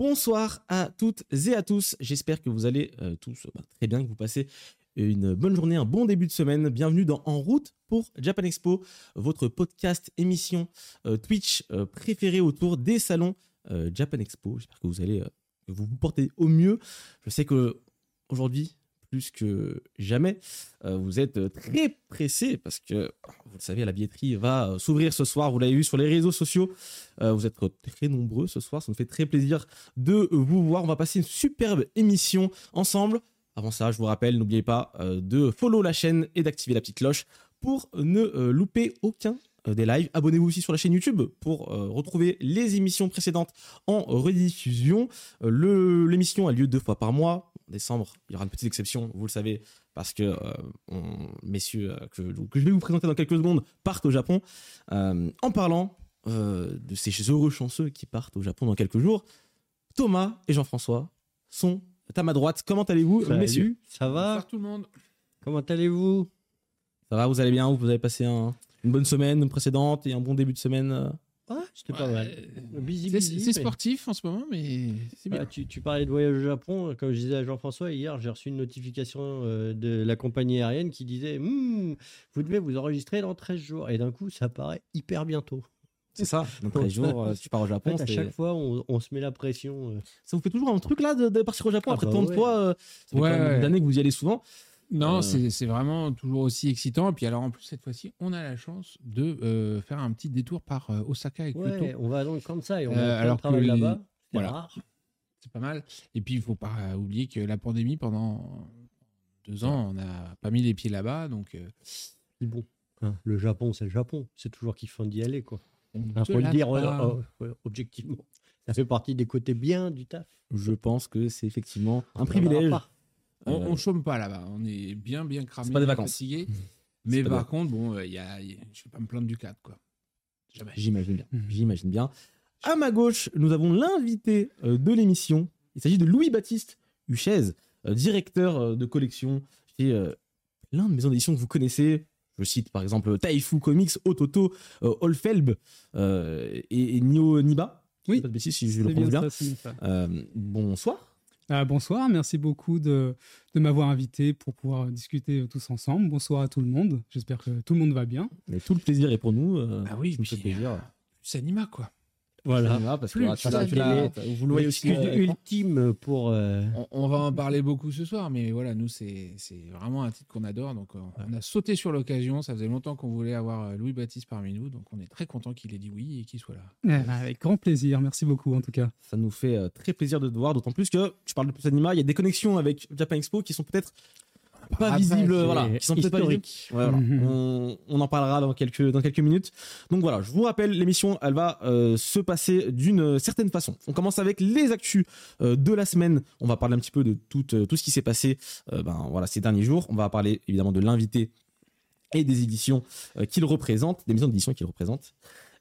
Bonsoir à toutes et à tous. J'espère que vous allez euh, tous bah, très bien, que vous passez une bonne journée, un bon début de semaine. Bienvenue dans En route pour Japan Expo, votre podcast émission euh, Twitch euh, préféré autour des salons Japan Expo. J'espère que vous allez vous vous portez au mieux. Je sais que aujourd'hui, plus que jamais, euh, vous êtes euh, très pressé parce que vous le savez, la billetterie va euh, s'ouvrir ce soir. Vous l'avez vu sur les réseaux sociaux. Vous êtes très nombreux ce soir. Ça nous fait très plaisir de vous voir. On va passer une superbe émission ensemble. Avant ça, je vous rappelle, n'oubliez pas de follow la chaîne et d'activer la petite cloche pour ne louper aucun des lives. Abonnez-vous aussi sur la chaîne YouTube pour retrouver les émissions précédentes en rediffusion. L'émission a lieu deux fois par mois. Décembre, il y aura une petite exception, vous le savez, parce que euh, on- messieurs euh, que, que je vais vous présenter dans quelques secondes partent au Japon. Euh, en parlant euh, de ces heureux chanceux qui partent au Japon dans quelques jours, Thomas et Jean-François sont à ma droite. Comment allez-vous, messieurs? Ça va? Bonsoir tout le monde. Comment allez-vous? Ça va, vous allez bien? Vous avez passé un- une bonne semaine précédente et un bon début de semaine euh Ouais, c'était pas mal. Busy, C'est busy, c'est mais- sportif en ce moment, mais c'est bien. Ah, tu, tu parlais de voyage au Japon. Comme je disais à Jean-François, hier, j'ai reçu une notification euh, de la compagnie aérienne qui disait Hmm, Vous devez vous enregistrer dans 13 jours. Et d'un coup, ça paraît hyper bientôt. C'est ça. Dans 13 jours, euh, si tu pars au En Japon, fait, à c'est- chaque fois, on, on se met la pression. euh. ça vous fait toujours un truc là de, de partir au Japon Ah après bah tant de ouais. fois. euh, ça fait Ouais, quand même ouais. beaucoup d'années que vous y allez souvent. Non, Euh. c'est vraiment toujours aussi excitant. Et puis alors en plus cette fois-ci, on a la chance de euh, faire un petit détour par euh, Osaka et Kyoto. Ouais, on va donc comme ça et on Euh, a plein de alors travail là-bas. C'est voilà. rare. C'est pas mal. Et puis il faut pas oublier que la pandémie pendant deux ans, on n'a pas mis les pieds là-bas, donc. euh, bon, hein, le Japon, c'est le Japon. C'est toujours kiffant d'y aller. quoi. on faut le dire objectivement. Ça fait partie des côtés bien du taf. Je pense que c'est effectivement un On privilège. On, Euh, on chôme pas là-bas. On est bien, bien cramé, C'est pas des vacances. fatigué. Mais par contre, bon, euh, il y a, y a- je vais pas me plaindre du cadre, quoi. Jamais. J'imagine bien. J'imagine bien. À ma gauche, nous avons l'invité euh, de l'émission. Il s'agit de Louis-Baptiste Huchez, euh, directeur euh, de collection chez euh, l'un de maisons d'édition que vous connaissez. Je cite par exemple Taifu Comics, Ototo, euh, Olfelb euh, et, et Nio Niba. Oui, Pas de bêtises si je le C'est prononce bien. ça, c'est bien ça. Euh, bonsoir. Ah, bonsoir, merci beaucoup de, de m'avoir invité pour pouvoir discuter tous ensemble. Bonsoir à tout le monde, j'espère que tout le monde va bien. Mais tout le plaisir est pour nous. euh, Ah oui, puis, plaisir. Plus Anima, quoi. Voilà. Ah, parce que Plus ah, l'as- délai. vous le voyez aussi. Euh, ultime pour. euh, On, on va en parler beaucoup ce soir, mais voilà, nous, c'est c'est vraiment un titre qu'on adore. Donc, on, on a sauté sur l'occasion. Ça faisait longtemps qu'on voulait avoir euh, Louis-Baptiste parmi nous. Donc, on est très content qu'il ait dit oui et qu'il soit là. Eh ben, Avec grand plaisir, merci beaucoup en tout cas. Ça nous fait euh, très plaisir de te voir, d'autant plus que tu parles de Plus Anima, il y a des connexions avec Japan Expo qui sont peut-être pas Après, visibles, voilà, qui sont peut-être pas visibles. historique. Ouais, voilà. Mhm. on, on en parlera dans quelques, dans quelques minutes. Donc voilà, je vous rappelle, l'émission, elle va euh, se passer d'une certaine façon. On commence avec les actus euh, de la semaine. On va parler un petit peu de tout, euh, tout ce qui s'est passé euh, ben, voilà, ces derniers jours. On va parler évidemment de l'invité et des éditions euh, qu'il représente, des maisons d'édition qu'il représente.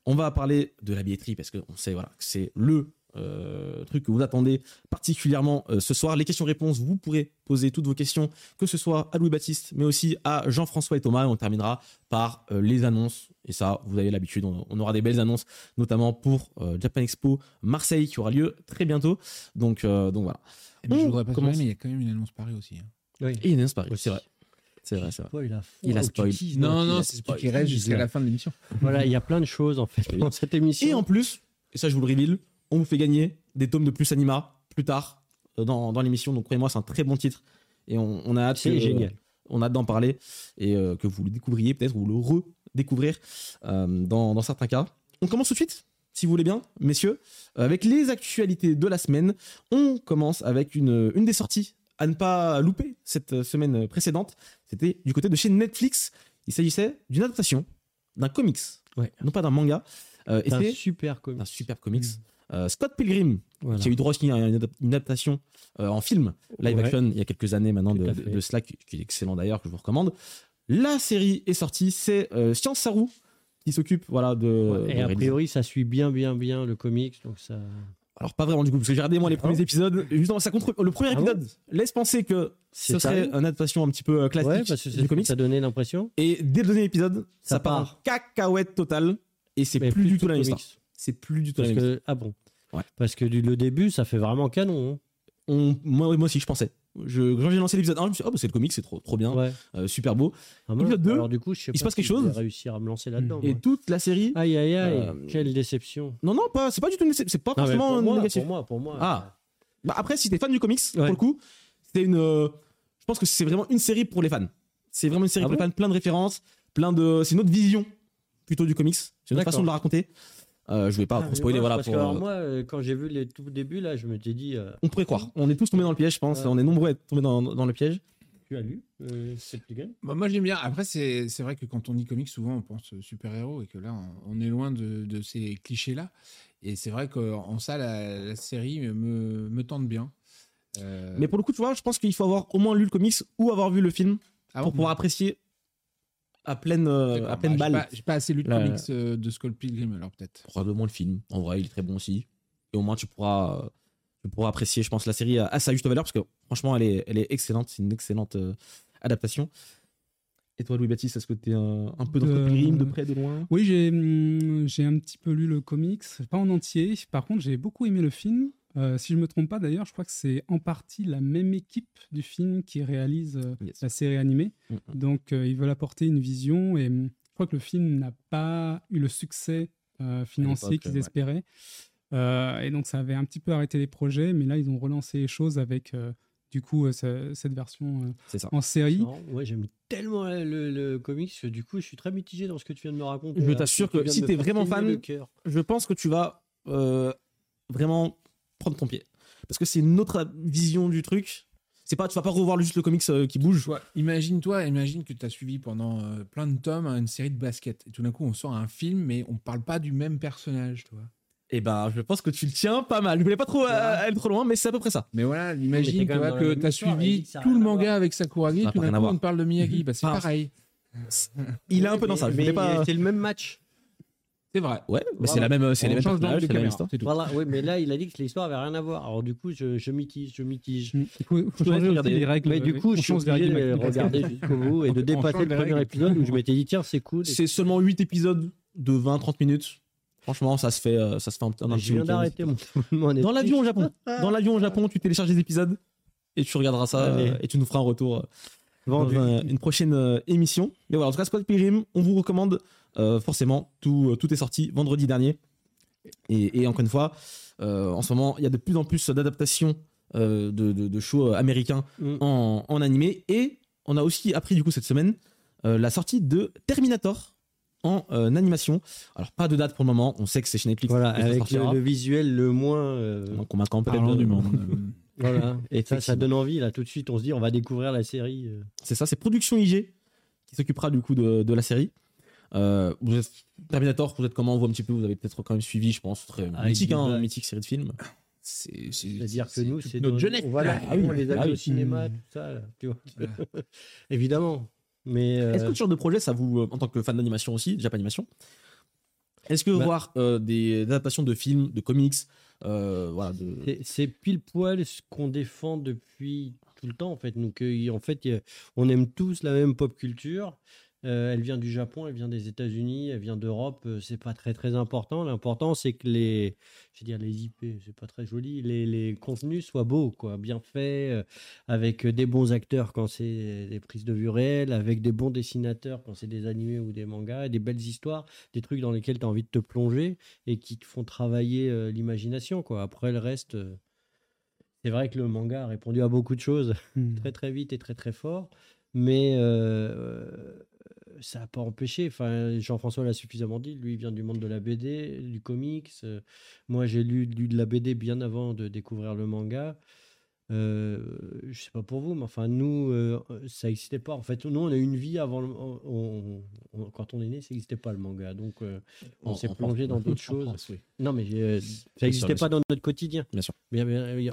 On va parler de la billetterie parce qu'on sait voilà, que c'est le euh, truc que vous attendez particulièrement euh, ce soir. Les questions-réponses, vous pourrez poser toutes vos questions, que ce soit à Louis-Baptiste, mais aussi à Jean-François et Thomas. Et on terminera par euh, les annonces. Et ça, vous avez l'habitude, on, on aura des belles annonces, notamment pour euh, Japan Expo Marseille qui aura lieu très bientôt. Donc, euh, donc voilà. Et mais je On voudrais pas commence. spoiler, mais il y a quand même une annonce pareille aussi. hein. Oui. Et il est Paris, Aussi. c'est vrai. C'est vrai, c'est vrai. Fond. Il a Ah, spoil. Non, tu non, c'est ce qui reste jusqu'à la fin de l'émission. Voilà, il y a plein de choses en fait dans cette émission. Et en plus, et ça je vous le révèle, on vous fait gagner des tomes de plus Anima plus tard euh, dans, dans l'émission. Donc croyez-moi, c'est un très bon titre. Et on, on a hâte c'est que- génial. on a hâte d'en parler et euh, que vous le découvriez peut-être ou le redécouvrir euh, dans, dans certains cas. On commence tout de suite, si vous voulez bien, messieurs, euh, avec les actualités de la semaine. On commence avec une, une des sorties à ne pas louper cette semaine précédente. C'était du côté de chez Netflix. Il s'agissait d'une adaptation d'un comics, Ouais. non pas d'un manga. Euh, et C'est un c'est super comics. un super comics. Euh, Scott Pilgrim, Voilà. qui a eu droit aussi à une, adap- une adaptation euh, en film, live Ouais. action, il y a quelques années maintenant de, de cela, qui, est excellent d'ailleurs, que je vous recommande. La série est sortie, c'est euh, Science Saru qui s'occupe voilà de. Ouais, Et a priori, ça suit bien, bien, bien le comics. Donc ça. Alors pas vraiment du coup, parce que j'ai regardé moi les premiers épisodes. Justement, ça contre le premier Ah épisode laisse penser que ce serait une adaptation un petit peu euh, classique Ouais, parce que du comics. ça donnait l'impression. Et dès le deuxième épisode, ça, Ça part cacahuète totale et c'est Mais plus, du tout la même histoire. C'est plus du tout la Parce même que, ah bon. Ouais. Parce que du- le début, ça fait vraiment canon. hein. On, moi, moi aussi, je pensais. Je, quand j'ai lancé l'épisode 1, je me suis dit, oh, bah, c'est le comic, c'est trop, trop bien, Ouais. euh, super beau. Ah. Épisode deux, Alors du coup, je sais il se pas passe quelque si je vais chose réussir à me lancer là-dedans. Et moi. toute la série. Aïe aïe aïe, Euh, quelle déception. Non, non, pas, c'est pas du tout, nécessaire, c'est pas Non, forcément pour, moi, négatif. pour moi, pour moi. Ah. Bah, après, si t'es fan du comics, pour le coup, c'est une. euh, je pense que c'est vraiment une série pour les fans. C'est vraiment une série Ah pour bon? les fans, plein de références, plein de. C'est une autre vision plutôt du comics. C'est une façon de la raconter. Euh, je vais pas Ah, spoiler, moi, voilà. Parce Pour, que alors, euh, moi, euh, quand j'ai vu les tout débuts, là, je m'étais dit, euh, On pourrait croire. On est tous tombés dans le piège, je pense. On est nombreux à être tombés dans, dans le piège. tu as lu euh, cette Bah, moi j'aime bien. Après, c'est c'est vrai que quand on dit comics, souvent on pense super-héros et que là, on, on est loin de, de ces clichés-là. Et c'est vrai qu'en ça, la, la série me, me tente bien. Euh, Mais pour le coup, tu vois, je pense qu'il faut avoir au moins lu le comics ou avoir vu le film ah pour bon? pouvoir apprécier à pleine, euh, à pleine bah, j'ai balle. pas- J'ai pas, assez lu de La- comics euh, de Skull Pilgrim alors peut-être. Probablement le film. En vrai, il est très bon aussi. Et au moins, tu pourras, euh, tu pourras apprécier, je pense, la série à, à sa juste valeur parce que franchement, elle est, elle est excellente. C'est une excellente euh, adaptation. Et toi, Louis-Baptiste, est-ce que tu es un peu dans Pilgrim, de près, de loin? Oui, j'ai hum, j'ai un petit peu lu le comics, pas en entier. Par contre, j'ai beaucoup aimé le film. Euh, si je me trompe pas, d'ailleurs, je crois que c'est en partie la même équipe du film qui réalise euh, Yes. la série animée. Mm, mm. Donc, euh, ils veulent apporter une vision et hum, je crois que le film n'a pas eu le succès euh, financier qu'ils ouais. espéraient. Euh, et donc, ça avait un petit peu arrêté les projets, mais là, ils ont relancé les choses avec, euh, du coup, euh, ce- cette version euh, en série. Non, ouais, j'aime tellement le, le comics que du coup, je suis très mitigé dans ce que tu viens de me raconter. Je t'assure Tu que viens si t'es faire vraiment fan. Je pense que tu vas euh, vraiment prendre ton pied. Parce que c'est une autre vision du truc. C'est pas, tu vas pas revoir juste le comics euh, qui bouge. Toi, imagine-toi, imagine que tu as suivi pendant euh, plein de tomes une série de basket. Et tout d'un coup, on sort un film, mais on parle pas du même personnage, tu vois. Et ben, je pense que tu le tiens pas mal. Je voulais pas trop euh, Ouais. aller trop loin, mais c'est à peu près ça. Mais voilà, imagine que tu as suivi tout le manga avec Sakuragi, tout d'un coup, on te parle de Miyagi. Bah, c'est Ah, pareil. Il est un peu dans Mais- ça. Je mais voulais pas. c'est le même match. C'est vrai. Ouais, mais c'est Voilà. la même, c'est les mêmes personnages, de c'est la même histoire. c'est. Voilà, oui, mais là, il a dit que l'histoire avait rien à voir. Alors du coup, je, je mitige, je mitige. Mm. Il faut, faut Je changer regarder. les règles. Mais du coup, je suis les obligé règles de regarder jusqu'au bout et de dépasser le les premier épisode où je m'étais dit tiens c'est cool. C'est seulement 8 épisodes de 20-30 minutes. Franchement, ça se fait, euh, ça se fait un, un je petit viens week-end. d'arrêter mon Dans l'avion au Japon. Dans l'avion au Japon, tu télécharges des épisodes et tu regarderas ça euh, et tu nous feras un retour euh, dans un- une prochaine émission. Mais voilà, en tout cas, Squad Pilgrim, on vous recommande euh, forcément. Tout, euh, tout est sorti vendredi dernier. Et, et encore une fois, euh, en ce moment, il y a de plus en plus d'adaptations euh, de, de- de shows euh, américains Mm. en, en animé. Et on a aussi appris du coup cette semaine euh, la sortie de Terminator en euh, animation. Alors pas de date pour le moment. On sait que c'est chez Netflix. Voilà, avec le, le visuel le moins. euh, Donc on m'attend peut-être. Du monde. Euh, voilà. Et ça, ça donne envie là tout de suite. On se dit on va découvrir la série. euh. C'est ça, c'est Production IG qui s'occupera du coup de, de la série. Euh, vous êtes Terminator, vous êtes comment? Vous un petit peu Vous avez peut-être quand même suivi, je pense, très Ah, mythique, hein, mythique série de films. c'est- C'est-à-dire que nous, c'est notre nos- jeunesse. Voilà, Ah oui, on les a ah vus oui. au cinéma, Mm. tout ça. là, tu vois. Voilà. Évidemment. Mais euh, Est-ce que ce genre de projet, ça vous, euh, en tant que fan d'animation aussi, Jap Animation, est-ce que Bah- voir euh, des adaptations de films, de comics, euh, voilà, de... c'est- pile poil ce qu'on défend depuis tout le temps en fait. Donc en fait, on aime tous la même pop culture. Euh, elle vient du Japon, elle vient des États-Unis, elle vient d'Europe. euh, c'est pas très très important. L'important c'est que les, je veux dire les IP, c'est pas très joli. Les, les contenus soient beaux, quoi, bien faits, euh, avec des bons acteurs quand c'est des prises de vue réelles, avec des bons dessinateurs quand c'est des animés ou des mangas, et des belles histoires, des trucs dans lesquels tu as envie de te plonger et qui te font travailler euh, l'imagination, quoi. Après le reste. c'est vrai que le manga a répondu à beaucoup de choses Mm. très très vite et très très fort, mais ça n'a pas empêché. Enfin, Jean-François l'a suffisamment dit. Lui, il vient du monde de la BD, du comics. Euh, moi, j'ai lu, lu de la BD bien avant de découvrir le manga. Euh, je sais pas pour vous, mais enfin nous, euh, ça n'existait pas. En fait, nous, on a eu une vie avant. Le, on- on- on- quand on est né, ça n'existait pas le manga, donc euh, on s'est plongé dans d'autres choses. France, oui. Non, mais ça n'existait pas dans notre quotidien. Bien sûr.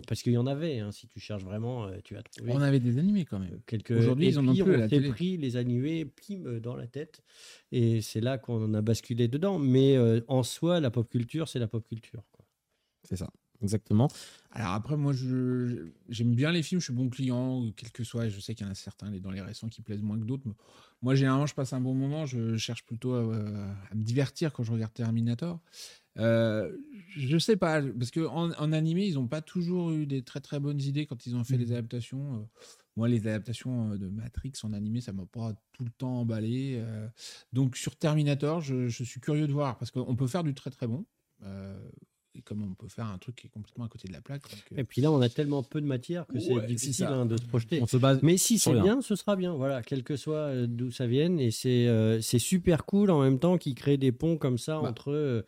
Parce qu'il y en avait. hein. Si tu cherches vraiment, tu vas trouver On avait des animés quand même. quelques. Aujourd'hui, ils en ont plus on s'est pris les animés pim dans la tête, et c'est là qu'on a basculé dedans. Mais en soi, la pop culture, c'est la pop culture. C'est ça, exactement. Alors après, moi, je- j'aime bien les films, je suis bon client, quel que soit. Je sais qu'il y en a certains dans les récents qui plaisent moins que d'autres. mais Moi, généralement, je passe un bon moment. Je cherche plutôt à, à me divertir quand je regarde Terminator. Euh, je sais pas, parce qu'en en, animé, ils n'ont pas toujours eu des très très bonnes idées quand ils ont fait les adaptations. Euh. Moi, les adaptations de Matrix en animé, ça m'a pas tout le temps emballé. donc sur Terminator, je, je, suis curieux de voir, parce qu'on peut faire du très très bon et comme on peut faire un truc qui est complètement à côté de la plaque. Et puis là, on a tellement peu de matière que c'est difficile hein, de se projeter. On se base Mais si c'est bien, ce sera bien. Voilà, quel que soit euh, d'où ça vienne. Et c'est euh, c'est super cool en même temps qu'ils créent des ponts comme ça bah. entre euh,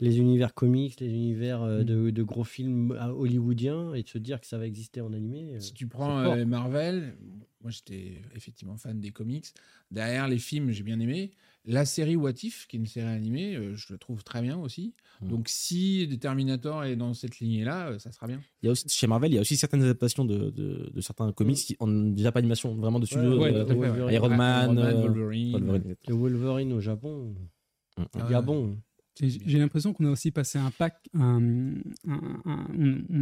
les univers comics, les univers de, de, gros films hollywoodiens et de se dire que ça va exister en animé. si tu prends Marvel, moi j'étais effectivement fan des comics. Derrière les films, j'ai bien aimé. La série What If, qui est une série animée, euh, je le trouve très bien aussi. Mm. Donc si Terminator est dans cette lignée-là, euh, ça sera bien. Il y a aussi, chez Marvel, il y a aussi certaines adaptations de, de, certains comics mm. qui ont déjà pas d'animation, vraiment de studio. Euh, Iron Man, Wolverine. Wolverine. au Japon. Mm, ah Gabon. J'ai l'impression qu'on a aussi passé un pack, on,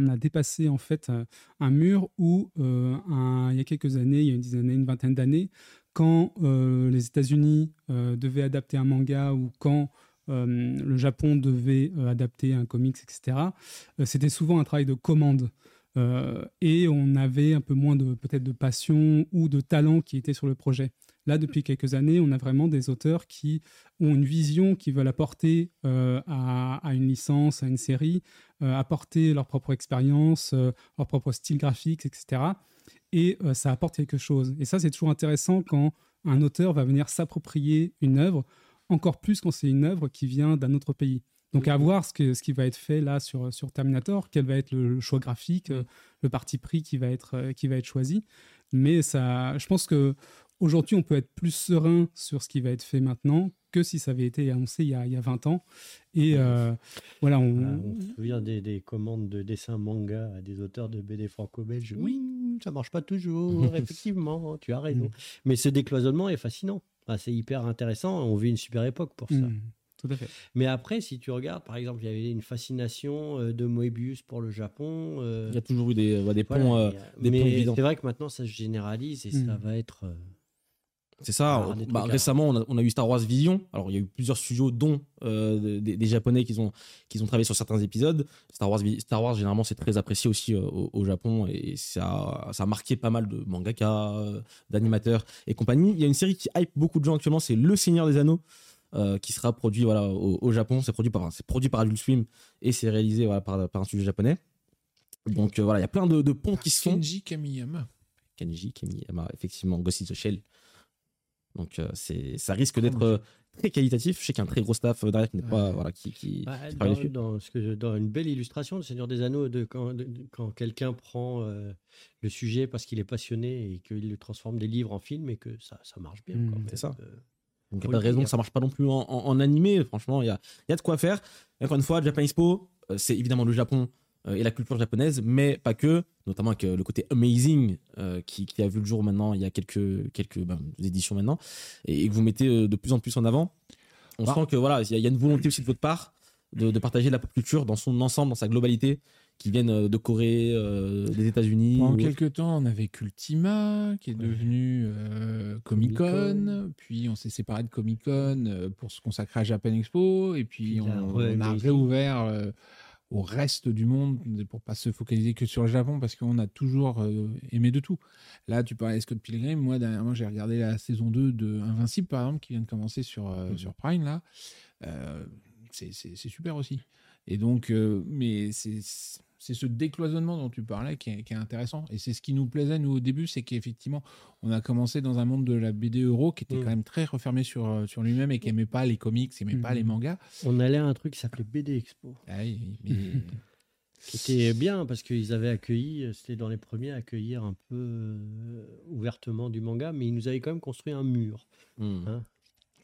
a dépassé en fait un mur où il y a quelques années, il y a une dizaine d'années, une vingtaine d'années, quand euh, les États-Unis euh, devaient adapter un manga ou quand euh, le Japon devait adapter un comics, etc., c'était souvent un travail de commande. et on avait un peu moins de peut-être de passion ou de talent qui était sur le projet. Là, depuis quelques années, on a vraiment des auteurs qui ont une vision, qui veulent apporter à, à, une licence, à une série, apporter leur propre expérience, leur propre style graphique, etc et euh, ça apporte quelque chose. Et ça, c'est toujours intéressant quand un auteur va venir s'approprier une œuvre, encore plus quand c'est une œuvre qui vient d'un autre pays. Donc à voir ce, que, ce qui va être fait là sur, sur Terminator, quel va être le, choix graphique, euh, le parti pris qui va être, euh, qui va être choisi. Mais ça, je pense que aujourd'hui, on peut être plus serein sur ce qui va être fait maintenant que si ça avait été annoncé il y a, il y a 20 ans. Et voilà, on... se souvient des, des, commandes de dessins manga à des auteurs de BD franco-belges. Oui, ça marche pas toujours, effectivement, tu as raison. Mm. Mais ce décloisonnement est fascinant. c'est hyper intéressant. On vit une super époque pour ça. Mm. Tout à fait. Mais après, si tu regardes, par exemple, il y avait une fascination euh, de Moebius pour le Japon. Euh, il y a toujours eu des, des ponts, euh, des mais c'est vrai que maintenant, ça se généralise et ça mm. va être c'est ça. Bah, récemment, on a, eu Star Wars Vision. Alors, il y a eu plusieurs studios, dont euh, des, Japonais qui ont, qui ont travaillé sur certains épisodes. Star Wars, Star Wars généralement, c'est très apprécié aussi euh, au, Japon et ça, ça a marqué pas mal de mangaka, euh, d'animateurs et compagnie. Il y a une série qui hype beaucoup de gens actuellement, c'est Le Seigneur des Anneaux. qui sera produit voilà, au, Japon. C'est produit par, c'est produit par Adult Swim et c'est réalisé voilà, par, par, un studio japonais. Donc voilà, il y a plein de, de ponts qui sont. Kenji Kamiyama. Kenji Kamiyama, effectivement, Ghost in the Shell. Donc euh, c'est, ça risque d'être euh, très qualitatif. Je sais qu'il y a un très gros staff euh, derrière qui n'est pas voilà qui, qui, bah, dans, ce que dans une belle illustration de Seigneur des Anneaux de quand, quand quelqu'un prend le sujet parce qu'il est passionné et qu'il le transforme des livres en films et que ça, ça marche bien. Mmh, c'est ça. Donc il n'y a pas de raison que ça marche pas non plus en, en, animé. Franchement, il y a, y a de quoi faire. encore une fois, Japan Expo, c'est évidemment le Japon euh, et la culture japonaise, mais pas que, notamment avec euh, le côté amazing euh, qui, a vu le jour maintenant, il y a quelques, quelques ben, éditions maintenant, et, que vous mettez de plus en plus en avant. On bah. sent que voilà, il y, a une volonté aussi de votre part de, partager la pop culture dans son ensemble, dans sa globalité, qui viennent de Corée, des États-Unis. Pendant quelques temps, on avait Cultima, qui est devenu Comic Con, puis on s'est séparé de Comic Con pour se consacrer à Japan Expo, et puis, on, on, a réouvert au reste du monde pour pas se focaliser que sur le Japon parce qu'on a toujours euh, aimé de tout. Là, tu parlais de Scott Pilgrim. Moi, dernièrement, j'ai regardé la saison 2 de Invincible, par exemple, qui vient de commencer sur, euh, mhm. sur Prime. Là, euh, c'est super aussi. Et donc, mais c'est c'est ce décloisonnement dont tu parlais qui est, intéressant. Et c'est ce qui nous plaisait, nous, au début, c'est qu'effectivement, on a commencé dans un monde de la BD euro qui était mm. quand même très refermé sur, euh, sur lui-même et qui n'aimait pas les comics, qui n'aimait pas les mm. mangas. On allait à un truc qui s'appelait BD Expo. Ah oui, qui était bien parce qu'ils avaient accueilli, c'était dans les premiers à accueillir un peu euh, ouvertement du manga, mais ils nous avaient quand même construit un mur. Mm. Hein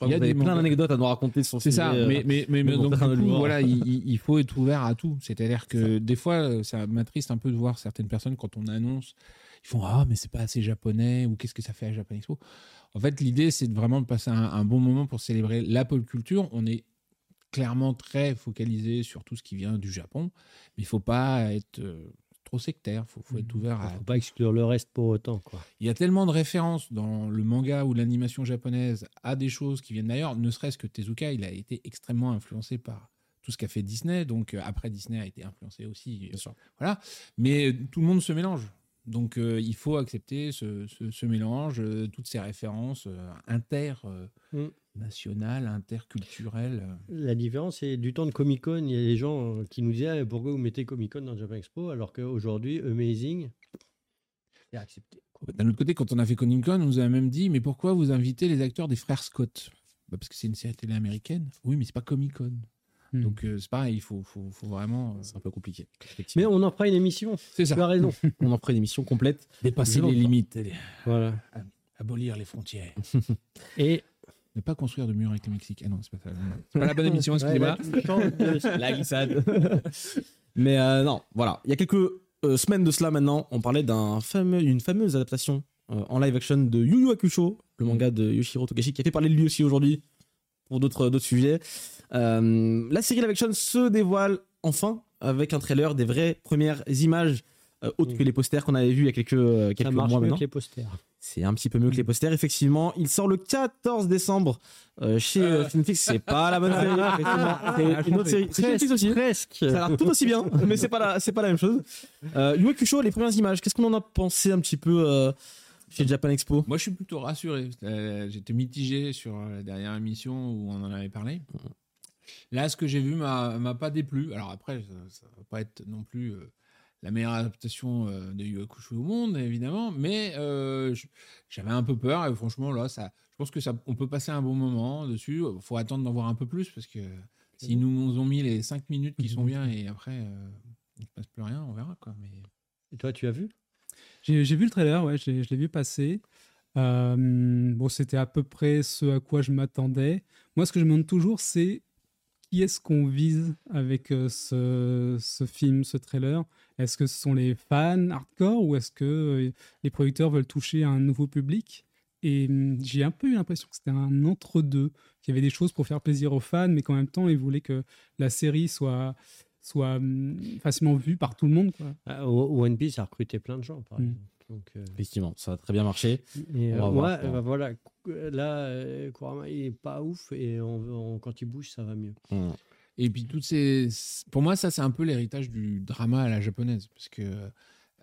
il y a des plein d'anecdotes à nous raconter sur C'est ça, mais, mais, mais, donc, du coup, voilà, il, faut être ouvert à tout. C'est-à-dire que des fois, ça m'attriste un peu de voir certaines personnes quand on annonce, ils font Ah, mais c'est pas assez japonais, ou qu'est-ce que ça fait à Japan Expo? En fait, l'idée, c'est vraiment de passer un, bon moment pour célébrer la pop culture. On est clairement très focalisé sur tout ce qui vient du Japon, mais il faut pas être. Euh, trop sectaire. Faut, faut être mmh. ouvert à. Faut pas exclure le reste pour autant, quoi. Il y a tellement de références dans le manga ou l'animation japonaise à des choses qui viennent d'ailleurs. Ne serait-ce que Tezuka, il a été extrêmement influencé par tout ce qu'a fait Disney. Donc euh, après, Disney a été influencé aussi. Bien sûr. Voilà. Mais euh, tout le monde se mélange. Donc euh, il faut accepter ce, ce- ce mélange, euh, toutes ces références euh, internationales, interculturelles. euh. La différence, c'est du temps de Comic Con, il y a des gens euh, qui nous disaient Ah, pourquoi vous mettez Comic Con dans Japan Expo alors qu'aujourd'hui, Amazing, c'est accepté. D'un autre côté, quand on a fait Comic Con, on nous a même dit Mais pourquoi vous invitez les acteurs des frères Scott? Bah, Parce que c'est une série télé américaine. Oui, mais c'est pas Comic Con. Hmm. Donc euh, c'est pareil, il faut, faut, faut vraiment. euh, C'est un peu compliqué. Mais on en fera une émission, C'est tu as raison. on en ferait une émission complète. Dépasser les limites, voilà. abolir les frontières. Et Ne pas construire de mur avec le Mexique. Ah non, c'est pas ça. C'est pas la bonne émission, excusez-moi. De- La glissade. Mais euh, non, voilà. Il y a quelques euh, semaines de cela maintenant, on parlait fameux, d'une fameuse adaptation euh, en live action de Yu Yu Hakusho, le manga de Yoshiro Togashi, qui a fait parler de lui aussi aujourd'hui pour d'autres sujets. Euh, la série live action se dévoile enfin avec un trailer, des vraies premières images euh, autres Mm. que les posters qu'on avait vus il y a quelques, euh, ça quelques marche mois mieux maintenant. que les posters. C'est un petit peu mieux que les posters, effectivement. Il sort le 14 décembre euh, chez euh, Netflix. C'est pas la bonne série, effectivement. C'est une autre série. C'est chez Netflix aussi. Presque. Ça a l'air tout aussi bien, mais c'est pas la, c'est pas la même chose. Euh, Yu Yu Hakusho, les premières images, qu'est-ce qu'on en a pensé un petit peu euh, chez Japan Expo? Moi, je suis plutôt rassuré. Euh, J'étais mitigé sur la dernière émission où on en avait parlé. Là, ce que j'ai vu m'a m'a pas déplu. Alors après, ça, ça va pas être non plus euh, la meilleure adaptation euh, de Yu Hakusho au monde, évidemment, mais euh, j'avais un peu peur et franchement, là, ça, je pense que ça, on peut passer un bon moment dessus. Il faut attendre d'en voir un peu plus parce que s'ils nous, nous ont mis les 5 minutes qui sont bien et après, euh, il ne se passe plus rien, on verra. Quoi. Mais... Et toi, tu as vu? J'ai vu le trailer, ouais, je l'ai vu passer. Euh, bon, c'était à peu près ce à quoi je m'attendais. Moi, ce que je me demande toujours, c'est qui est-ce qu'on vise avec euh, ce, ce film, ce trailer? Est-ce que ce sont les fans hardcore ou est-ce que euh, les producteurs veulent toucher un nouveau public? Et hum, j'ai un peu eu l'impression que c'était un entre-deux, qu'il y avait des choses pour faire plaisir aux fans, mais qu'en même temps, ils voulaient que la série soit, soit hum, facilement vue par tout le monde. Quoi. Ah, One Piece a recruté plein de gens, par Mm. Donc, euh, Effectivement, ça a très bien marché. et, euh, ouais, bah voilà. Là, euh, Kurama, il est pas ouf et on- on- quand il bouge, ça va mieux. Mm. Et puis toutes ces, pour moi, ça c'est un peu l'héritage du drama à la japonaise, parce que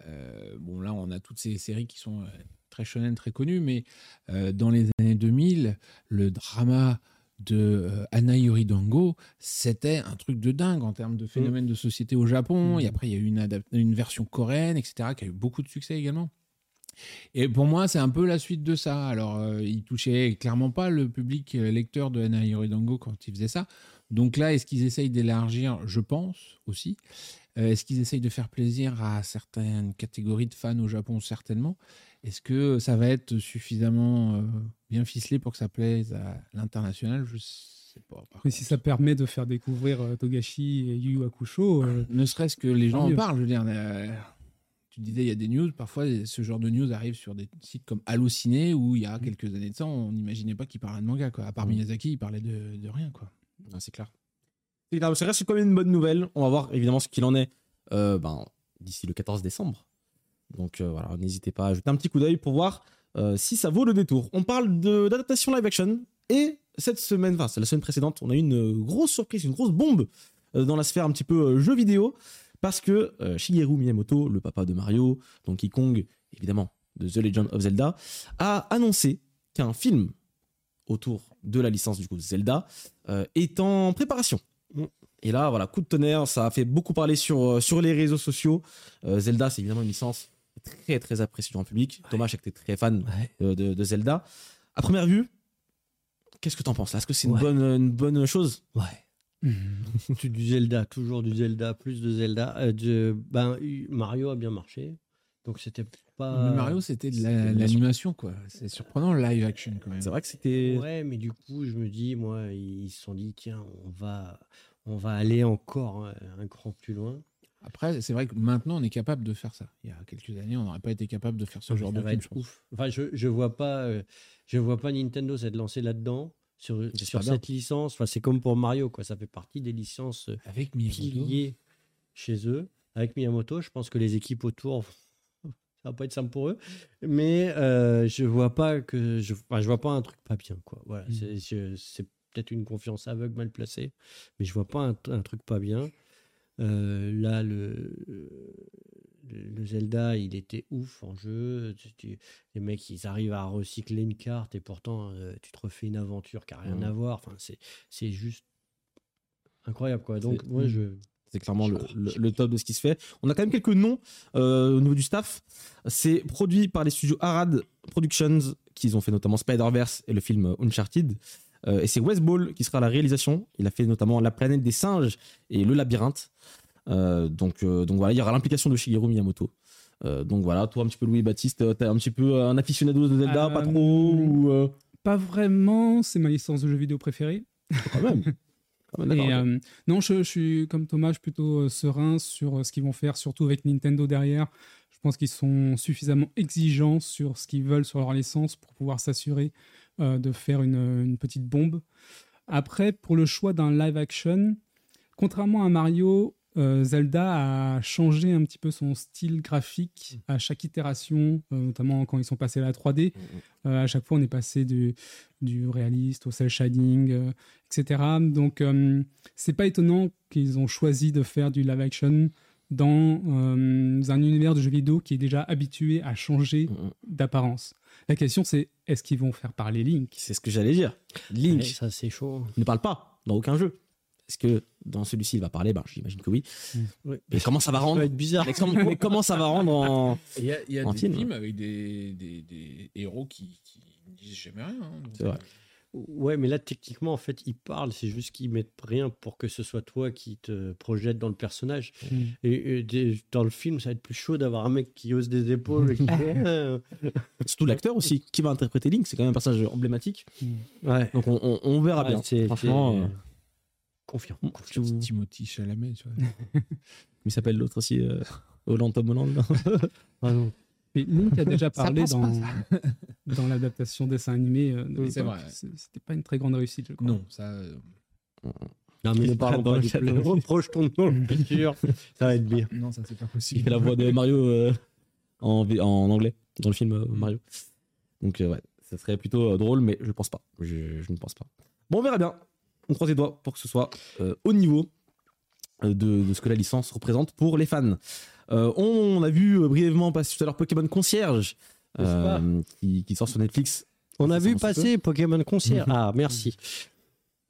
euh, bon là, on a toutes ces séries qui sont très shonen, très connues, mais euh, dans les années 2000, le drama de euh, Anna Yoridango, c'était un truc de dingue en termes de phénomène de société au Japon. Mm. Et après, il y a eu une, version coréenne, etc., qui a eu beaucoup de succès également. Et pour moi, c'est un peu la suite de ça. Alors, euh, il touchait clairement pas le public euh, lecteur de Anna Yoridango quand il faisait ça. Donc là, est-ce qu'ils essayent d'élargir Je pense aussi. Euh, est-ce qu'ils essayent de faire plaisir à certaines catégories de fans au Japon Certainement? Est-ce que ça va être suffisamment euh, bien ficelé pour que ça plaise à l'international Je sais pas. Mais si ça permet de faire découvrir euh, Togashi et Yu Yu Hakusho, euh, Ne serait-ce que les gens en parlent, je veux dire. euh, tu disais, il y a des news. Parfois, ce genre de news arrive sur des sites comme Allociné, où il y a quelques années de ça, on n'imaginait pas qu'il parlait de manga. Quoi. À part Mm. Miyazaki, il parlait de, de rien. Quoi. Ah, c'est clair. C'est clair, ça reste quand même une bonne nouvelle. On va voir évidemment ce qu'il en est euh, ben, d'ici le 14 décembre. Donc euh, voilà, n'hésitez pas à jeter un petit coup d'œil pour voir euh, si ça vaut le détour. On parle de- d'adaptation live action et cette semaine, enfin c'est la semaine précédente, on a eu une euh, grosse surprise, une grosse bombe euh, dans la sphère un petit peu jeu vidéo parce que Shigeru Miyamoto, le papa de Mario, Donkey Kong, évidemment de The Legend of Zelda, a annoncé qu'un film autour de la licence du coup Zelda euh, est en préparation. Et là, voilà, coup de tonnerre, ça a fait beaucoup parler sur, sur les réseaux sociaux. Zelda, c'est évidemment une licence très très appréciée du grand public. Thomas, je sais que tu es très fan de, de Zelda. À première vue, qu'est-ce que tu en penses? Là Est-ce que c'est une, Ouais. bonne, une bonne chose? Ouais. Tu- du Zelda, toujours du Zelda, plus de Zelda. Euh, de- ben, Mario a bien marché. Donc c'était pas. Mais Mario, c'était de la- l'animation. quoi. C'est surprenant le live action quand même. C'est vrai que c'était. Ouais, mais du coup, je me dis, moi, ils se sont dit, tiens, on va, on va aller encore un, un cran plus loin. Après, c'est vrai que maintenant, on est capable de faire ça. Il y a quelques années, on n'aurait pas été capable de faire ce genre Ça de va film. être je ouf. Enfin, je, je vois pas, euh, je vois pas Nintendo s'être lancé là-dedans sur, sur cette licence. Enfin, c'est comme pour Mario, quoi. Ça fait partie des licences euh, Avec piliers chez eux. Avec Miyamoto, je pense que les équipes autour, ça va pas être simple pour eux. Mais euh, je vois pas que, je, enfin, je vois pas un truc pas bien, quoi. Voilà, Mm. c'est- peut-être une confiance aveugle mal placée, mais je vois pas un, un truc pas bien. Euh, là, le, le Zelda, il était ouf en jeu. Tu- tu- les mecs, ils arrivent à recycler une carte et pourtant, euh, tu te refais une aventure qui n'a rien Mhm. à voir. Enfin, c'est, juste incroyable, quoi. Donc, C'est- moi, je. C'est clairement le, le- le top de ce qui se fait. On a quand même quelques noms euh, au niveau du staff. C'est produit par les studios Arad Productions, qui ont fait notamment Spider-Verse et le film Uncharted. Euh, et c'est Wes Ball qui sera à la réalisation. Il a fait notamment La planète des singes et Le labyrinthe. Euh, donc, euh, donc voilà, il y aura l'implication de Shigeru Miyamoto. Donc voilà, toi un petit peu Louis Baptiste, t'es un petit peu un aficionado de Zelda, pas trop ou Pas vraiment, c'est ma licence de jeux vidéo préférée. quand même. Quand même, Et, euh, non, je, je suis comme Thomas, je suis plutôt euh, serein sur euh, ce qu'ils vont faire, surtout avec Nintendo derrière. Je pense qu'ils sont suffisamment exigeants sur ce qu'ils veulent sur leur licence pour pouvoir s'assurer de faire une, une petite bombe. Après, pour le choix d'un live action, contrairement à Mario, euh, Zelda a changé un petit peu son style graphique à chaque itération, euh, notamment quand ils sont passés à la 3D. Euh, à chaque fois, on est passé du, du réaliste au cel shading, euh, etc. Donc, euh, c'est pas étonnant qu'ils ont choisi de faire du live action dans euh, un univers de jeux vidéo qui est déjà habitué à changer Mm, mm. d'apparence. La question, c'est est-ce qu'ils vont faire parler Link? C'est ce que j'allais dire. Link Ouais, ça, c'est chaud. ne parle pas dans aucun jeu. Est-ce que dans celui-ci il va parler? Ben, J'imagine que oui. Ouais. Mais comment ça va Ça rendre? va être bizarre. mais, comment, mais comment ça va rendre en. Il y a, il y a En des film? films avec des, des, des héros qui, qui ne disent jamais rien. hein, C'est vrai. Ouais, mais là, techniquement, en fait, ils parlent. C'est juste qu'ils mettent rien pour que ce soit toi qui te projette dans le personnage. Mm. Et, dans le film, ça va être plus chaud d'avoir un mec qui hausse des épaules. et qui fait, Surtout l'acteur aussi, qui va interpréter Link, c'est quand même un personnage emblématique. ouais. Donc on, on- on verra Ouais, bien. c'est- Franchement, c'est- euh, Confiant. vous- Timothy Chalamet, tu vois. il s'appelle l'autre aussi, euh, Holland Tom Holland. Ah non. Et Link a déjà parlé dans, l'adaptation dessin animé. euh, de Oui, c'est vrai. C'était pas une très grande réussite, je crois. Non, ça. euh, Non, mais ne parlons Dans pas le du plus. Reprojetons dans le futur. Ça va être bien. Non, ça, c'est pas Il possible. fait la voix de Mario euh, en, anglais, dans le film euh, Mario. Donc euh, ouais, ça serait plutôt euh, drôle, mais je pense pas. Je, je ne pense pas. Bon, on verra bien. On croise les doigts pour que ce soit euh, au niveau de, de ce que la licence représente pour les fans. Euh, on, a vu euh, brièvement passer tout à l'heure Pokémon Concierge, euh, qui, qui sort sur Netflix. On a vu passer Pokémon Concierge. Mhm. Ah, merci.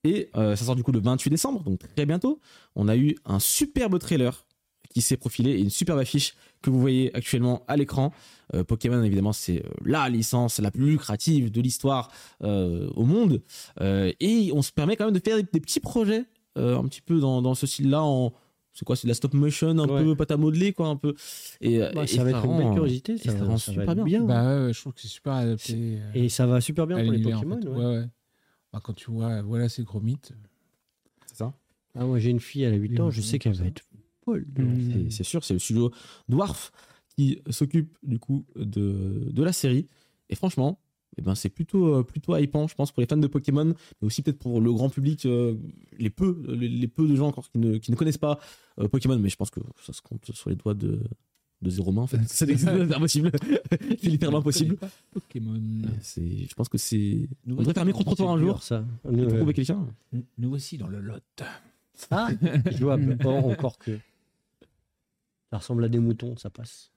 Et ça sort du coup le 28 décembre, donc très bientôt. On a eu un superbe trailer qui s'est profilé et une superbe affiche que vous voyez actuellement à l'écran. Euh, Pokémon, évidemment, c'est la licence la plus lucrative de l'histoire euh, au monde. Euh, et on se permet quand même de faire des, des petits projets un petit peu dans, dans ce style-là. En, c'est quoi C'est de la stop motion, un Ouais. peu pâte à modeler, quoi, un peu. Et, euh, Bah, et ça va être une belle euh, curiosité. Ça, rend ça super bien. bien. Bah ouais, je trouve que c'est super adapté. euh, Et ça va super bien à pour les l'univers, en Pokémon. fait. ouais. Ouais, ouais. Bah, quand tu vois, voilà ces gros mythes. C'est ça Ah, moi, j'ai une fille, elle a 8 Oui, ans. Je sais qu'elle va être folle. Mm. C'est- C'est sûr, c'est le studio Dwarf qui s'occupe du coup de, de la série. Et franchement, eh ben, c'est plutôt, euh, plutôt hypant, je pense, pour les fans de Pokémon, mais aussi peut-être pour le grand public, euh, les, peu, les, les peu de gens encore qui ne, qui ne connaissent pas euh, Pokémon, mais je pense que ça se compte sur les doigts de, de zéro main, en fait. Ça n'existe pas, c'est impossible. c'est littéralement impossible. Pokémon. C'est- Je pense que c'est. On Nous, devrait faire un micro-trottoir un jour. ça. et trouver quelqu'un. nous voici dans le lot. Ah, jouable. Oh, encore que. Ça ressemble à des moutons, ça passe.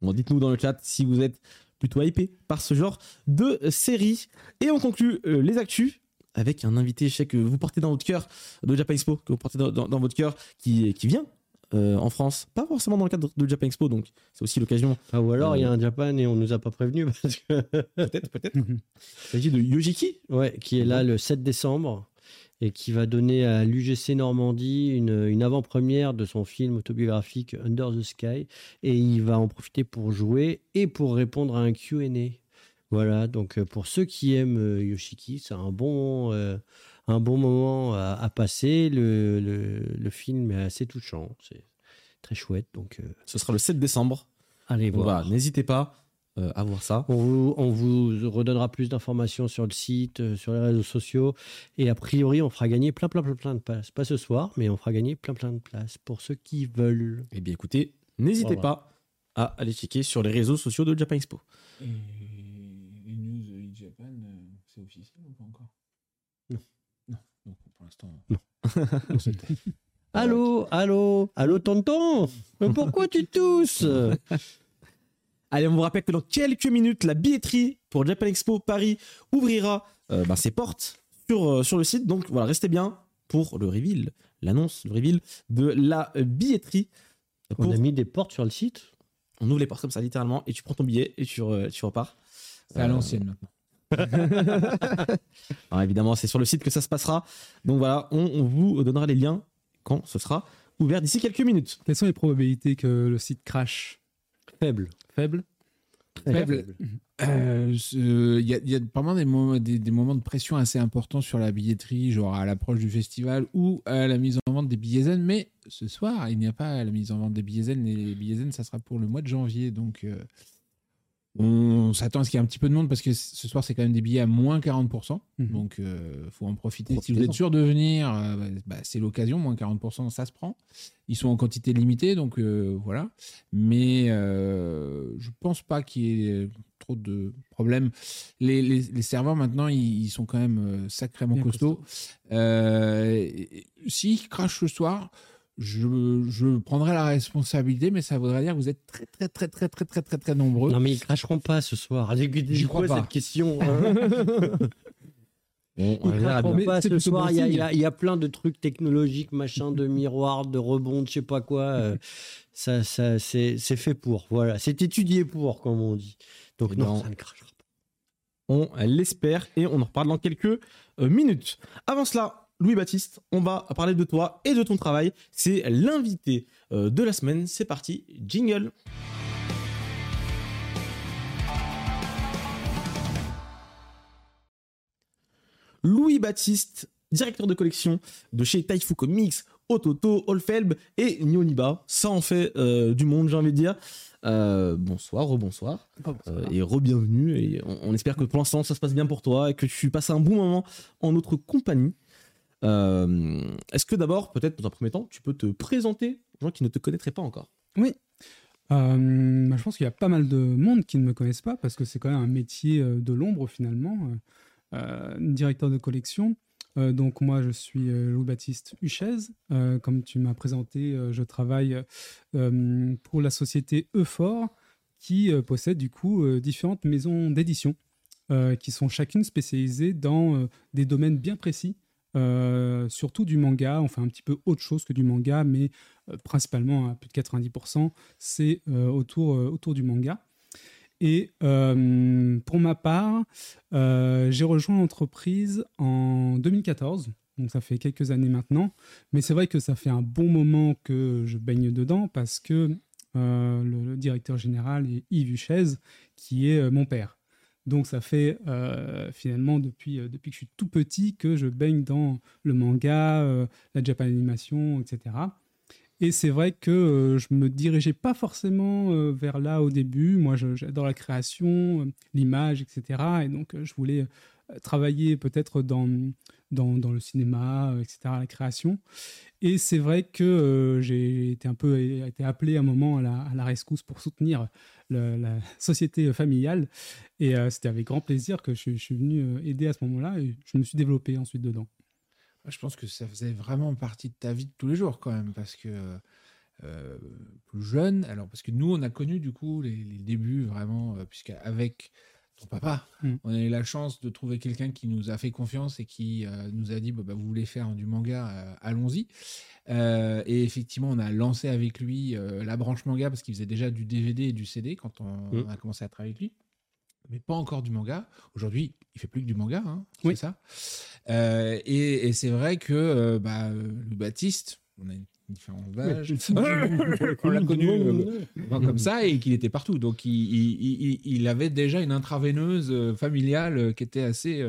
Bon, dites-nous dans le chat si vous êtes plutôt hypé par ce genre de série. Et on conclut euh, les actus avec un invité, je sais que vous portez dans votre cœur, de Japan Expo, que vous portez dans, dans- dans votre cœur, qui, qui vient euh, en France, pas forcément dans le cadre de Japan Expo, donc c'est aussi l'occasion, Ah, ou alors, il y a Euh. un Japan et on nous a pas prévenu. Parce que... peut-être, peut-être. Il s'agit de Yojiki. Ouais, qui est là le 7 décembre et qui va donner à l'UGC Normandie une, une avant-première de son film autobiographique Under the Sky. Et il va en profiter pour jouer et pour répondre à un QA. Voilà, donc euh, pour ceux qui aiment euh, Yoshiki, c'est un bon, euh, un bon moment à, à passer. Le, le- le film est assez touchant, c'est très chouette. Donc euh, Ce sera le 7 décembre. allez Donc voir. voilà, n'hésitez pas euh, à voir ça. On vous, on vous redonnera plus d'informations sur le site, euh, sur les réseaux sociaux. Et a priori, on fera gagner plein, plein, plein, plein de places. Pas ce soir, mais on fera gagner plein, plein de places pour ceux qui veulent. Eh bien écoutez, n'hésitez Voilà. pas à aller checker sur les réseaux sociaux de Japan Expo. Et les news e-Japan, euh, c'est officiel ou pas encore? L'instant. Allô, allô, allô, tonton? Mais pourquoi tu tousses? Allez, on vous rappelle que dans quelques minutes, la billetterie pour Japan Expo Paris ouvrira euh, bah, ses portes sur, euh, sur le site. Donc voilà, restez bien pour le reveal, l'annonce, le reveal de la euh, billetterie. On a mis des portes sur le site On ouvre les portes comme ça, littéralement, et tu prends ton billet et tu, re- tu repars. C'est à Euh, l'ancienne maintenant. Alors, évidemment, c'est sur le site que ça se passera. Donc voilà, on, on vous donnera les liens quand ce sera ouvert d'ici quelques minutes. Quelles sont les probabilités que le site crash Faible. Faible Faible. Euh, Il y, a, y a vraiment des moments, des, des moments de pression assez importants sur la billetterie, genre à l'approche du festival ou à la mise en vente des billets zen. Mais ce soir, il n'y a pas la mise en vente des billets zen. Les billets zen, ça sera pour le mois de janvier. Donc, euh, on s'attend à ce qu'il y ait un petit peu de monde parce que ce soir, c'est quand même des billets à moins 40%. Mhm. Donc, il faut en profiter. Si vous êtes sûr de venir, euh, bah, c'est l'occasion. Moins 40%, ça se prend. Ils sont en quantité limitée, donc euh, voilà. Mais euh, je pense pas qu'il y ait trop de problèmes. Les, les- les serveurs, maintenant, ils, ils sont quand même euh, sacrément Bien costauds. Euh, et S'ils crachent ce soir, je, je prendrai la responsabilité, mais ça voudrait dire que vous êtes très, très, très, très, très, très, très, très nombreux. Non, mais ils cracheront pas ce soir. J'y crois quoi pas. cette question hein On, on Ils verra cracheront pas ce soir. bon Il y, a, y y plein de trucs technologiques, machin, de miroirs, de rebonds, de je sais pas quoi. euh, ça, ça, c'est fait pour. Voilà. C'est étudié pour, comme on dit. Donc, non, ça ne crachera pas. On l'espère et on en reparle dans quelques euh, minutes. Avant cela, Louis-Baptiste, on va parler de toi et de ton travail. C'est l'invité euh, de la semaine. C'est parti, jingle. Louis-Baptiste, directeur de collection de chez Taifu Comics, Ototo, Olfelb et Nyoniba. Ça en fait euh, du monde, j'ai envie de dire. Euh, bonsoir, rebonsoir. Euh, et re-bienvenue. Et on, on espère que pour l'instant ça se passe bien pour toi et que tu passes un bon moment en notre compagnie. Euh, Est-ce que d'abord, peut-être dans un premier temps, tu peux te présenter aux gens qui ne te connaîtraient pas encore? Euh, bah, je pense qu'il y a pas mal de monde qui ne me connaissent pas parce que c'est quand même un métier euh, de l'ombre finalement, directeur de collection. Donc moi je suis Louis-Baptiste Huchez. Comme tu m'as présenté, je travaille pour la société Euphor qui possède du coup différentes maisons d'édition qui sont chacune spécialisées dans des domaines bien précis. Euh, surtout du manga, on fait un petit peu autre chose que du manga, mais euh, principalement à plus de 90%, c'est euh, autour, autour du manga. Et pour ma part, j'ai rejoint l'entreprise en 2014, donc ça fait quelques années maintenant, mais c'est vrai que ça fait un bon moment que je baigne dedans parce que le, directeur général est Yves Huchez, qui est mon père. Donc ça fait euh, finalement depuis, euh, depuis que je suis tout petit que je baigne dans le manga, euh, la Japan Animation, etc. Et c'est vrai que je me dirigeais pas forcément vers là au début. Moi, j'adore la création, l'image, etc. Et donc, je voulais travailler peut-être dans, dans, dans le cinéma, euh, etc., la création. Et c'est vrai que euh, j'ai été un peu été appelé à un moment à la, à la rescousse pour soutenir la société familiale. Et euh, c'était avec grand plaisir que je, suis- venu aider à ce moment-là et je me suis développé ensuite dedans. Je pense que ça faisait vraiment partie de ta vie de tous les jours quand même, parce que plus jeune, alors parce que nous on a connu du coup les, les débuts vraiment, euh, papa, Mm. on a eu la chance de trouver quelqu'un qui nous a fait confiance et qui euh, nous a dit bah, bah, vous voulez faire du manga, euh, allons-y. Euh, et effectivement, on a lancé avec lui la branche manga parce qu'il faisait déjà du DVD et du CD quand on, Mm. on a commencé à travailler avec lui. Mais pas encore du manga. Aujourd'hui, il fait plus que du manga, hein, Oui. c'est ça. Et et c'est vrai que bah, le Baptiste, on a une différence d'âge. on l'a connu euh, comme ça et qu'il était partout. Donc il, il- il- il avait déjà une intraveineuse euh, familiale euh, qui était assez,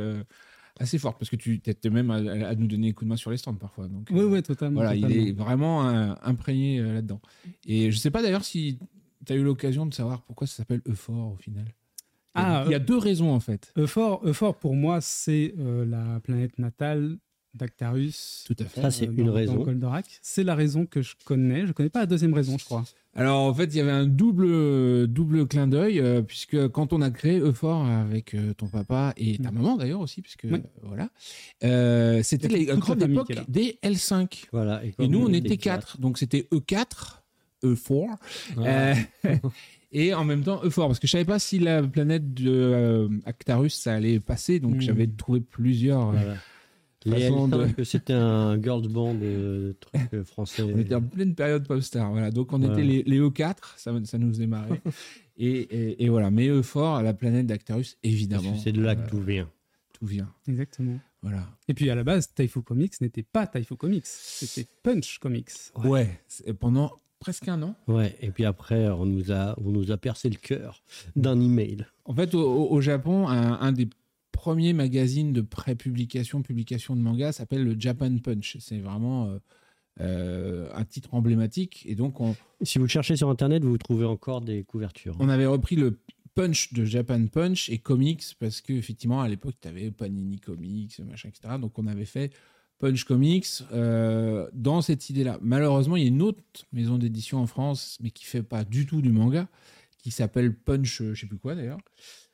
assez forte parce que tu étais même à, à nous donner un coup de main sur les stands parfois. Donc, Oui, euh, oui, totalement. voilà, il est vraiment euh, imprégné euh, là-dedans. Et je sais pas d'ailleurs si tu as eu l'occasion de savoir pourquoi ça s'appelle Euphor au final. Ah, il y a deux raisons en fait. Euphor, Euphor, pour moi, c'est la planète natale d'Actarus. Tout à fait. Ça, c'est euh, une dans- raison. Goldorak. C'est la raison que je connais. Je connais pas la deuxième raison, je crois. Alors en fait, il y avait un double double clin d'œil euh, puisque quand on a créé Euphor avec euh, ton papa et ta maman d'ailleurs aussi puisque Oui. voilà, euh, c'était la grande époque des L5 Voilà. et nous on était quatre, donc c'était E4, E4 Voilà. euh, et en même temps Euphor parce que je savais pas si la planète de euh, Actarus ça allait passer donc Mm. j'avais trouvé plusieurs. Voilà. Les façon de- L5, c'était un girls band de trucs euh, français. On était en pleine période pop-star, voilà. Donc on Voilà. était les, les E4, ça, ça nous faisait marrer. et, et, et voilà, mais Euphor, la planète d'Actarus, évidemment. C'est de là que euh, tout vient. tout vient. Exactement. Voilà. Et puis à la base, Taifu Comics n'était pas Taifu Comics, c'était Punch Comics. Ouais. Ouais, pendant presque un an. Ouais. Et puis après, on nous a, on nous a percé le cœur d'un email. En fait, au, au- au Japon, un, un des premiers magazines de pré-publication, publication de manga s'appelle le Japan Punch. C'est vraiment euh, euh, un titre emblématique. Et donc, on, Si vous cherchez sur Internet, vous trouvez encore des couvertures. on avait repris le Punch de Japan Punch et Comics parce qu'effectivement, à l'époque, tu avais Panini Comics, machin, etc. Donc, on avait fait Punch Comics euh, dans cette idée-là. Malheureusement, il y a une autre maison d'édition en France, mais qui fait pas du tout du manga, qui s'appelle Punch, je sais plus quoi d'ailleurs.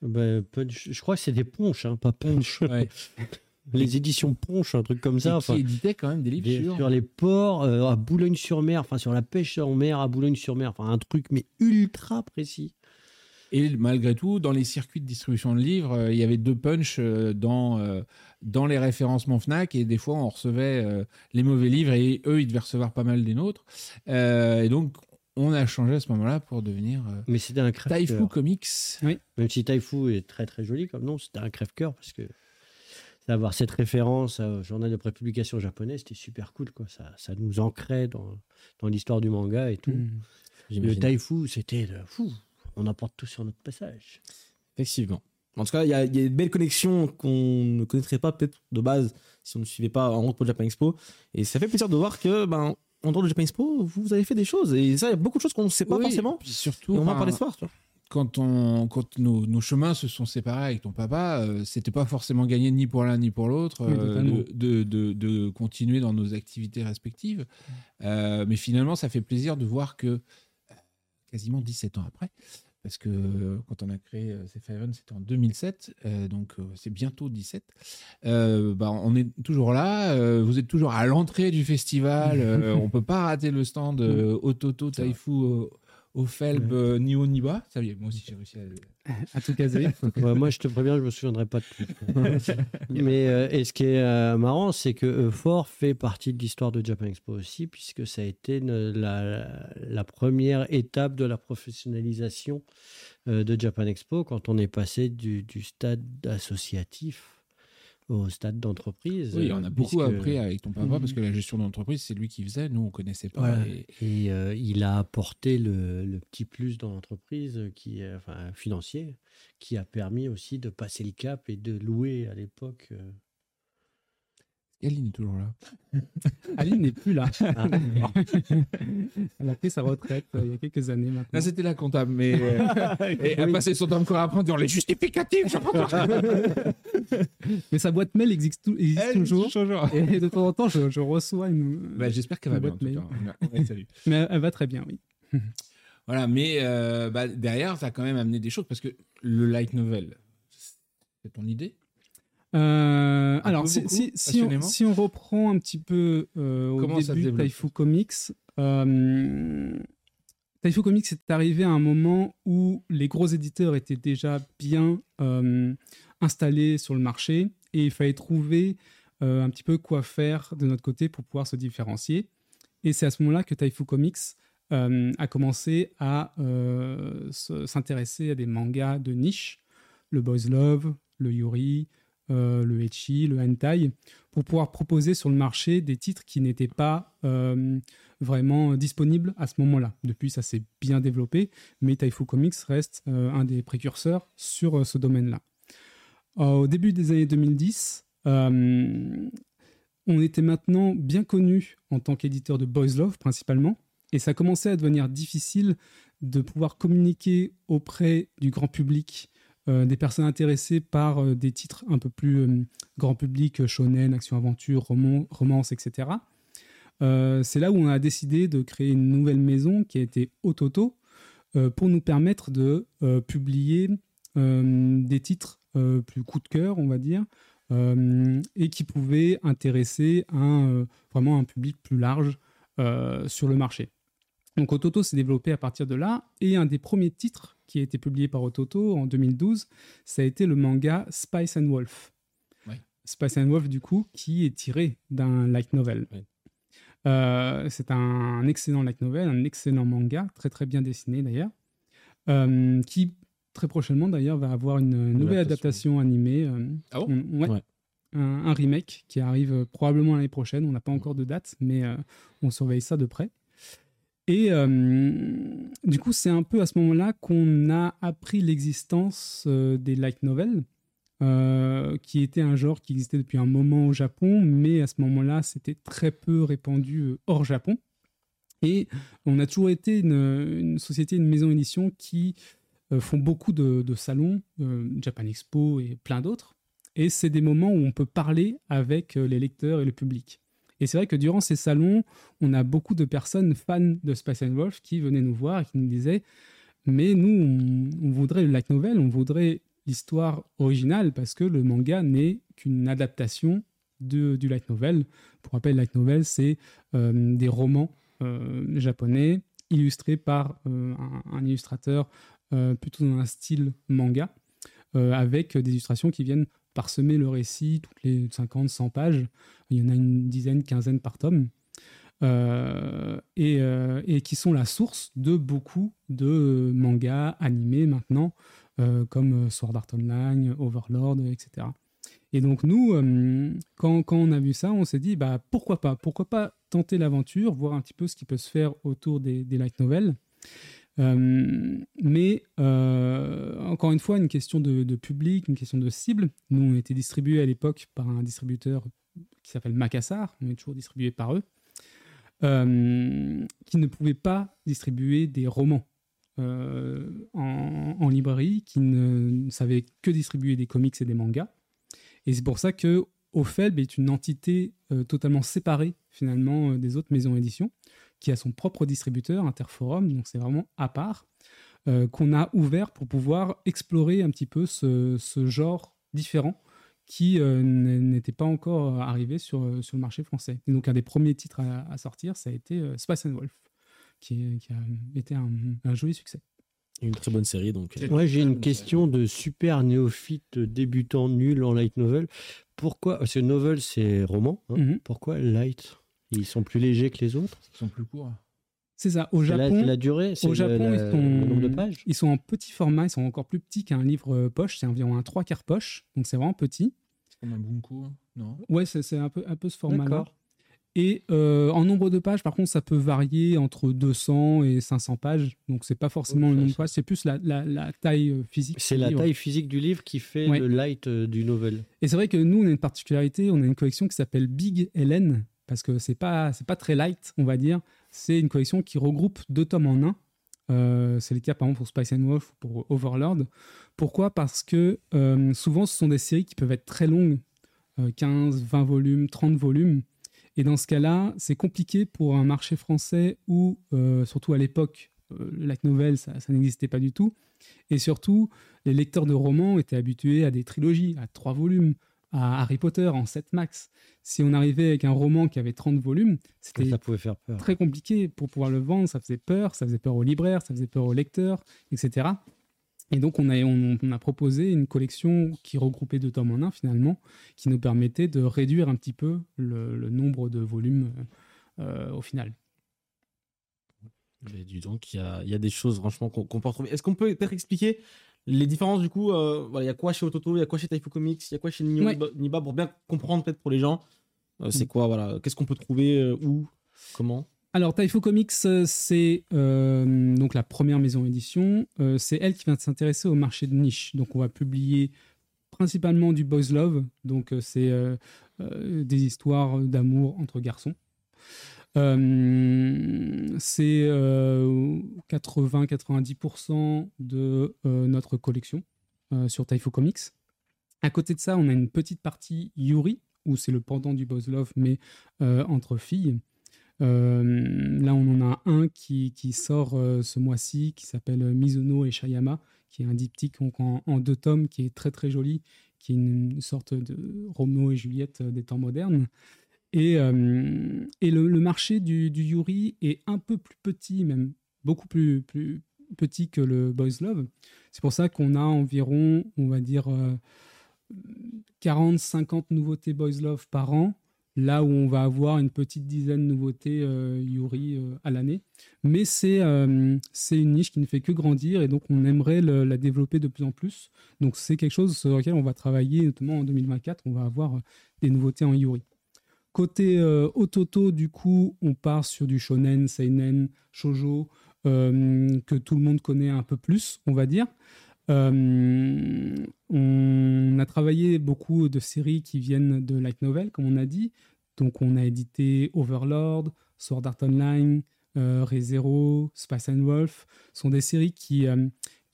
Punch- je crois que c'était Ponche, hein, pas Punch. Ouais. Les éditions Ponche, un truc comme ça. qui éditait quand même des livres des- sur. sur les ports euh, à Boulogne-sur-Mer, enfin sur la pêche en mer à Boulogne-sur-Mer, enfin un truc mais ultra précis. Et malgré tout, dans les circuits de distribution de livres, euh, il y avait deux punch euh, dans, euh, dans les référencements Fnac et des fois on recevait les mauvais livres et eux ils devaient recevoir pas mal des nôtres. Et donc on a changé à ce moment-là pour devenir euh, Mais c'était un crève-cœur. Taifu Comics. Même si Taifu est très très joli comme nom, c'était un crève-cœur parce que d'avoir cette référence au journal de prépublication japonais, c'était super cool. Quoi. Ça, ça nous ancrait dans, dans l'histoire du manga et tout. Mm. Le. Taifu, c'était fou. On apporte tout sur notre passage. Effectivement. En tout cas, il y, a il y a de belles connexions qu'on ne connaîtrait pas peut-être de base si on ne suivait pas en route pour le Japan Expo. Et ça fait plaisir de voir que, ben, en dehors du Japan Expo, vous avez fait des choses. Et ça, il y a beaucoup de choses qu'on ne sait pas Oui, forcément. puis surtout, Et on va parler ce soir. tu vois. quand, on, quand nos, nos chemins se sont séparés avec ton papa, euh, c'était pas forcément gagné ni pour l'un ni pour l'autre euh, de, de, de- de continuer dans nos activités respectives. Euh, mais finalement, ça fait plaisir de voir que euh, quasiment 17 ans après, parce que euh, quand on a créé euh, Safe Haven, c'était en 2007, euh, donc c'est bientôt 17. Euh, bah, on est toujours là, euh, vous êtes toujours à l'entrée du festival, on peut pas rater le stand Ototo. Taifu au, Felb euh, ni haut ni bas. Ça y est, moi aussi j'ai réussi à tout caser. Ouais, moi, je te préviens, je me souviendrai pas de tout. Mais euh, et ce qui est euh, marrant, c'est que Euphor fait partie de l'histoire de Japan Expo aussi, puisque ça a été une- la, la première étape de la professionnalisation euh, de Japan Expo quand on est passé du, du stade associatif au stade d'entreprise. Oui, on a beaucoup puisque- appris avec ton papa Mhm. parce que la gestion d'entreprise, c'est lui qui faisait. Nous, on connaissait pas. Voilà. Et- Et euh, il a apporté le, le petit plus dans l'entreprise, euh, qui est enfin, financier, qui a permis aussi de passer le cap et de louer à l'époque. euh, Aline est toujours là. Aline n'est plus là. Ah. Elle a pris sa retraite euh, il y a quelques années maintenant. Là, c'était la comptable, mais euh, et elle Oui. passait son temps encore à apprendre dans les justificatifs. Mais sa boîte mail existe, tou- existe Elle, toujours. toujours. Et de temps en temps, je, je reçois une. Bah, J'espère qu'elle va bien. En boîte tout mail. cas. Ouais, salut. Mais elle, va très bien, oui. Voilà, mais euh, bah, derrière, ça a quand même amené des choses parce que le light novel, c'est ton idée? Euh, alors, si, beaucoup, si- si on, passionnément? si on reprend un petit peu euh, au Comment début Taifu Comics, euh, Taifu Comics est arrivé à un moment où les gros éditeurs étaient déjà bien installés sur le marché et il fallait trouver euh, un petit peu quoi faire de notre côté pour pouvoir se différencier. Et c'est à ce moment-là que Taifu Comics euh, a commencé à euh, se- s'intéresser à des mangas de niche, le Boys Love, le Yuri, le Echi, le Hentai, pour pouvoir proposer sur le marché des titres qui n'étaient pas vraiment disponibles à ce moment-là. Depuis, ça s'est bien développé, mais Taifu Comics reste un des précurseurs sur ce domaine-là. Euh, au début des années 2010, euh, on était maintenant bien connu en tant qu'éditeur de Boys Love principalement, et ça commençait à devenir difficile de pouvoir communiquer auprès du grand public euh, des personnes intéressées par des titres un peu plus grand public, shonen, action-aventure, roman, romance, etc. C'est là où on a décidé de créer une nouvelle maison qui a été Ototo pour nous permettre de publier des titres plus coup de cœur, on va dire, euh, et qui pouvaient intéresser un, euh, vraiment un public plus large euh, sur le marché. Donc Ototo s'est développé à partir de là, et un des premiers titres qui a été publié par Ototo en 2012, ça a été le manga Spice and Wolf. Ouais. Spice and Wolf, du coup, qui est tiré d'un light novel. Ouais. Euh, c'est un excellent light novel, un excellent manga, très très bien dessiné d'ailleurs, euh, qui très prochainement d'ailleurs va avoir une nouvelle adaptation, animée. euh, Ah bon on- ouais. Ouais. Un, un remake qui arrive euh, probablement l'année prochaine. On n'a pas encore de date, mais euh, on surveille ça de près. Et euh, du coup, c'est un peu à ce moment-là qu'on a appris l'existence euh, des light novels, euh, qui était un genre qui existait depuis un moment au Japon, mais à ce moment-là, c'était très peu répandu euh, hors Japon. Et on a toujours été une, une société, une maison édition qui euh, font beaucoup de, salons, euh, Japan Expo et plein d'autres. Et c'est des moments où on peut parler avec euh, les lecteurs et le public. Et c'est vrai que durant ces salons, on a beaucoup de personnes fans de Spice and Wolf qui venaient nous voir et qui nous disaient Mais nous, on, voudrait le light novel, on voudrait l'histoire originale parce que le manga n'est qu'une adaptation de, du light novel. Pour rappel, light novel, c'est euh, des romans euh, japonais illustrés par euh, un, illustrateur euh, plutôt dans un style manga, euh, avec des illustrations qui viennent parsemer le récit toutes les 50, 100 pages. Il y en a une dizaine, quinzaine par tome. Euh, et, euh, et qui sont la source de beaucoup de mangas animés maintenant, euh, comme Sword Art Online, Overlord, etc. Et donc nous, euh, quand, quand on a vu ça, on s'est dit, bah, pourquoi pas? Pourquoi pas tenter l'aventure, voir un petit peu ce qui peut se faire autour des light novels euh, mais euh, encore une fois, une question de, public, une question de cible. Nous, on était distribués à l'époque par un distributeur qui s'appelle Macassar, on est toujours distribué par eux, euh, qui ne pouvait pas distribuer des romans en, librairie, qui ne, savait que distribuer des comics et des mangas. Et c'est pour ça que Ophelb est une entité totalement séparée finalement des autres maisons d'édition qui a son propre distributeur, Interforum, donc c'est vraiment à part, euh, qu'on a ouvert pour pouvoir explorer un petit peu ce, ce genre différent qui euh, n'était pas encore arrivé sur, euh, sur le marché français. Et donc un des premiers titres à, à sortir, ça a été euh, Space and Wolf, qui, a été un, un joli succès. Une très bonne série, donc. Moi, j'ai une question de super néophyte débutant nul en light novel. Pourquoi Parce que novel, c'est roman. hein. Mhm. Pourquoi light? Ils sont plus légers que les autres Ils sont plus courts. C'est ça, au la, Japon... c'est la durée C'est Au le- Japon, la- ils sont, le nombre de pages ils sont en petit format, ils sont encore plus petits qu'un livre euh, poche, c'est environ un 3 quarts poche, donc c'est vraiment petit. C'est comme un bunko, non? Ouais, c'est un peu, un peu ce format-là. Et euh, en nombre de pages, par contre, ça peut varier entre 200 et 500 pages, donc c'est pas forcément Ok, le nombre de pages, c'est plus la, la- la taille euh, physique. C'est la livre. taille physique du livre qui fait Ouais. le light euh, du novel. Et c'est vrai que nous, on a une particularité, on a une collection qui s'appelle Big Helen, parce que c'est pas, c'est pas très light, on va dire. C'est une collection qui regroupe deux tomes en un. Euh, c'est le cas par exemple pour Spice and Wolf ou pour Overlord. Pourquoi? Parce que euh, souvent, ce sont des séries qui peuvent être très longues, euh, 15, 20 volumes, 30 volumes. Et dans ce cas-là, c'est compliqué pour un marché français où, euh, surtout à l'époque, euh, le light novel, ça, ça n'existait pas du tout. Et surtout, les lecteurs de romans étaient habitués à des trilogies, à trois volumes, à Harry Potter en 7 max. Si on arrivait avec un roman qui avait 30 volumes, c'était Ça pouvait faire peur. très compliqué pour pouvoir le vendre, ça faisait peur, ça faisait peur aux libraires, ça faisait peur aux lecteurs, etc. Et donc on a, on, on a proposé une collection qui regroupait deux tomes en un finalement, qui nous permettait de réduire un petit peu le, le nombre de volumes euh, au final. Mais dis donc, il y a, il y a des choses franchement qu'on qu'on peut retrouver. Est-ce qu'on peut peut-être expliquer les différences du coup euh, voilà, Il y a quoi chez Ototo, il y a quoi chez Taifu Comics, il y a quoi chez Nio Ouais. Niba, pour bien comprendre peut-être pour les gens. euh, c'est Mm. quoi voilà Qu'est-ce qu'on peut trouver euh, Où Comment? Alors, Taifu Comics, c'est donc la première maison édition. Euh, c'est elle qui va s'intéresser au marché de niche. Donc, on va publier principalement du boys love. Donc, c'est des histoires d'amour entre garçons. Euh, c'est euh, 80-90% de euh, notre collection. sur Taifu Comics. À côté de ça, on a une petite partie Yuri, où c'est le pendant du Boys Love, mais entre filles. là, on en a un qui, qui sort ce mois-ci, qui s'appelle Mizuno et Shayama, qui est un diptyque en, en, deux tomes, qui est très très joli, qui est une sorte de Romeo et Juliette des temps modernes. Et, et le, marché du, Yuri est un peu plus petit, même beaucoup plus, petit que le Boys Love. C'est pour ça qu'on a environ, on va dire, 40-50 nouveautés Boys Love par an, là où on va avoir une petite dizaine de nouveautés euh, Yuri euh, à l'année. Mais euh, c'est une niche qui ne fait que grandir et donc on aimerait la développer de plus en plus. Donc c'est quelque chose sur lequel on va travailler, notamment en 2024, on va avoir des nouveautés en Yuri. Côté Ototo, du coup, on part sur du shonen, seinen, shojo, que tout le monde connaît un peu plus, on va dire. Euh, on a travaillé beaucoup de séries qui viennent de light novel, comme on a dit. Donc, on a édité Overlord, Sword Art Online, euh, ReZero, Spice and Wolf. Ce sont des séries qui, euh,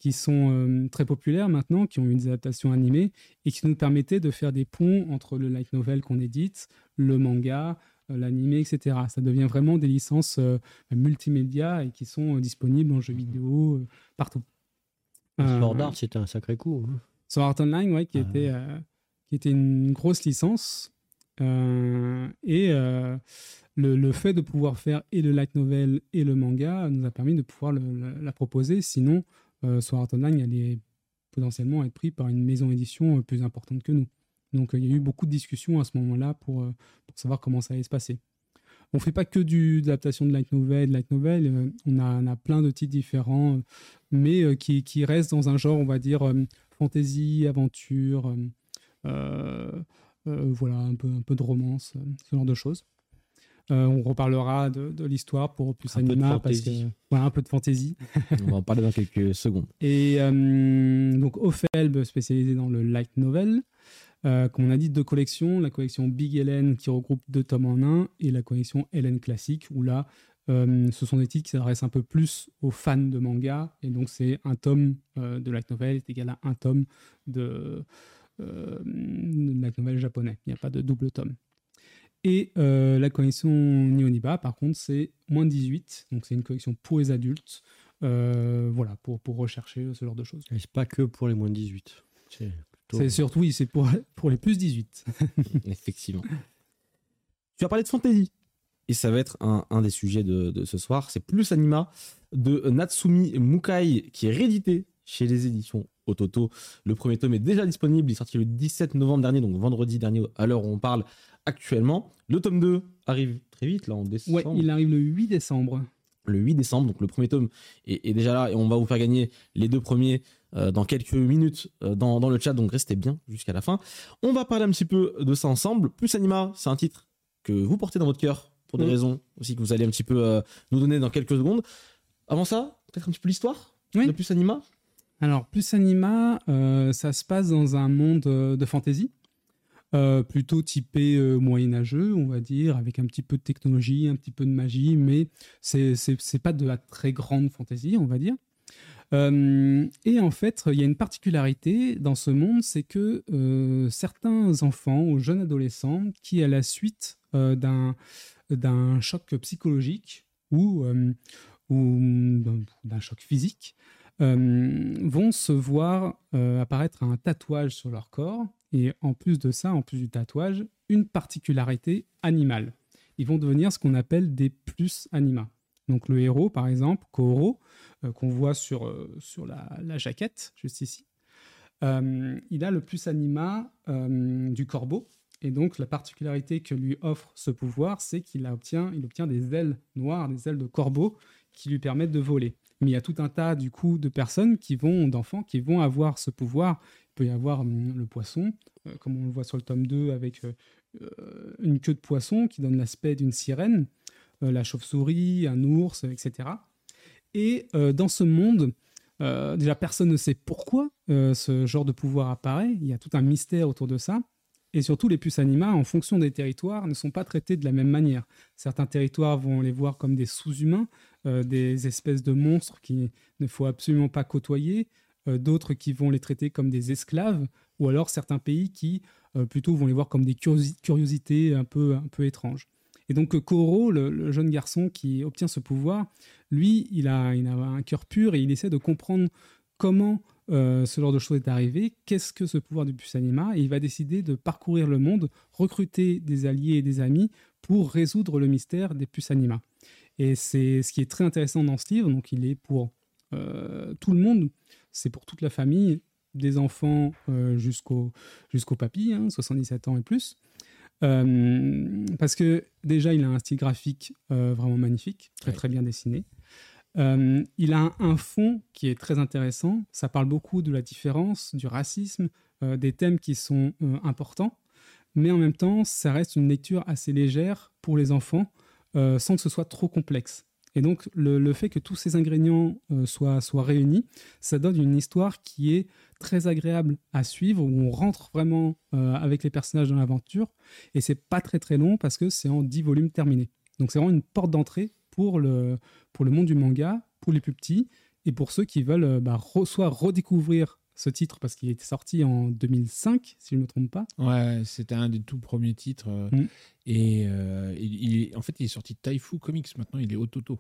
qui sont euh, très populaires maintenant, qui ont eu des adaptations animées et qui nous permettaient de faire des ponts entre le light novel qu'on édite, le manga, l'animé, etc. Ça devient vraiment des licences multimédia et qui sont disponibles en jeux vidéo partout. Sword Art, c'était un sacré coup. Hein. Sword Art Online, ouais, qui, ah était, euh, qui était une grosse licence. Euh, et euh, le, le, fait de pouvoir faire et le light novel et le manga nous a permis de pouvoir la proposer. Sinon, Sword Art Online allait potentiellement être pris par une maison édition plus importante que nous. Donc il y a eu beaucoup de discussions à ce moment-là pour, pour savoir comment ça allait se passer. On fait pas que du d'adaptation de light novel, light novel. Euh, on, a, on, a, plein de titres différents, euh, mais euh, qui, qui, restent dans un genre, on va dire, fantasy, aventure, voilà, un peu, un peu de romance, ce genre de choses. On reparlera de, de l'histoire pour plus Anima parce que voilà, un peu de fantaisie. on va en parler dans quelques secondes. Et donc Ophelb spécialisé dans le light novel, euh, comme on a dit, deux collections. La collection Big Helen qui regroupe deux tomes en un et la collection Helen classique où là, euh, ce sont des titres qui s'adressent un peu plus aux fans de manga. Et donc, c'est un tome euh, de light novel est égal à un tome de, light novel japonais. Il n'y a pas de double tome. Et la collection Nioniba, par contre, c'est moins 18. Donc, c'est une collection pour les adultes. voilà, pour, pour rechercher ce genre de choses. Et c'est pas que pour les moins de 18. C'est surtout, oui, c'est pour, pour les plus 18. Effectivement. Tu as parlé de fantasy. Et ça va être un, un des sujets de, de ce soir. C'est Plus Anima de Natsumi Mukai qui est réédité chez les éditions Ototo. Le premier tome est déjà disponible. Il est sorti le 17 novembre dernier, donc vendredi dernier, à l'heure où on parle actuellement. Le tome 2 arrive très vite, là, en décembre. Ouais, il arrive le 8 décembre. Le 8 décembre, donc le premier tome est, est déjà là et on va vous faire gagner les deux premiers euh, dans quelques minutes euh, dans, dans, le chat, donc restez bien jusqu'à la fin. On va parler un petit peu de ça ensemble. Plus Anima, c'est un titre que vous portez dans votre cœur pour des raisons aussi que vous allez un petit peu euh, nous donner dans quelques secondes. Avant ça, peut-être un petit peu l'histoire de Plus Anima? Alors, Plus Anima, ça se passe dans un monde de fantasy. plutôt typé moyenâgeux, on va dire, avec un petit peu de technologie, un petit peu de magie, mais c'est pas de la très grande fantasy, on va dire. Euh, et en fait, il y a une particularité dans ce monde, c'est que euh, certains enfants ou jeunes adolescents qui, à la suite euh, d'un choc psychologique ou, ou d'un choc physique, vont se voir apparaître un tatouage sur leur corps. Et en plus de ça, en plus du tatouage, une particularité animale. Ils vont devenir ce qu'on appelle des plus anima. Donc le héros, par exemple, Koro, euh, qu'on voit sur, euh, sur la, jaquette, juste ici. Euh, il a le plus anima du corbeau. Et donc, la particularité que lui offre ce pouvoir, c'est qu'il obtient, il obtient des ailes noires, des ailes de corbeau, qui lui permettent de voler. Mais il y a tout un tas, du coup, de personnes qui vont, d'enfants, qui vont avoir ce pouvoir. Il peut y avoir hum, le poisson, comme on le voit sur le tome 2, avec une queue de poisson qui donne l'aspect d'une sirène, la chauve-souris, un ours, etc. Et euh, dans ce monde, euh, déjà personne ne sait pourquoi euh, ce genre de pouvoir apparaît. Il y a tout un mystère autour de ça. Et surtout, les puces anima, en fonction des territoires, ne sont pas traités de la même manière. Certains territoires vont les voir comme des sous-humains, des espèces de monstres qu'il ne faut absolument pas côtoyer. euh, d'autres qui vont les traiter comme des esclaves, ou alors certains pays qui euh, plutôt vont les voir comme des curiosi- curiosités un peu, un peu étranges. Et donc euh, Koro, le, jeune garçon qui obtient ce pouvoir, lui, il a, un cœur pur et il essaie de comprendre comment euh, ce genre de choses est arrivé, qu'est-ce que ce pouvoir du Pusanima, et il va décider de parcourir le monde, recruter des alliés et des amis pour résoudre le mystère des Pusanima. Et c'est ce qui est très intéressant dans ce livre, donc il est pour euh, tout le monde, c'est pour toute la famille, des enfants euh, jusqu'au jusqu'au papy, hein, 77 ans et plus. Euh, parce que déjà, il a un style graphique vraiment magnifique, très Ouais. très bien dessiné. Il a un, un fond qui est très intéressant. Ça parle beaucoup de la différence, du racisme, des thèmes qui sont importants. Mais en même temps, ça reste une lecture assez légère pour les enfants, euh, sans que ce soit trop complexe. Et donc, le, fait que tous ces ingrédients euh, soient, soient réunis, ça donne une histoire qui est très agréable à suivre, où on rentre vraiment euh, avec les personnages dans l'aventure. Et c'est pas très très long parce que c'est en 10 volumes terminés. Donc, c'est vraiment une porte d'entrée pour le, pour le monde du manga, pour les plus petits, et pour ceux qui veulent bah, soit redécouvrir ce titre parce qu'il était sorti en 2005, si je ne me trompe pas. Ouais, c'était un des tout premiers titres. euh, Mm. Et euh, il, il est, en fait, il est sorti de Taifu Comics. Maintenant, il est Ototo.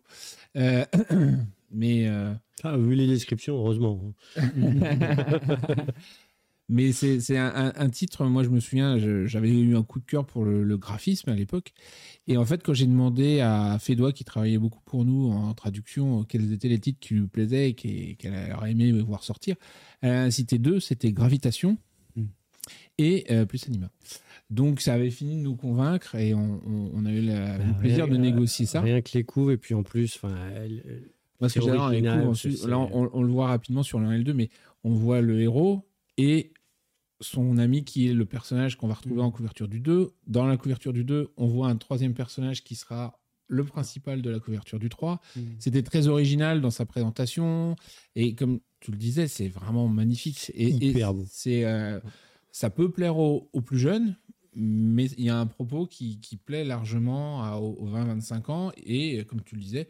Euh, mais euh, Ah, vu les descriptions, heureusement. mais c'est un, titre. Moi, je me souviens, j'avais eu un coup de cœur pour le, le graphisme à l'époque. Et en fait, quand j'ai demandé à Fédois, qui travaillait beaucoup pour nous en traduction, quels étaient les titres qui lui plaisaient et qu'elle aurait aimé voir sortir, elle a cité deux. C'était Gravitation Mm. et euh, Plus Anima. Donc, ça avait fini de nous convaincre et on, on- on a eu la- Bah, le plaisir rien- de négocier ça. Rien que les coups, et puis en plus, elle- Moi, ce que j'adore ensuite, c'est- là, on, on le voit rapidement sur le 1 et le 2, mais on voit le héros et son ami qui est le personnage qu'on va retrouver Mm. en couverture du 2. Dans la couverture du 2, on voit un troisième personnage qui sera le principal de la couverture du 3. C'était très original dans sa présentation et comme tu le disais, c'est vraiment magnifique. Et, beau. euh, ça peut plaire aux, aux plus jeunes, mais il y a un propos qui, qui plaît largement à- aux, aux 20-25 ans et comme tu le disais,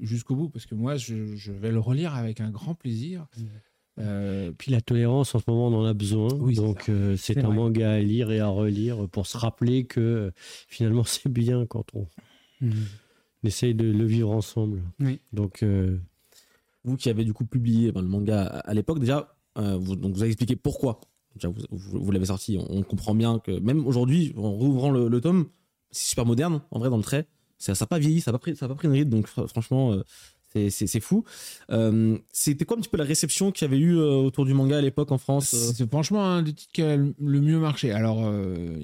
jusqu'au bout, parce que moi, je, je vais le relire avec un grand plaisir. Euh, Puis la tolérance, en ce moment, on en a besoin. Oui, Donc, euh, c'est un vrai. manga à lire et à relire pour se rappeler que euh, finalement, c'est bien quand on essaye de le vivre ensemble. Oui. Donc, euh, Vous qui avez du coup publié ben, le manga à, l'époque, déjà, euh, vous, donc vous avez expliqué pourquoi. Déjà, vous, vous- vous l'avez sorti, on, on comprend bien que même aujourd'hui, en rouvrant le, le tome, c'est super moderne, en vrai, dans le trait. Ça n'a pas vieilli, ça n'a pas, pris- ça a pas pris une ride, donc fr- franchement, euh, c'est- fou. Euh, C'était quoi un petit peu la réception qu'il y avait eu euh, autour du manga à l'époque en France euh? C'est franchement un des titres qui a le mieux marché. Alors, euh,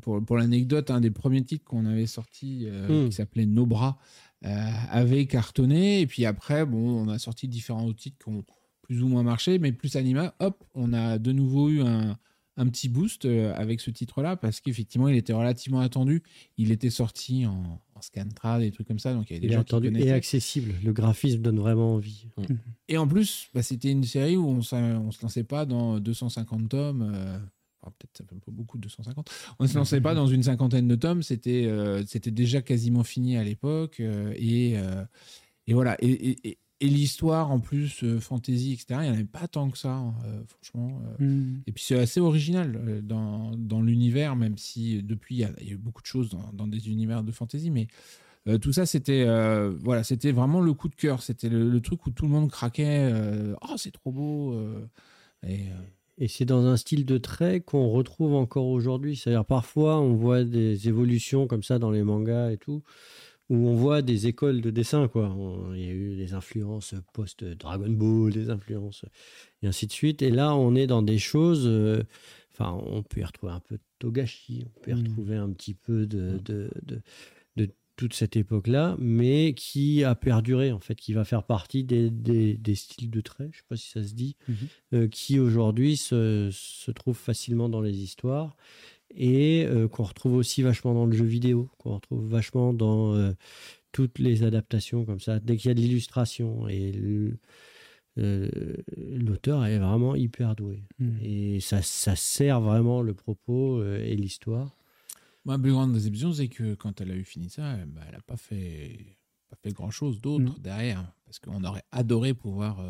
pour, l'anecdote, un des premiers titres qu'on avait sorti, euh, Mm. qui s'appelait Nos bras, avait cartonné. Et puis après, bon, on a sorti différents autres titres qui ont plus ou moins marché, mais plus Anima, hop, on a de nouveau eu un, un petit boost avec ce titre-là, parce qu'effectivement, il était relativement attendu. Il était sorti en, en scantrad, des trucs comme ça, donc il y avait des il est gens qui attendu et connaissaient. accessible. Le graphisme donne vraiment envie. Et en plus, bah, c'était une série où on ne se lançait pas dans 250 tomes. euh, enfin, Peut-être un peu beaucoup 250. On ne se lançait pas dans une cinquantaine de tomes. C'était euh, c'était déjà quasiment fini à l'époque. euh, et, euh, et voilà. Et, et- et- l'histoire, en plus, euh, fantasy, etc., il n'y en avait pas tant que ça, euh, franchement. euh. Mm. Et puis c'est assez original dans, dans l'univers, même si depuis il y, a, il y a eu beaucoup de choses dans, dans des univers de fantasy, mais euh, tout ça c'était euh, voilà, c'était vraiment le coup de cœur, c'était le, le truc où tout le monde craquait, euh, oh c'est trop beau, et, Et c'est dans un style de trait qu'on retrouve encore aujourd'hui. C'est-à-dire parfois on voit des évolutions comme ça dans les mangas et tout, où on voit des écoles de dessin. Quoi. Il y a eu des influences post-Dragon Ball, des influences et ainsi de suite. Et là on est dans des choses... euh, Enfin, on peut y retrouver un peu de Togashi, on peut y Mm. retrouver un petit peu de, de, de, de toute cette époque-là, mais qui a perduré, en fait, qui va faire partie des, des, des styles de trait, je sais pas si ça se dit, Mhm. euh, qui aujourd'hui se, se trouvent facilement dans les histoires et euh, qu'on retrouve aussi vachement dans le jeu vidéo, qu'on retrouve vachement dans euh, toutes les adaptations comme ça, dès qu'il y a de l'illustration. Et euh, l'auteur est vraiment hyper doué. Mm. Et ça, ça sert vraiment le propos et l'histoire. ma plus grande déception c'est que quand elle a eu fini ça, bah, elle n'a pas fait pas fait grand chose d'autre Non. derrière, parce qu'on aurait adoré pouvoir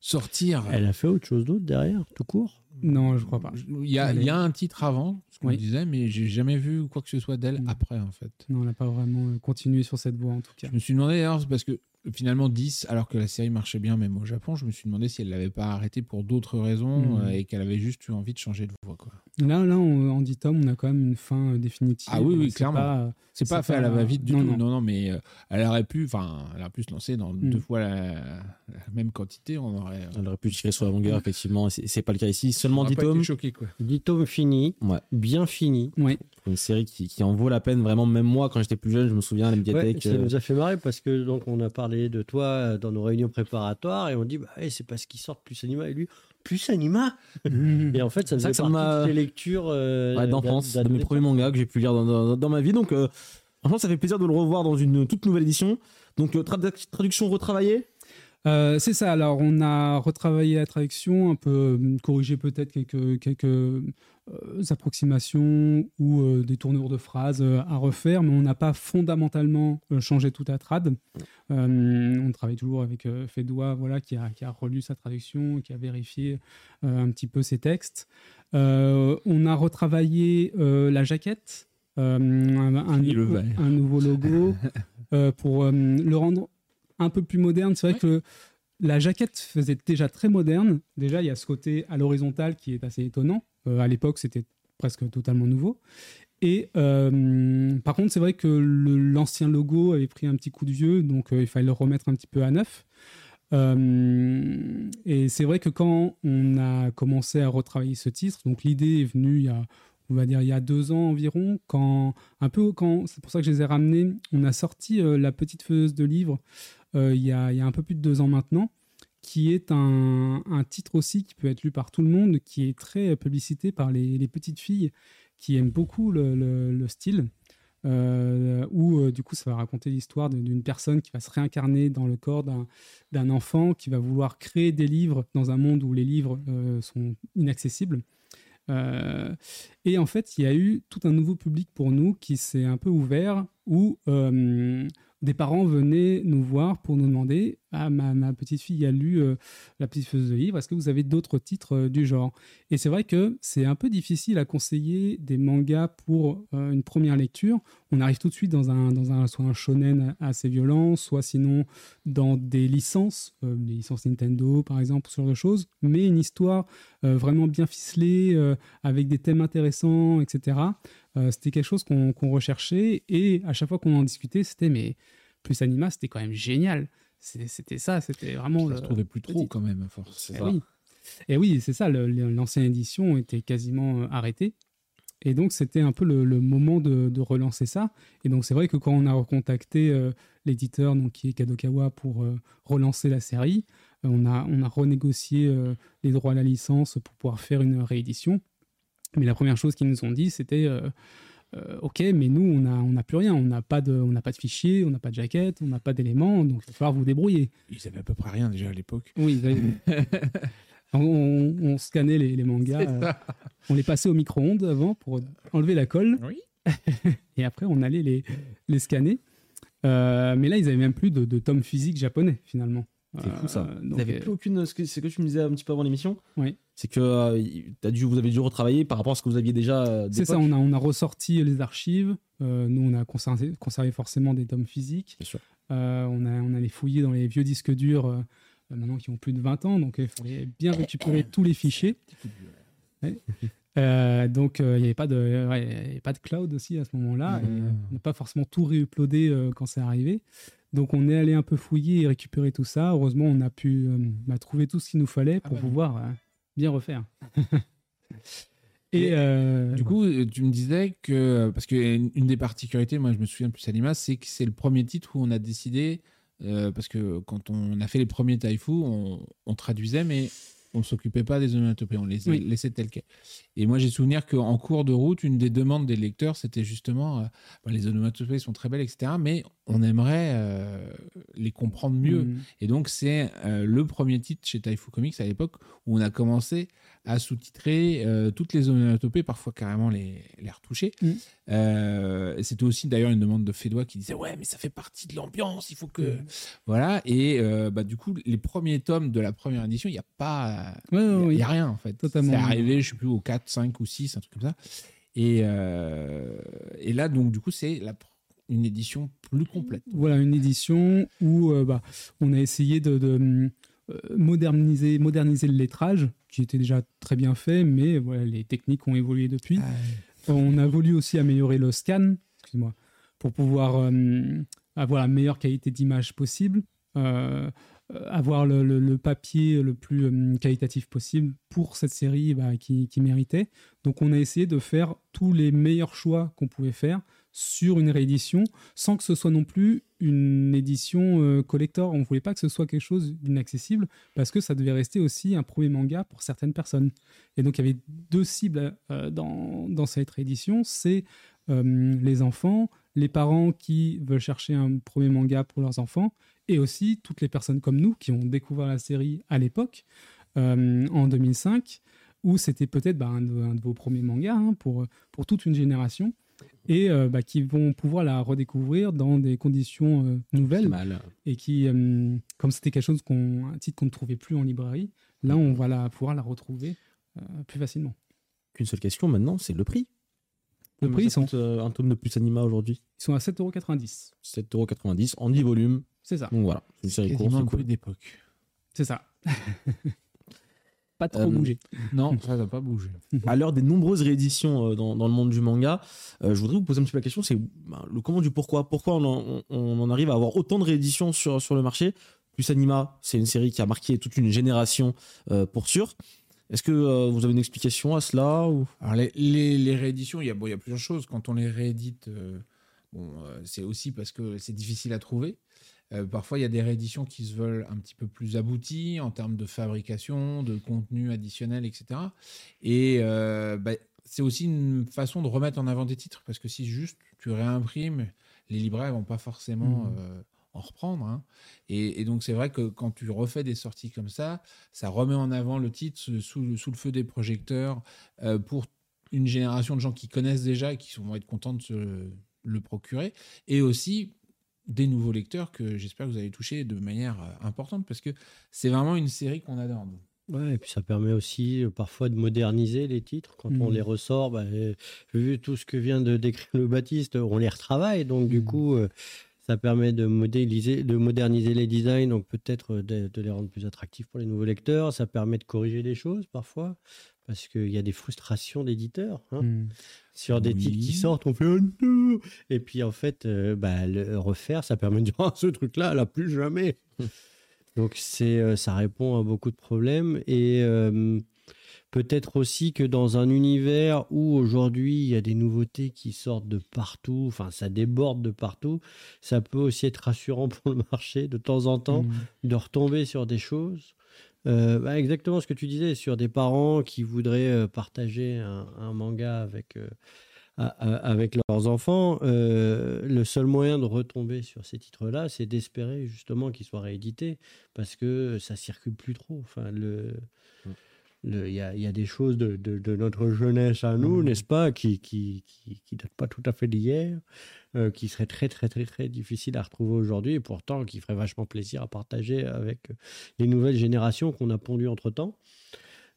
sortir. Elle a fait autre chose d'autre derrière, tout court? Non, je crois pas. Il y a, il y a un titre avant, ce qu'on Oui. disait, mais j'ai jamais vu quoi que ce soit d'elle après, en fait. Non, on n'a pas vraiment euh, continué sur cette voie en tout cas. Je me suis demandé d'ailleurs, parce que finalement 10, alors que la série marchait bien même au Japon, je me suis demandé si elle l'avait pas arrêté pour d'autres raisons Mhm. euh, et qu'elle avait juste eu envie de changer de voix. Quoi. Là, là, on- en 10 tomes, on a quand même une fin euh, définitive. Ah oui, oui, C'est clairement. pas, euh, C'est pas C'est fait à la pas- va-vite du non, tout. non. Non, non, mais euh, elle aurait pu, enfin, elle aurait pu se lancer dans Mm. deux fois la, la même quantité. On aurait. Elle aurait pu tirer sur la longueur, effectivement. C'est c'est pas le cas ici. Seulement on aurait 10 pas été tomes. choqué, quoi. 10 tomes finis, Ouais. bien finis. Ouais. Pour une série qui, qui en vaut la peine. Vraiment, même moi, quand j'étais plus jeune, je me souviens à la Ouais, médiathèque. ça euh, nous a fait marrer parce que donc on a parlé de toi dans nos réunions préparatoires et on dit bah ouais, c'est parce qu'ils sortent plus Anima et lui plus Anima et en fait ça C'est ça faisait ça partie m'a- de tes lectures euh, ouais, d'enfance, de mes premiers mangas que j'ai pu lire dans, dans- dans ma vie. Donc, euh, franchement, ça fait plaisir de le revoir dans une toute nouvelle édition. Donc, euh, trad- traduction retravaillée? Euh, c'est ça. Alors, on a retravaillé la traduction, un peu euh, corrigé peut-être quelques, quelques approximations ou euh, des tournures de phrases euh, à refaire, mais on n'a pas fondamentalement euh, changé toute la trad. Euh, on travaille toujours avec euh, Fedoua, voilà, qui a, qui a relu sa traduction, qui a vérifié euh, un petit peu ses textes. Euh, on a retravaillé euh, la jaquette. euh, un, un- Et le vert. un nouveau logo euh, pour euh, le rendre un peu plus moderne. C'est vrai Ouais. que la jaquette faisait déjà très moderne. Déjà, il y a ce côté à l'horizontale qui est assez étonnant. Euh, à l'époque, c'était presque totalement nouveau. Et euh, par contre, c'est vrai que l'ancien logo avait pris un petit coup de vieux, donc euh, il fallait le remettre un petit peu à neuf. Et c'est vrai que quand on a commencé à retravailler ce titre, donc l'idée est venue il y a, on va dire, il y a deux ans environ, quand un peu quand, c'est pour ça que je les ai ramenés, on a sorti la petite feuilleuse de livres il y a un peu plus de deux ans maintenant, qui est un, titre aussi qui peut être lu par tout le monde, qui est très publicité par les, petites filles qui aiment beaucoup le, le- le style. euh, où euh, du coup ça va raconter l'histoire d'une personne qui va se réincarner dans le corps d'un enfant qui va vouloir créer des livres dans un monde où les livres euh, sont inaccessibles. Euh, et en fait, il y a eu tout un nouveau public pour nous qui s'est un peu ouvert, où euh, des parents venaient nous voir pour nous demander Ah, ma, petite fille a lu euh, La petite feuille de livres, est-ce que vous avez d'autres titres euh, du genre? Et c'est vrai que c'est un peu difficile à conseiller des mangas pour euh, une première lecture. On arrive tout de suite dans un, dans un, soit un shonen assez violent, soit sinon dans des licences, des licences Nintendo par exemple, ce genre de choses, mais une histoire vraiment bien ficelée, avec des thèmes intéressants, etc. C'était quelque chose qu'on recherchait et à chaque fois qu'on en discutait, c'était mais plus Anima, c'était quand même génial. C'était ça, c'était vraiment. Ça se trouvait plus trop quand même, force. C'est eh ça. oui. Et oui, c'est ça, l'ancienne édition était quasiment euh, arrêtée. Et donc, c'était un peu le, le moment de, de relancer ça. Et donc, c'est vrai que quand on a recontacté euh, l'éditeur, donc qui est Kadokawa, pour euh, relancer la série, euh, on, a, on a renégocié euh, les droits à la licence pour pouvoir faire une réédition. Mais la première chose qu'ils nous ont dit, c'était euh, OK, mais nous, on n'a on n'a plus rien. On n'a pas, de- on pas de fichier, on n'a pas de jaquette, on n'a pas d'éléments. Donc, il va falloir vous débrouiller. Ils avaient à peu près rien déjà à l'époque. Oui, on, on- on scannait les, les mangas, euh, on les passait au micro-ondes avant pour enlever la colle, Oui. et après on allait les, les scanner. Euh, mais là, ils avaient même plus de, de tomes physiques japonais finalement. C'est fou ça. Euh, Vous donc, n'avez euh, plus aucune. Ce que, ce que tu me disais un petit peu avant l'émission. Oui. C'est que euh, t'as dû, vous avez dû retravailler par rapport à ce que vous aviez déjà. euh, C'est ça, on a, on a ressorti les archives. Euh, nous, on a conservé, conservé forcément des tomes physiques. Bien sûr. Euh, on, a, on a les fouillé dans les vieux disques durs, euh, maintenant qui ont plus de 20 ans, donc il fallait bien récupérer tous les fichiers. Ouais. Euh, donc euh, il n'y avait, pas de- ouais, il y avait pas de cloud aussi à ce moment-là. et. On n'a pas forcément tout réuploadé euh, quand c'est arrivé. Donc on est allé un peu fouiller et récupérer tout ça. Heureusement, on a pu euh, bah, trouver tout ce qu'il nous fallait Ah pour bah. pouvoir euh, bien refaire. et euh, Du coup, euh, tu me disais que, parce qu'une une des particularités, moi je me souviens plus Anima, c'est que c'est le premier titre où on a décidé, parce que quand on a fait les premiers Taifu, on, on traduisait, mais on ne s'occupait pas des onomatopées, on les Oui. laissait tels quels. Et moi j'ai souvenir qu'en cours de route, une des demandes des lecteurs, c'était justement, euh, bah, les onomatopées sont très belles, etc., mais on aimerait euh, les comprendre mieux. mm, Et donc, c'est euh, le premier titre chez Taifu Comics à l'époque où on a commencé à sous-titrer euh, toutes les onomatopées, parfois carrément les, les retoucher. Mm. Euh, C'était aussi d'ailleurs une demande de Fédois qui disait Ouais, mais ça fait partie de l'ambiance, il faut que. Mm. Voilà. Et euh, bah, du coup, les premiers tomes de la première édition, il n'y a pas. Il ouais, n'y a, y a rien en fait. Totalement. C'est arrivé, je sais plus, au 4, 5 ou 6, un truc comme ça. Et, euh, et là, donc, du coup, c'est la une édition plus complète. Voilà, une édition où euh, bah, on a essayé de, de, moderniser, moderniser le lettrage, qui était déjà très bien fait, mais voilà, les techniques ont évolué depuis. On a voulu aussi améliorer le scan, excuse-moi, pour pouvoir euh, avoir la meilleure qualité d'image possible, euh, euh, avoir le, le- le papier le plus euh, qualitatif possible pour cette série bah, qui, qui méritait. Donc on a essayé de faire tous les meilleurs choix qu'on pouvait faire sur une réédition, sans que ce soit non plus une édition euh, collector. On ne voulait pas que ce soit quelque chose d'inaccessible, parce que ça devait rester aussi un premier manga pour certaines personnes. Et donc, il y avait deux cibles euh, dans, dans cette réédition. C'est euh, les enfants, les parents qui veulent chercher un premier manga pour leurs enfants, et aussi toutes les personnes comme nous qui ont découvert la série à l'époque, en 2005, où c'était peut-être bah, un, de, un de vos premiers mangas hein, pour, pour toute une génération, et euh, bah, qui vont pouvoir la redécouvrir dans des conditions euh, nouvelles Mal. et qui, euh, comme c'était quelque chose qu'on, un titre qu'on ne trouvait plus en librairie, là on va la, pouvoir la retrouver euh, plus facilement. Qu'une seule question maintenant, c'est le prix. Le prix, ils sont, euh, un tome de plus anima aujourd'hui? Ils sont à 7,90€. 7,90€ en 10 volumes. C'est ça. Donc voilà, c'est une série courte, c'est cool. d'époque. C'est ça. Pas trop Euh, bougé. Non, ça n'a pas bougé. À l'heure des nombreuses rééditions euh, dans, dans le monde du manga, euh, je voudrais vous poser un petit peu la question, c'est ben, le comment du pourquoi? Pourquoi on en, on- on en arrive à avoir autant de rééditions sur, sur le marché? Plus Anima, c'est une série qui a marqué toute une génération euh, pour sûr. Est-ce que euh, vous avez une explication à cela ou... Alors, les, les, les rééditions, il y, a, bon, il y a plusieurs choses. Quand on les réédite, euh, bon, euh, c'est aussi parce que c'est difficile à trouver. Euh, parfois, il y a des rééditions qui se veulent un petit peu plus abouties en termes de fabrication, de contenu additionnel, etc. Et euh, bah, c'est aussi une façon de remettre en avant des titres, parce que si juste tu réimprimes, les libraires vont pas forcément Mhm. euh, en reprendre. hein. Et, et donc, c'est vrai que quand tu refais des sorties comme ça, ça remet en avant le titre sous, sous- le feu des projecteurs pour une génération de gens qui connaissent déjà et qui vont être contents de se le procurer. Et aussi des nouveaux lecteurs que j'espère que vous allez toucher de manière euh, importante parce que c'est vraiment une série qu'on adore. Ouais, et puis ça permet aussi euh, parfois de moderniser les titres. Quand on Mhm. les ressort, bah, euh, vu tout ce que vient de décrire le Baptiste, on les retravaille. Donc, du Mhm. coup, euh, ça permet de modéliser, de moderniser les designs, donc peut-être de, de les rendre plus attractifs pour les nouveaux lecteurs. Ça permet de corriger des choses parfois, parce qu'il y a des frustrations d'éditeurs. hein. Hmm. Sur des titres qui sortent, on fait oh non Et puis en fait, euh, bah, le refaire, ça permet de dire Ah, ce truc-là, elle a plus jamais. Donc c'est, euh, ça répond à beaucoup de problèmes et euh, peut-être aussi que dans un univers où aujourd'hui il y a des nouveautés qui sortent de partout, enfin ça déborde de partout, ça peut aussi être rassurant pour le marché de temps en temps Hmm. de retomber sur des choses. Euh, bah, exactement ce que tu disais sur des parents qui voudraient euh, partager un, manga avec, euh, avec leurs enfants. Le seul moyen de retomber sur ces titres-là, c'est d'espérer justement qu'ils soient réédités parce que ça circule plus trop. Enfin, le. Il y, a, y a des choses de, de- de notre jeunesse à nous, n'est-ce pas, qui qui, qui, qui datent pas tout à fait d'hier, euh, qui seraient très, très, très, très difficiles à retrouver aujourd'hui, et pourtant qui feraient vachement plaisir à partager avec les nouvelles générations qu'on a pondues entre-temps.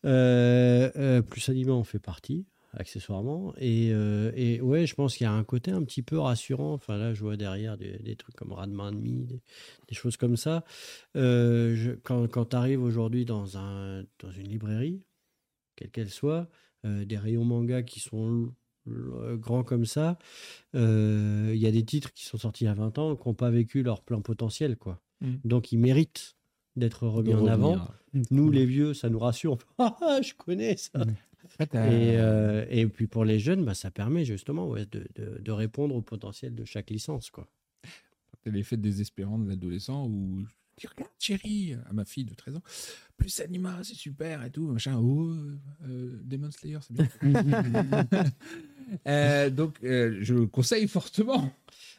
Euh, euh, plus Aliment en fait partie, accessoirement. Et, euh, et ouais, je pense qu'il y a un côté un petit peu rassurant. Enfin, là, je vois derrière des, des trucs comme Radman Me, des, des choses comme ça. Euh, je- quand quand tu arrives aujourd'hui dans, un, dans une librairie, quelle qu'elle soit, euh, des rayons manga qui sont grands comme ça, il y a des titres qui sont sortis il y a 20 ans qui n'ont pas vécu leur plein potentiel. quoi. Mm. Donc, ils méritent d'être remis en avant. revenir Nous, les vieux, ça nous rassure. Ah, je connais ça. Euh, Et, euh, et puis pour les jeunes, bah, ça permet justement ouais, de, de- de répondre au potentiel de chaque licence. Quoi. C'est l'effet désespérant de l'adolescent où tu regardes chérie à ma fille de 13 ans plus anima c'est super et tout machin oh euh, Demon Slayer c'est bien Euh, donc euh, je le conseille fortement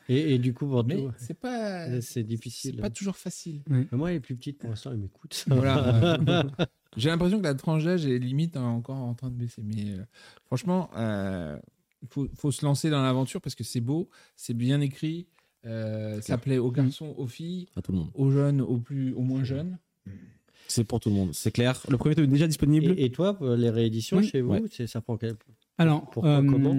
Et, et du coup, pour mais c'est pas c'est difficile. c'est pas toujours facile Mais Moi, les plus petites, pour l'instant, elles m'écoutent. voilà J'ai l'impression que la tranche d'âge est limite hein, encore en train de baisser. Mais euh, franchement, euh, il faut, faut se lancer dans l'aventure parce que c'est beau, c'est bien écrit. euh, ça plaît aux garçons, aux filles, À tout le monde. aux jeunes, aux, plus, aux moins jeunes. C'est pour tout le monde, c'est clair. Le premier tome est déjà disponible. Et, et toi, les rééditions Oui. chez vous, Ouais. c'est ça prend quel... Alors, Pourquoi, euh, comment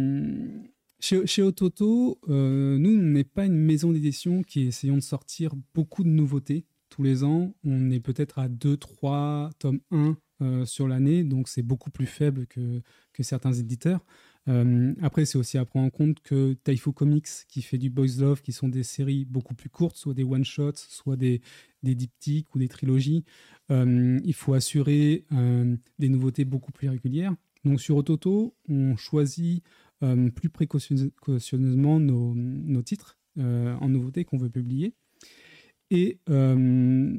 chez, chez Ototo, euh, nous, on n'est pas une maison d'édition qui essayons de sortir beaucoup de nouveautés tous les ans. On est peut-être à 2, 3 tomes 1 euh, sur l'année, donc c'est beaucoup plus faible que, certains éditeurs. Euh, après, c'est aussi à prendre en compte que Taifu Comics, qui fait du Boys Love, qui sont des séries beaucoup plus courtes, soit des one-shots, soit des, diptyques ou des trilogies, euh, il faut assurer euh, des nouveautés beaucoup plus régulières. Donc sur Ototo, on choisit plus précautionneuse- précautionneusement nos, titres en nouveautés qu'on veut publier. Et euh,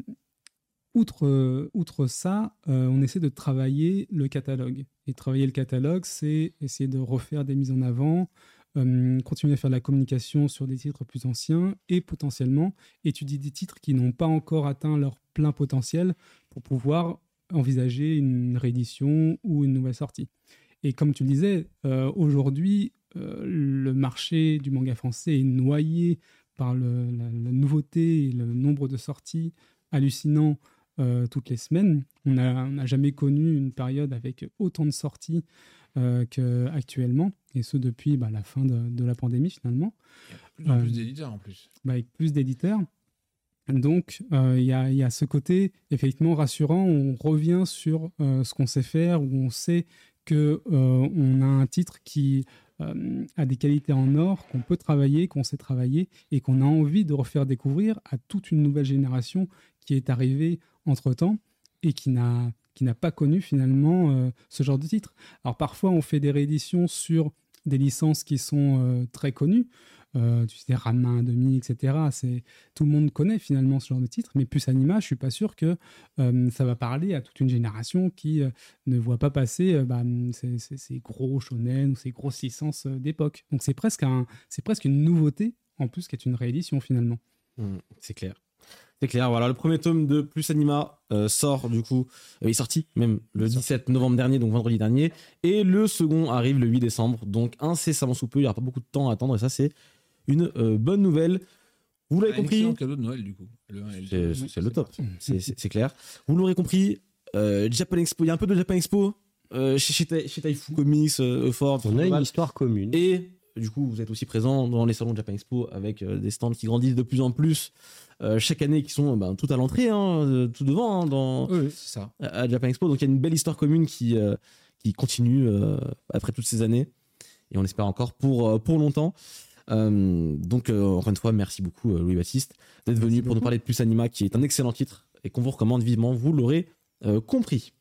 outre, euh, outre ça, euh, on essaie de travailler le catalogue. Et travailler le catalogue, c'est essayer de refaire des mises en avant, continuer à faire de la communication sur des titres plus anciens et potentiellement étudier des titres qui n'ont pas encore atteint leur plein potentiel pour pouvoir envisager une réédition ou une nouvelle sortie. Et comme tu le disais, aujourd'hui, le marché du manga français est noyé par le- la, la nouveauté et le nombre de sorties hallucinant euh, toutes les semaines. On n'a jamais connu une période avec autant de sorties euh, qu'actuellement, et ce depuis bah, la fin de, de la pandémie finalement Plus en Euh, plus d'éditeurs en plus. bah, avec plus d'éditeurs. Donc, euh, il y, a, il y a ce côté effectivement rassurant. On revient sur euh, ce qu'on sait faire, où on sait que euh, on a un titre qui euh, a des qualités en or, qu'on peut travailler, qu'on sait travailler, et qu'on a envie de refaire découvrir à toute une nouvelle génération qui est arrivée entre temps et qui n'a qui n'a pas connu finalement euh, ce genre de titre. Alors parfois, on fait des rééditions sur des licences qui sont euh, très connues euh, tu sais, Ranma 1,5, etc. C'est, tout le monde connaît finalement ce genre de titre, mais plus Anima, je suis pas sûr que euh, ça va parler à toute une génération qui euh, ne voit pas passer bah, ces, ces- ces gros shonen ou ces grosses licences euh, d'époque. Donc c'est presque, un, c'est presque une nouveauté, en plus, qui est une réédition finalement. Mm, c'est clair. C'est clair, voilà, le premier tome de Plus Anima euh, sort du coup, euh, il est sorti même le 17 novembre dernier, donc vendredi dernier, et le second arrive le 8 décembre, donc incessamment sous peu, il n'y aura pas beaucoup de temps à attendre, et ça c'est une euh, bonne nouvelle. Vous l'avez compris, excellent cadeau de Noël du coup. C'est c'est- c'est le top, c'est- c'est c'est clair. Vous l'aurez compris, euh, Japan Expo, il y a un peu de Japan Expo euh, chez, chez, chez Taifu Comics, euh, Ford, On a une histoire commune. Et du coup, vous êtes aussi présent dans les salons de Japan Expo avec euh, des stands qui grandissent de plus en plus euh, chaque année, qui sont ben, tout à l'entrée, hein, tout devant, hein, dans, Oui, oui, c'est ça. à Japan Expo. Donc il y a une belle histoire commune qui, euh, qui continue euh, après toutes ces années. Et on espère encore pour, euh, pour longtemps. Euh, donc, euh, encore une fois, merci beaucoup, euh, Louis-Baptiste, d'être venu pour nous parler de Plus Anima, qui est un excellent titre et qu'on vous recommande vivement. Vous l'aurez euh, compris.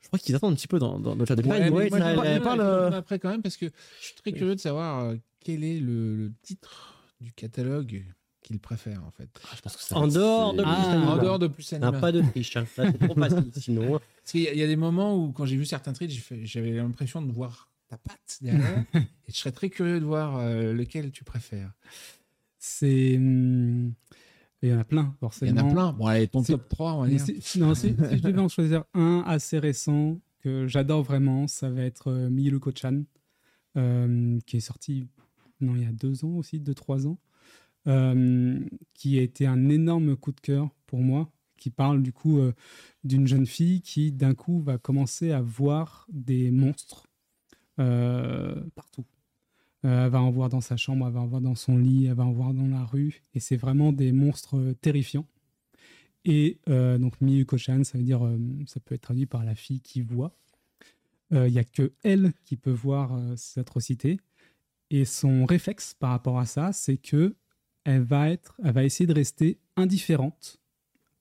Je crois qu'ils attendent un petit peu dans, dans, dans le chat de Ouais, euh, après quand même parce que je suis très curieux de savoir quel est le, le titre du catalogue qu'il préfère en fait. je pense que ça En dehors de Ah. Anima. En dehors de plus Ah, Anima. pas de triche, hein. C'est trop facile sinon. Parce qu'il y, a- il y a des moments où quand j'ai vu certains fait- j'avais l'impression de voir ta patte derrière. et je serais très curieux de voir euh, lequel tu préfères. C'est. hum, Il y en a plein, Il y forcément. en a plein. Bon, allez, ton top 3, on va dire. non, si, si je devais en choisir un assez récent que j'adore vraiment, ça va être euh, Miyuko-chan, euh, qui est sorti non, il y a deux ans aussi, deux, trois ans, euh, qui a été un énorme coup de cœur pour moi, qui parle du coup d'une jeune fille qui d'un coup va commencer à voir des monstres partout. Euh, elle va en voir dans sa chambre, elle va en voir dans son lit, elle va en voir dans la rue, et c'est vraiment des monstres euh, terrifiants. Et euh, donc Miyuko-chan, ça veut dire, euh, ça peut être traduit par la fille qui voit. Euh, Il n'y a que elle qui peut voir euh, ces atrocités. Et son réflexe par rapport à ça, c'est que elle va être, elle va essayer de rester indifférente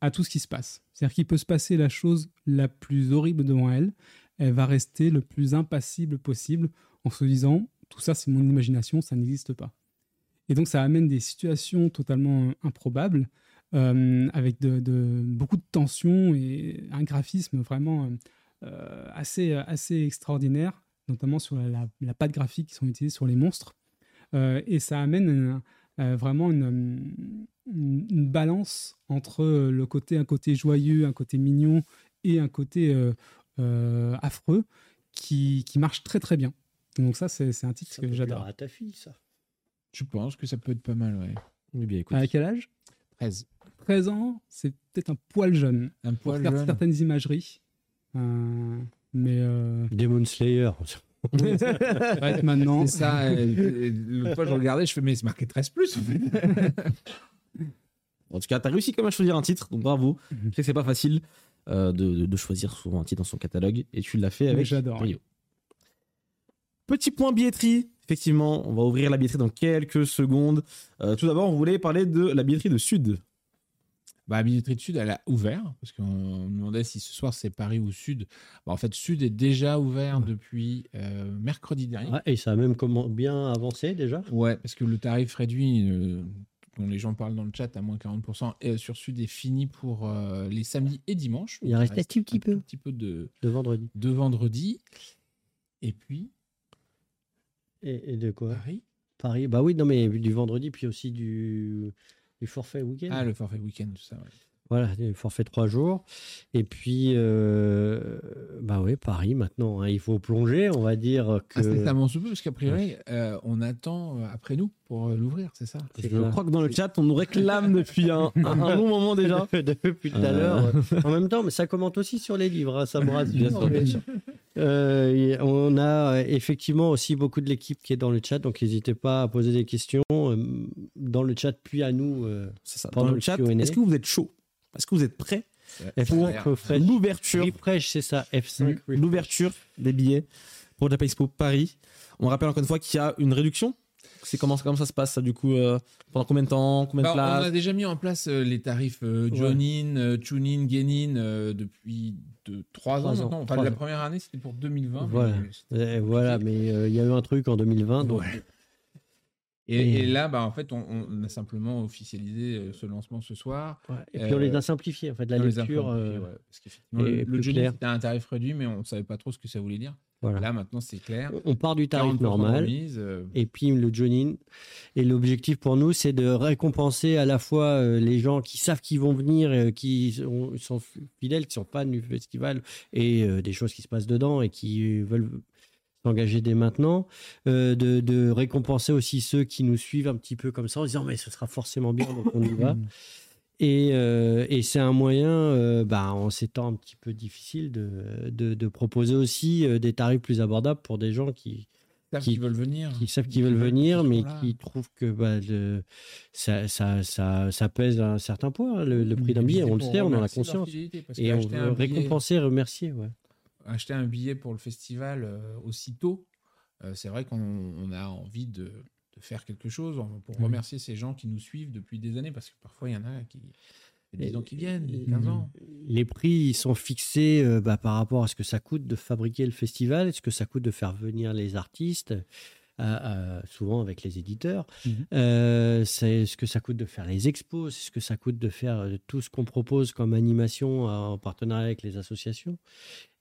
à tout ce qui se passe. C'est-à-dire qu'il peut se passer la chose la plus horrible devant elle, elle va rester le plus impassible possible en se disant tout ça c'est mon imagination, ça n'existe pas. Et donc ça amène des situations totalement euh, improbables euh, avec beaucoup de tension et un graphisme vraiment euh, assez, assez extraordinaire, notamment sur la, la, patte graphique qui sont utilisées sur les monstres. Et ça amène vraiment une, une- balance entre le côté, un côté joyeux, un côté mignon et un côté affreux qui, qui marche très très bien. Donc ça, c'est c'est un titre Ça que j'adore. à ta fille, ça. Je pense que ça peut être pas mal, ouais. Eh bien, écoute. À quel âge? 13. 13 ans, c'est peut-être un poil jeune Un pour poil faire jeune. certaines imageries. Euh, mais euh, Demon Slayer. maintenant, C'est ça. euh, L'autre fois, je regardais, je fais, mais c'est marqué 13 plus, en fait. En tout cas, tu as réussi quand même à choisir un titre, donc bravo. Je sais que c'est pas facile euh, de, de- de choisir souvent un titre dans son catalogue, et tu l'as fait avec j'adore. Petit point billetterie. Effectivement, on va ouvrir la billetterie dans quelques secondes. Euh, tout d'abord, on voulait parler de la billetterie de Sud. Bah, la billetterie de Sud, elle a ouvert, parce qu'on me demandait si ce soir c'est Paris ou Sud. Bah, en fait, Sud est déjà ouvert depuis euh, mercredi dernier. Ouais, et ça a même comment, bien avancé déjà? Ouais, parce que le tarif réduit, euh, dont les gens parlent dans le chat, à moins 40%, et, euh, sur Sud est fini pour euh, les samedis et dimanches. Il Donc, reste un petit peu. Un petit peu de, De vendredi. de vendredi. Et puis, Et, et de quoi? Paris. Paris. Bah oui, non, mais du vendredi, puis aussi du, du forfait week-end. Ah, le forfait week-end, tout ça. ouais. Voilà, forfait trois jours. Et puis, euh, bah oui, Paris maintenant. hein, il faut plonger, on va dire que. Incessamment sous peu, parce qu'a priori, euh, on attend euh, après nous pour l'ouvrir, c'est ça Je ça. crois que dans le chat, on nous réclame depuis un, un- long moment déjà. Depuis tout à l'heure. En même temps, mais ça commente aussi sur les livres, hein, ça me rassure. Bien sûr, bien sûr. Euh, y- on a effectivement aussi beaucoup de l'équipe qui est dans le chat, donc n'hésitez pas à poser des questions dans le chat, puis à nous. euh, C'est ça. Pendant Dans le le chat, est-ce que vous êtes chaud? Est-ce que vous êtes prêts F5 refresh. L'ouverture Refresh, c'est ça, F5. refresh. l'ouverture des billets pour Japan Expo Paris. On rappelle encore une fois qu'il y a une réduction. C'est comment, comment ça se passe ça, du coup euh, Pendant combien de temps Combien Bah, de on a déjà mis en place euh, les tarifs euh, Jonin, euh, Chunin, Genin euh, depuis de, 3 ans Trois ans, maintenant. Enfin, trois la ans. première année, c'était pour 2020. mais Voilà. Euh, mais euh, il y a eu un truc en 2020, donc Ouais. Et, Et- et là, bah, en fait, on, on a simplement officialisé euh, ce lancement ce soir. ouais. et puis on les Euh, a simplifiés en fait, la les lecture. simplifiés, euh, ouais, parce qu'effectivement, est le, le claire. c'était un tarif réduit, mais on ne savait pas trop ce que ça voulait dire. voilà. Là, maintenant, c'est clair. On part du tarif 40% normal. remise, euh, et puis le Jonin. Et l'objectif pour nous, c'est de récompenser à la fois euh, les gens qui savent qu'ils vont venir, euh, qui sont, sont fidèles, qui sont fans du festival et euh, des choses qui se passent dedans et qui veulent s'engager dès maintenant, euh, de, de récompenser aussi ceux qui nous suivent un petit peu comme ça en disant mais ce sera forcément bien donc on y va. Et, euh, et c'est un moyen, euh, bah, en ces temps un petit peu difficiles, de, de, de proposer aussi des tarifs plus abordables pour des gens qui, savent qui- qu'ils veulent venir. qui savent Qui qu'ils veulent veulent venir, qu'ils mais là. qui trouvent que bah, le- ça, ça, ça, ça pèse un certain poids, le, le prix d'un billet, on le sait, on en a conscience. Et on veut récompenser, remercier. Ouais. Acheter un billet pour le festival euh, aussitôt, euh, c'est vrai qu'on on a envie de, de faire quelque chose pour remercier ces gens qui nous suivent depuis des années, parce que parfois il y en a qui. 10 ans qui viennent, Et- 15 ans. Les prix ils sont fixés euh, bah, par rapport à ce que ça coûte de fabriquer le festival, ce que ça coûte de faire venir les artistes, souvent avec les éditeurs. Mhm. Euh, c'est ce que ça coûte de faire les expos, c'est ce que ça coûte de faire euh, tout ce qu'on propose comme animation euh, en partenariat avec les associations.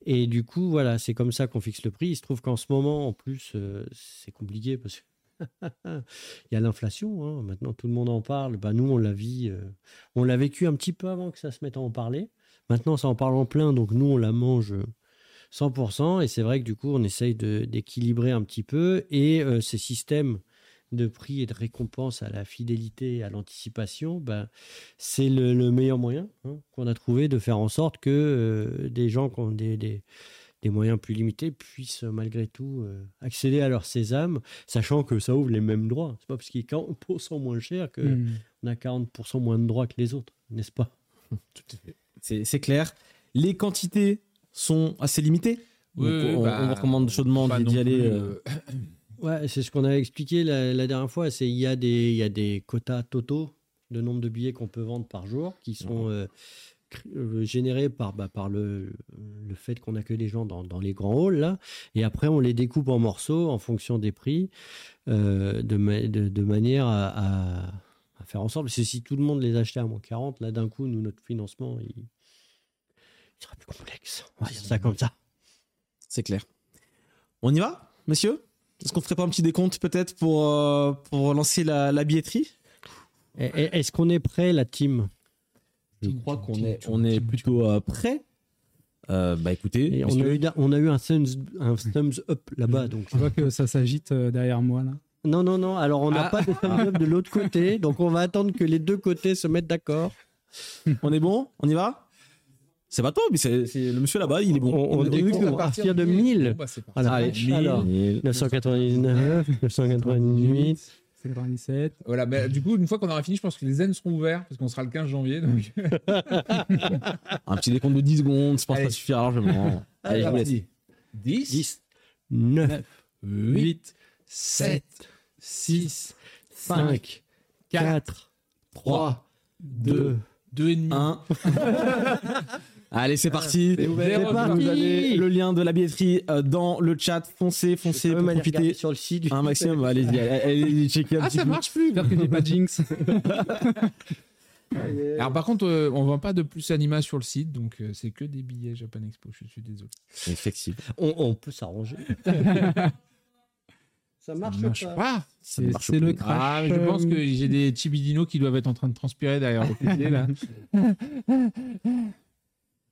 Et du coup, voilà, c'est comme ça qu'on fixe le prix. Il se trouve qu'en ce moment, en plus, euh, c'est compliqué parce que il y a l'inflation. hein. Maintenant, tout le monde en parle. Bah, nous, on l'a vu, euh, on l'a vécu un petit peu avant que ça se mette à en parler. Maintenant, ça en parle en plein, donc nous, on la mange 100%. Et c'est vrai que du coup, on essaye de- d'équilibrer un petit peu. Et euh, ces systèmes de prix et de récompense à la fidélité, à l'anticipation, ben, c'est le, le meilleur moyen hein, qu'on a trouvé de faire en sorte que euh, des gens qui ont des, des- des moyens plus limités puissent malgré tout euh, accéder à leur sésame, sachant que ça ouvre les mêmes droits. C'est pas parce qu'il est 40% moins cher qu'on Hmm. a 40% moins de droits que les autres, n'est-ce pas? Tout à fait. C'est c'est clair. Les quantités sont assez limitées. Donc, Oui, oui, on, bah, on recommande chaudement d'y aller. plus, euh, euh, Ouais, c'est ce qu'on a expliqué la, la dernière fois. C'est il y a des il y a des quotas totaux de nombre de billets qu'on peut vendre par jour qui sont euh, euh, générés par bah, par le le fait qu'on accueille les gens dans, dans les grands halls là. Et après on les découpe en morceaux en fonction des prix euh, de, ma- de de manière à, à- à faire en sorte. Parce que si tout le monde les achetait à moins 40, là d'un coup nous notre financement il, il sera plus complexe. On va dire ça comme ça. C'est clair. On y va, monsieur? Est-ce qu'on ferait pas un petit décompte peut-être pour, euh, pour lancer la, la billetterie? Et- et- Est-ce qu'on est prêt la team? Je crois qu'on est, on est plutôt euh, prêt. Euh, bah écoutez, Et on, a eu, on a eu un thumbs, un thumbs up là-bas. Donc. Je vois que ça s'agite derrière moi là. Non, non, non. Alors, on n'a Ah. pas de thumbs up de l'autre côté. Donc, on va attendre que les deux côtés se mettent d'accord. on est bon? On y va? C'est pas toi, mais c'est le monsieur là-bas, il est bon. On- on est découvre. bon. à partir de 1000. Bon, bah, c'est parti. Voilà. Allez, Alors, 1000. 999, 998. 97. Voilà, bah, du coup, une fois qu'on aura fini, je pense que les zen seront ouverts parce qu'on sera le 15 janvier. Donc... Un petit décompte de 10 secondes, je pense que ça Allez. suffira largement. Allez, je vous laisse. 10, 10, 9, 8, 7, 6, 5, 4, 3, 2, 2 et demi. 1. Allez, c'est parti. C'est ouvert. Vous parti. avez le lien de la billetterie euh, dans le chat. Foncez, foncez pour profiter sur le site. du un maximum. Allez-y, checker un Ah, petit ça peu. marche plus. J'espère que j'ai pas jinx. Alors, par contre, euh, on vend pas de plus Anima sur le site, donc euh, c'est que des billets Japan Expo. Je suis désolé. Effectivement. On, on peut s'arranger. ça marche, Ça marche pas. pas. Ça ne C'est le crash. Ah, mais je pense que j'ai des Chibidino qui doivent être en train de transpirer derrière le PC, là.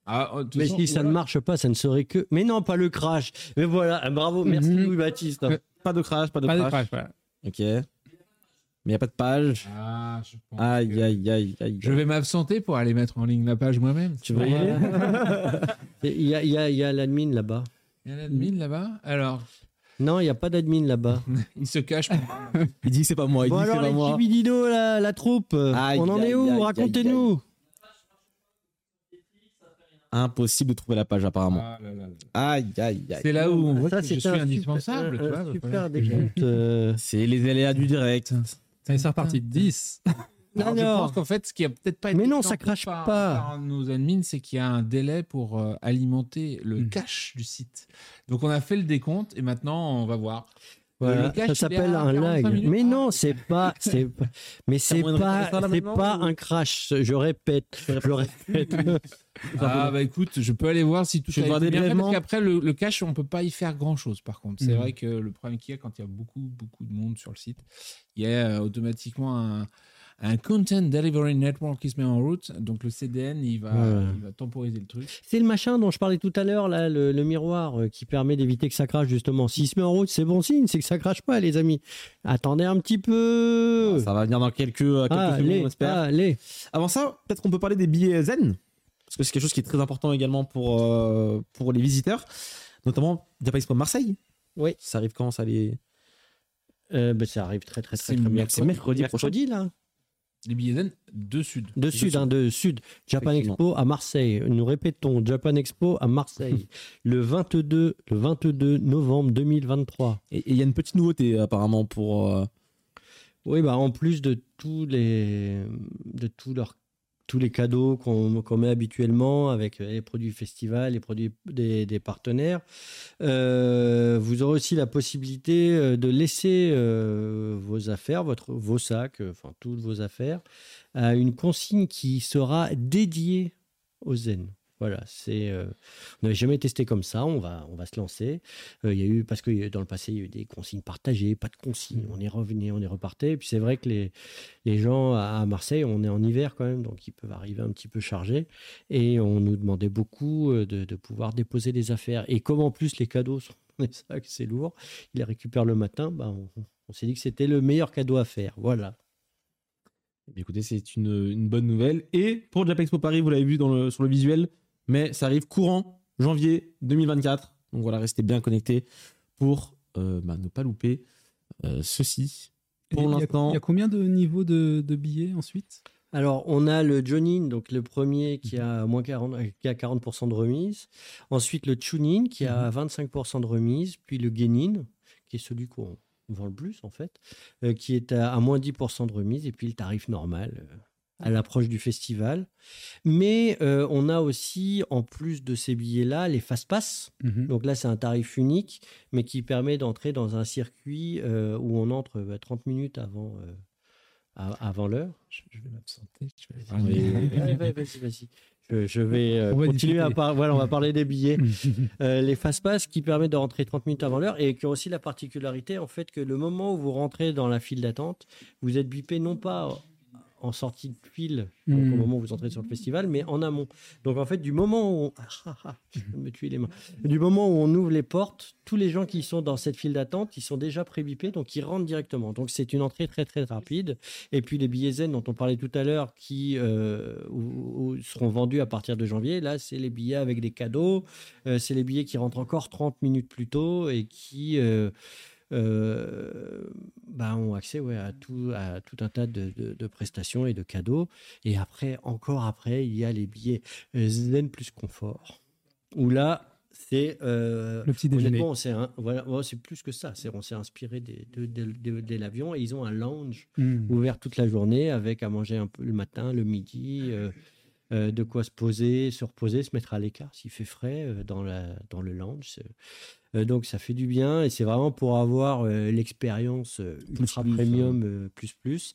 Ah, oh, Mais façon, si ça ne marche pas, ça ne serait que. Mais non, pas le crash. Mais voilà, ah, bravo, merci Mhm. Louis-Baptiste. Pas de crash, pas de Pas de crash. crash, voilà. Ok. Mais il n'y a pas de page. Ah, je pense Aïe, que- aïe, aïe, aïe. Je vais m'absenter pour aller mettre en ligne la page moi-même. Tu veux y aller Il y a, il y a- y a l'admin là-bas. Il y a l'admin là-bas. Alors, Non, il n'y a pas d'admin là-bas. il se cache. Il dit que c'est pas moi. Il Bon dit que c'est alors, pas les moi. Chibidino, la, la troupe, Aïe, on en aïe, est où Racontez-nous. Impossible de trouver la page apparemment. Ah là là là. Aïe, aïe, aïe. C'est là où on voit Ça, que je c'est suis indispensable. le super euh, C'est les aléas du direct. Allez, c'est reparti. 10. Alors, je Alors. pense qu'en fait, ce qui a peut-être pas été Mais non, ça crache par, pas. par nos admins, c'est qu'il y a un délai pour euh, alimenter le Mm. cache du site. Donc, on a fait le décompte et maintenant, on va voir. Voilà, le cache, ça s'appelle un 45 lag. minutes. Mais Ah, non, c'est pas, c'est pas- mais c'est pas, c'est pas ou- un crash. Je répète, je répète. Ah bah écoute, je peux aller voir si tout Je vais voir des fait, parce qu'après le, le cache, on peut pas y faire grand chose. Par contre, c'est Mhm. vrai que le problème qu'il y a quand il y a beaucoup beaucoup de monde sur le site, il y a euh, automatiquement un, un Content Delivery Network qui se met en route. Donc le CDN, il va, Ouais. il va temporiser le truc. C'est le machin dont je parlais tout à l'heure, là, le, le miroir euh, qui permet d'éviter que ça crache, justement. S'il se met en route, c'est bon signe, c'est que ça crache pas, les amis. Attendez un petit peu. Ça va venir dans quelques, quelques secondes, Allez, on espère. allez. Avant ça, peut-être qu'on peut parler des billets zen, parce que c'est quelque chose qui est très important également pour, euh, pour les visiteurs, notamment Japan Expo Marseille. Oui. Ça arrive quand ça les... Euh, ben, ça arrive très, très, très, C'est très bien. mercredi- mercredi prochain. Mercredi, là. Les billets zen de sud. De sud, hein, de sud. Japan. Expo à Marseille. Nous répétons, Japan Expo à Marseille. le 22, le 22 novembre 2023. Et et il y a une petite nouveauté apparemment pour... euh, Oui, bah, en plus de tous les, de tous leurs tous les cadeaux qu'on met habituellement avec les produits festival, les produits des, partenaires. Euh, vous aurez aussi la possibilité euh, de laisser euh, vos affaires, vos sacs, euh, enfin toutes vos affaires, à une consigne qui sera dédiée au zen. Voilà, c'est. euh, on n'avait jamais testé comme ça. On va, on va se lancer. Euh, Il y a eu parce que dans le passé il y a eu des consignes partagées, pas de consignes. On est revenu, on est reparté. Et puis c'est vrai que les les gens à à Marseille, on est en hiver quand même, donc ils peuvent arriver un petit peu chargés. Et on nous demandait beaucoup euh, de, de pouvoir déposer des affaires. Et comme en plus les cadeaux sont les sacs, c'est lourd, ils les récupèrent le matin. Ben, on, on s'est dit que c'était le meilleur cadeau à faire. Voilà. Écoutez, c'est une, une bonne nouvelle. Et pour Japan Expo Paris, vous l'avez vu dans le, sur le visuel, mais ça arrive courant janvier 2024. Donc voilà, restez bien connectés pour euh, bah, ne pas louper euh, ceci. Pour Il y a- l'instant, Il y a combien de niveaux de, de billets ensuite? Alors, on a le Jonin, donc le premier qui a moins 40, euh, qui a 40% de remise. Ensuite, le Chunin qui a 25% de remise. Puis le Genin, qui est celui qu'on vend le plus en fait, euh, qui est à, à moins 10% de remise. Et puis le tarif normal euh, à l'approche du festival. Mais euh, on a aussi, en plus de ces billets-là, les fast-pass. Mhm. Donc là, c'est un tarif unique, mais qui permet d'entrer dans un circuit euh, où on entre bah, 30 minutes avant, euh, avant l'heure. Je, je vais m'absenter. ouais, vas-y, vas-y. Je, vais euh, On va continuer à parler. Voilà, on va parler des billets. Euh, les fast-pass qui permettent de rentrer 30 minutes avant l'heure et qui ont aussi la particularité en fait que le moment où vous rentrez dans la file d'attente, vous êtes bipé non pas en sortie de file, donc Mm. au moment où vous entrez sur le festival, mais en amont. Donc en fait, du moment où on... Ah, ah, ah, je viens de me tuer les mains. Du moment où on ouvre les portes, tous les gens qui sont dans cette file d'attente, ils sont déjà prébipés, donc ils rentrent directement. Donc c'est une entrée très très rapide. Et puis les billets zen dont on parlait tout à l'heure, qui euh, où- où seront vendus à partir de janvier, là c'est les billets avec des cadeaux, Euh, c'est les billets qui rentrent encore 30 minutes plus tôt et qui euh, bah, ont accès ouais, à, tout, à tout un tas de, de- de prestations et de cadeaux. Et après, encore après, il y a les billets euh, zen plus confort, où là c'est... euh, Le petit déjeuner. Honnêtement, c'est voilà, ouais, c'est plus que ça. C'est, on s'est inspiré des- de, de- de- de l'avion et ils ont un lounge Mm. ouvert toute la journée avec à manger un peu le matin, le midi, euh, euh, de quoi se poser, se reposer, se mettre à l'écart s'il fait frais euh, dans, la, dans le lounge. Euh, donc ça fait du bien et c'est vraiment pour avoir l'expérience ultra plus, premium plus plus.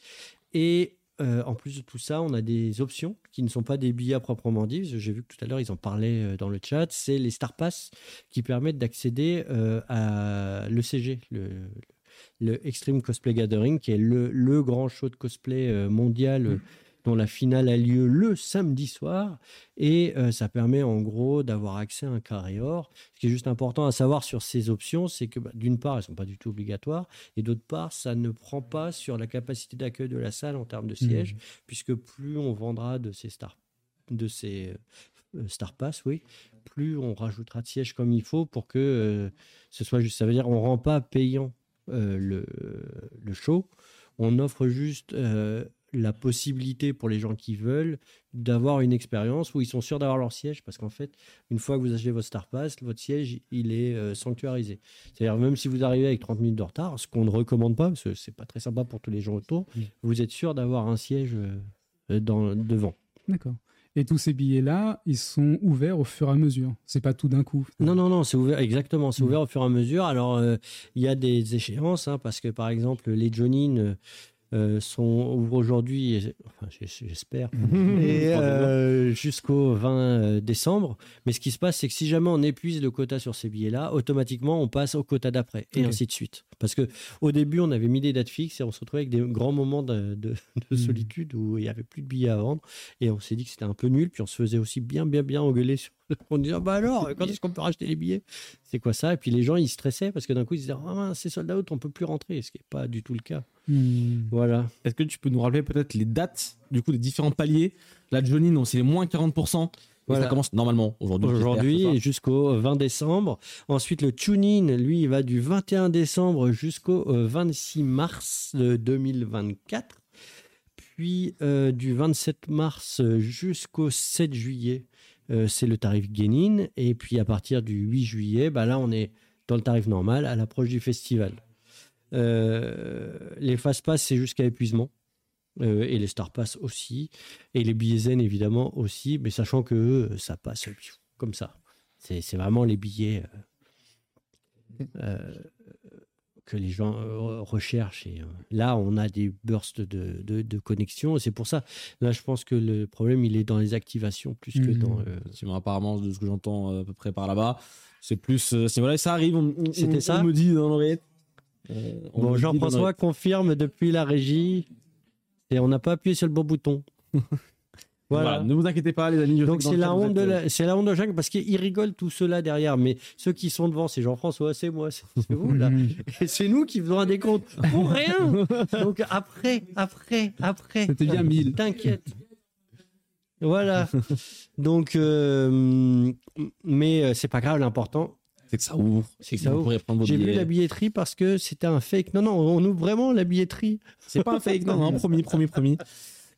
Et en plus de tout ça, on a des options qui ne sont pas des billets à proprement dit. J'ai vu que tout à l'heure, ils en parlaient dans le chat. C'est les Star Pass qui permettent d'accéder à l'ECG, le, le Extreme Cosplay Gathering, qui est le, le grand show de cosplay mondial euh, dont la finale a lieu le samedi soir. Et euh, ça permet en gros d'avoir accès à un carré or. Ce qui est juste important à savoir sur ces options, c'est que bah, d'une part, elles ne sont pas du tout obligatoires, et d'autre part, ça ne prend pas sur la capacité d'accueil de la salle en termes de sièges, puisque plus on vendra de ces Star, de ces, euh, Star Pass, oui, plus on rajoutera de sièges comme il faut pour que euh, ce soit juste. Ça veut dire on rend pas payant euh, le, le show, on offre juste la possibilité pour les gens qui veulent d'avoir une expérience où ils sont sûrs d'avoir leur siège parce qu'en fait, une fois que vous achetez votre Star Pass, votre siège, il est euh, sanctuarisé. C'est-à-dire même si vous arrivez avec 30 minutes de retard, ce qu'on ne recommande pas parce que c'est pas très sympa pour tous les gens autour, vous êtes sûr d'avoir un siège euh, dans, devant. D'accord. Et tous ces billets-là, ils sont ouverts au fur et à mesure. C'est pas tout d'un coup. Non, non, non, c'est ouvert, exactement, c'est ouvert au fur et à mesure. Alors, euh, il y a des échéances, hein, parce que par exemple, les Jonin euh, euh, sont ouvrent aujourd'hui, enfin, j'espère, et euh, jusqu'au 20 euh, décembre. Mais ce qui se passe, c'est que si jamais on épuise le quota sur ces billets-là, automatiquement, on passe au quota d'après, et ainsi de suite. Parce que au début, on avait mis des dates fixes et on se retrouvait avec des grands moments de, de- de Mm. solitude où il n'y avait plus de billets à vendre. Et on s'est dit que c'était un peu nul. Puis on se faisait aussi bien, bien, bien engueuler. Sur... On disait, Ah bah alors, quand est-ce qu'on peut racheter les billets? C'est quoi ça? Et puis les gens, ils stressaient parce que d'un coup, ils se disaient, ah mince, c'est sold out, on peut plus rentrer. Ce qui n'est pas du tout le cas. Hmm. Voilà. Est-ce que tu peux nous rappeler peut-être les dates du coup des différents paliers? La Johnny, donc c'est les moins 40%. Et Voilà. ça commence normalement aujourd'hui. Aujourd'hui jusqu'au 20 décembre. Ensuite, le tune-in, lui, il va du 21 décembre jusqu'au euh, 26 mars de 2024. Puis euh, du 27 mars jusqu'au 7 juillet, euh, c'est le tarif Genin. Et puis à partir du 8 juillet, bah là, on est dans le tarif normal à l'approche du festival. Euh, les fast pass, c'est jusqu'à épuisement. Euh, et les Star Pass aussi. Et les billets zen, évidemment, aussi. Mais sachant que ça passe euh, comme ça. C'est vraiment les billets euh, euh, que les gens euh, recherchent. Et euh, là, on a des bursts de, de, de connexion. Et c'est pour ça, là, je pense que le problème, il est dans les activations plus que Mhm. dans. euh, Effectivement, apparemment, de ce que j'entends euh, à peu près par là-bas, c'est plus. euh, c'est voilà, ça arrive. On, on- C'était ça on me dit dans l'oreillette. Euh, Bon, Jean-François confirme depuis la régie. Et on n'a pas appuyé sur le bon bouton. Voilà. voilà. Ne vous inquiétez pas, les amis. je Donc c'est la honte de la, c'est la honte de Jacques parce qu'ils rigolent tout cela derrière, mais ceux qui sont devant, c'est Jean-François, c'est moi, c'est vous là. Et c'est nous qui faisons un décompte pour rien. Donc après, après, après. C'était bien 1000. T'inquiète. Voilà. Donc, euh, mais euh, c'est pas grave. L'important, C'est que ça ouvre. C'est que ça ouvre. j'ai vu la billetterie parce que c'était un fake. Non, non, on ouvre vraiment la billetterie. C'est pas un fake, non, non, promis, promis, promis.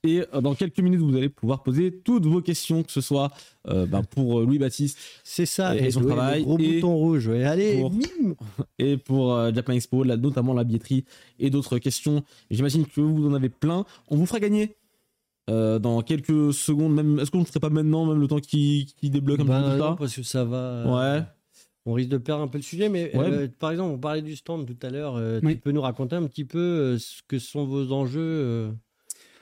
Et euh, dans quelques minutes, vous allez pouvoir poser toutes vos questions, que ce soit euh, ben, pour euh, Louis-Baptiste C'est ça. Et son ouais, le travail, gros et bouton rouge. ouais. Allez, pour- mime. et pour euh, Japan Expo, là, notamment la billetterie et d'autres questions. J'imagine que vous en avez plein. On vous fera gagner euh, dans quelques secondes. Même, est-ce qu'on ne ferait pas maintenant, même le temps qui, qui débloque un Ben, peu tout ça parce que ça va. euh, Ouais. On risque de perdre un peu le sujet, mais Ouais. euh, par exemple, on parlait du stand tout à l'heure. euh, Oui. Tu peux nous raconter un petit peu euh, ce que sont vos enjeux euh,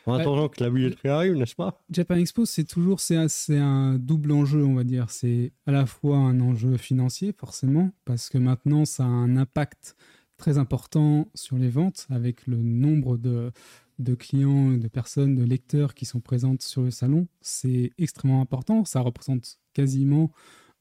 en Ouais. attendant que la billetterie arrive, n'est-ce pas? Japan Expo, c'est toujours c'est un, double enjeu, on va dire. C'est à la fois un enjeu financier, forcément, parce que maintenant, ça a un impact très important sur les ventes avec le nombre de, de clients, de personnes, de lecteurs qui sont présentes sur le salon, c'est extrêmement important. Ça représente quasiment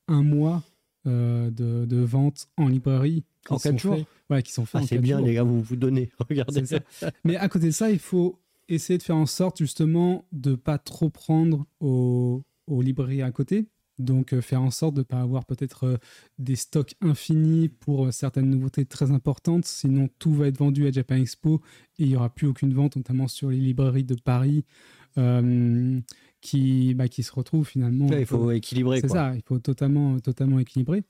un mois euh, de, de ventes en librairie. En quatre sont jours? faits- Ouais, qui sont faits Ah, c'est bien, jours. les gars, vous vous donnez. Regardez ça. Mais à côté de ça, il faut essayer de faire en sorte justement de pas trop prendre aux, aux librairies à côté. Donc euh, faire en sorte de ne pas avoir peut-être euh, des stocks infinis pour euh, certaines nouveautés très importantes. Sinon, tout va être vendu à Japan Expo et il n'y aura plus aucune vente, notamment sur les librairies de Paris qui, bah, qui se retrouvent finalement. Là, il faut équilibrer. c'est ça, il faut totalement, totalement équilibrer.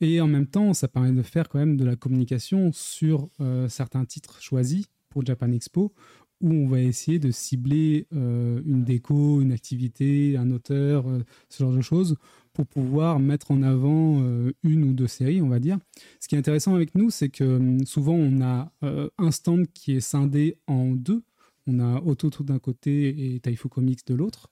Et en même temps, ça permet de faire quand même de la communication sur certains titres choisis pour Japan Expo, où on va essayer de cibler euh, une déco, une activité, un auteur, euh, ce genre de choses, pour pouvoir mettre en avant euh, une ou deux séries, on va dire. Ce qui est intéressant avec nous, c'est que hum, souvent on a un stand qui est scindé en deux. On a Ototo d'un côté et Taifu Comics de l'autre.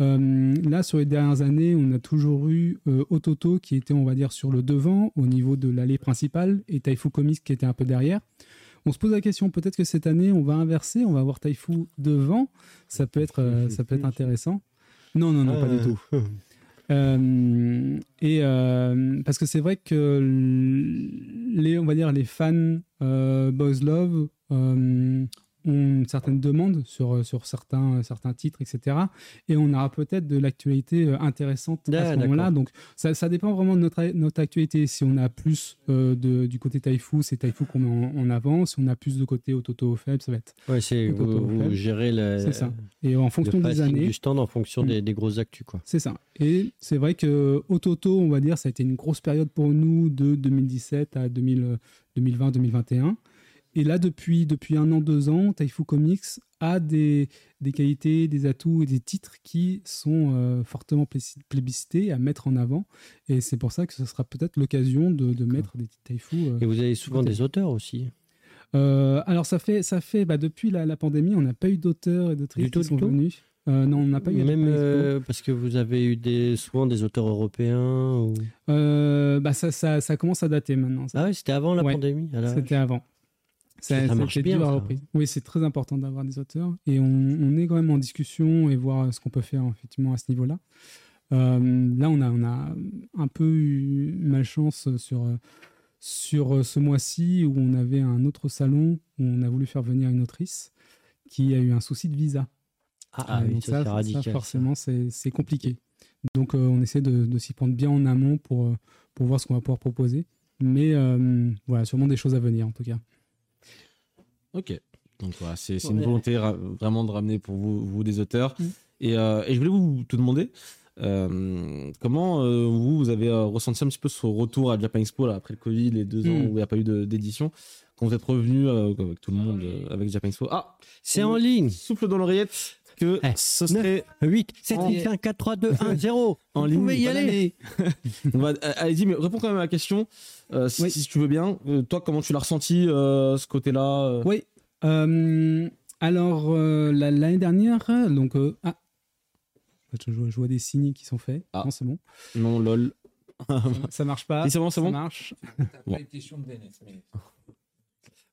Euh, là, sur les dernières années, on a toujours eu Ototo qui était, on va dire, sur le devant au niveau de l'allée principale et Taifu Comics qui était un peu derrière. On se pose la question, peut-être que cette année, on va inverser, on va avoir Taifu devant. Ça peut être, euh, ça peut être intéressant. Non, non, non, pas du tout. Euh, et euh, parce que c'est vrai que les, on va dire, les fans euh, Boys Love ont une certaine demande sur, sur certains, certains titres, etc. Et on aura peut-être de l'actualité euh, intéressante à Ah, ce moment-là. d'accord. Donc ça, ça dépend vraiment de notre, notre actualité. Si on a plus euh, de, du côté Taifu, c'est Taifu qu'on met en, en avant. Si on a plus de côté Ototo faible, ça va être. Ouais, c'est vous, vous gérez le, C'est ça. Et en fonction des années. du stand en fonction Mm. des, des grosses actus. Quoi. C'est ça. Et c'est vrai que Ototo, on va dire, ça a été une grosse période pour nous de 2017 à 2020-2021. Et là, depuis, depuis un an, deux ans, Taifu Comics a des, des qualités, des atouts et des titres qui sont euh, fortement plébisci- plébiscités à mettre en avant. Et c'est pour ça que ce sera peut-être l'occasion de, de mettre des titres Taifu. euh. Et vous avez souvent des auteurs aussi. Euh, alors, ça fait, ça fait bah, depuis la, la pandémie, on n'a pas eu d'auteurs et d'autrices qui sont venus. Euh, non, on n'a pas eu. Même euh, parce que vous avez eu des, souvent des auteurs européens. Ou... Euh, bah, ça, ça, ça commence à dater maintenant. ça. Ah oui, c'était avant la Ouais, pandémie. alors. C'était avant. Ça marche c'était bien, ça. Oui, c'est très important d'avoir des auteurs. Et on, on est quand même en discussion et voir ce qu'on peut faire effectivement à ce niveau-là. Euh, là, on a, on a un peu eu malchance sur, sur ce mois-ci où on avait un autre salon où on a voulu faire venir une autrice qui a eu un souci de visa. Ah, Euh, oui, donc ça, c'est radical. ça. forcément, c'est compliqué. Donc, euh, on essaie de, de s'y prendre bien en amont pour, pour voir ce qu'on va pouvoir proposer. Mais voilà, sûrement des choses à venir en tout cas. Ok. Donc voilà, c'est c'est une Ouais. volonté ra- vraiment de ramener pour vous, vous des auteurs. Mm. Et, euh, et je voulais vous te demander euh, comment euh, vous, vous avez ressenti un petit peu ce retour à Japan Expo là, après le Covid, les deux ans Mm. où il n'y a pas eu d'édition, quand vous êtes revenu avec tout le monde euh, avec Japan Expo? Ah, C'est en ligne. souffle dans l'oreillette que Eh, ce serait 8, 7, En- 6, 5, 4, 3, 2, 1, 0. en Vous ligne. pouvez y aller. euh, Allez-y, mais réponds quand même à la question, euh, si, Oui. si tu veux bien. Euh, toi, comment tu l'as ressenti, euh, ce côté-là Oui. Alors, la- l'année dernière, donc. ah je vois, je vois des signes qui sont faits. Ah. Non, c'est bon. Non, lol. Ça marche pas. C'est bon, c'est ça bon marche. DNS, mais-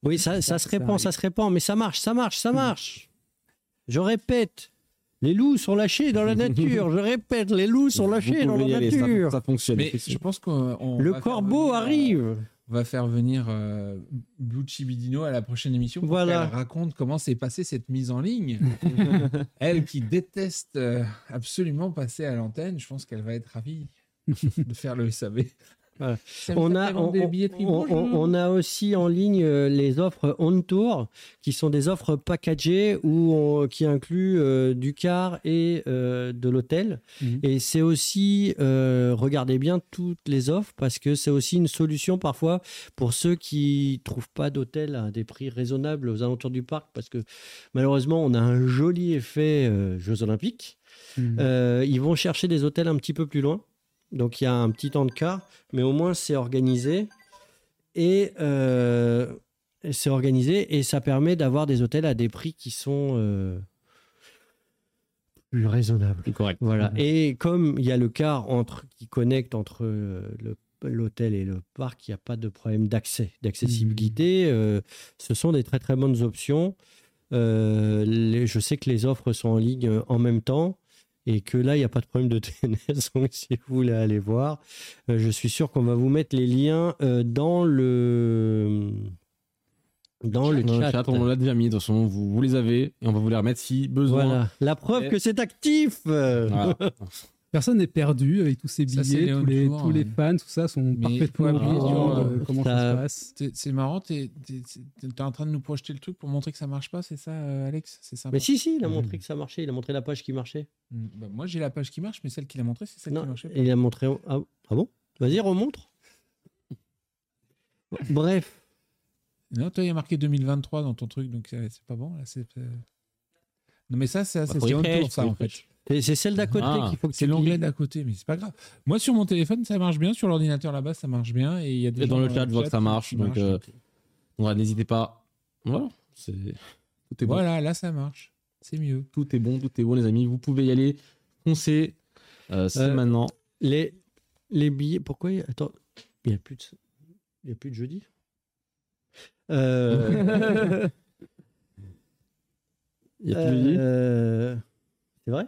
Oui, ça, ça Ça- se ça répand, ça se répand, mais ça marche, ça marche, ça marche. Je répète, les loups sont lâchés dans la nature. Je répète, les loups sont lâchés dans la aller, nature. Ça, fonctionne. Mais je pense qu'on on Le corbeau venir, euh, arrive. On va faire venir euh, Blue Chibidino à la prochaine émission pour Voilà. qu'elle raconte comment s'est passée cette mise en ligne. Elle qui déteste euh, absolument passer à l'antenne, je pense qu'elle va être ravie de faire le SAV. On a, on, on- on- aussi en ligne euh, les offres on tour, qui sont des offres packagées où qui incluent euh, du car et euh, de l'hôtel. Mhm. Et c'est aussi, regardez bien toutes les offres parce que c'est aussi une solution parfois pour ceux qui trouvent pas d'hôtel à des prix raisonnables aux alentours du parc parce que malheureusement on a un joli effet Jeux Olympiques. Mhm. Ils vont chercher des hôtels un petit peu plus loin. Donc il y a un petit temps de car, mais au moins c'est organisé. Et euh, c'est organisé et ça permet d'avoir des hôtels à des prix qui sont euh, plus raisonnables. correct. Voilà. Mhm. Et comme il y a le car entre, qui connecte entre euh, le- l'hôtel et le parc, il n'y a pas de problème d'accès, d'accessibilité. Euh, ce sont des très très bonnes options. Les- je sais que les offres sont en ligne en même temps et que là, il n'y a pas de problème de TNS. Donc, si vous voulez aller voir, euh, je suis sûr qu'on va vous mettre les liens euh, dans le dans le Dans le chat. chat, on l'a déjà mis, de toute façon, vous, vous les avez et on va vous les remettre si besoin. Voilà, la preuve Et- que c'est actif. Voilà. Personne n'est perdu avec tous ces Ça, billets, tous les, Tour, tous les ouais. fans, tout ça sont Mais parfaitement au courant sur, de euh, comment ça- ça se passe. C'est c'est marrant, t'es es, en train de nous projeter le truc pour montrer que ça marche pas, c'est ça, euh, Alex? C'est sympa. Mais si, si, il a montré que ça marchait. Il a montré la page qui marchait. Mm, bah, moi, j'ai la page qui marche, mais celle qu'il a montrée, c'est celle qui Non, marchait. pas. il a montré. Ah, ah bon? Vas-y, remontre. Bref. Non, toi, il y a marqué 2023 dans ton truc, donc euh, c'est pas bon. Là, euh, Non, mais ça, c'est Bah, tour, ça, en fait. C'est c'est celle d'à côté Ah, qu'il faut que C'est tu l'onglet cliques. d'à côté, mais c'est pas grave. Moi, sur mon téléphone, ça marche bien. Sur l'ordinateur là-bas, ça marche bien. Et il y a des Et dans gens le chat, je vois que ça marche. Donc, euh, voilà, n'hésitez pas. Voilà, c'est tout est bon. Voilà, là, ça marche. C'est mieux. Tout est bon, tout est bon, les amis. Vous pouvez y aller. Foncez. Euh, c'est Euh, maintenant. Les, les billets. Pourquoi il y a- Attends, il n'y a, plus de... il y a plus de jeudi? Euh, Il y a plus de euh, C'est vrai?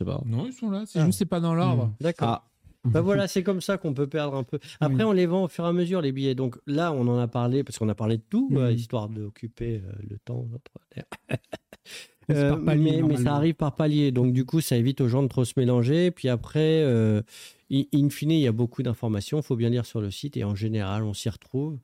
Je sais pas. Non, ils sont là. C'est Ah. juste, c'est pas dans l'ordre. D'accord. Ah, Bah voilà, c'est comme ça qu'on peut perdre un peu. Après, on les vend au fur et à mesure, les billets. Donc là, on en a parlé, parce qu'on a parlé de tout, Mhm. euh, histoire d'occuper euh, le temps. Euh, par palier, mais, mais ça arrive par palier. Donc du coup, ça évite aux gens de trop se mélanger. Puis après, euh, in in fine, il y a beaucoup d'informations. Il faut bien lire sur le site. Et en général, on s'y retrouve.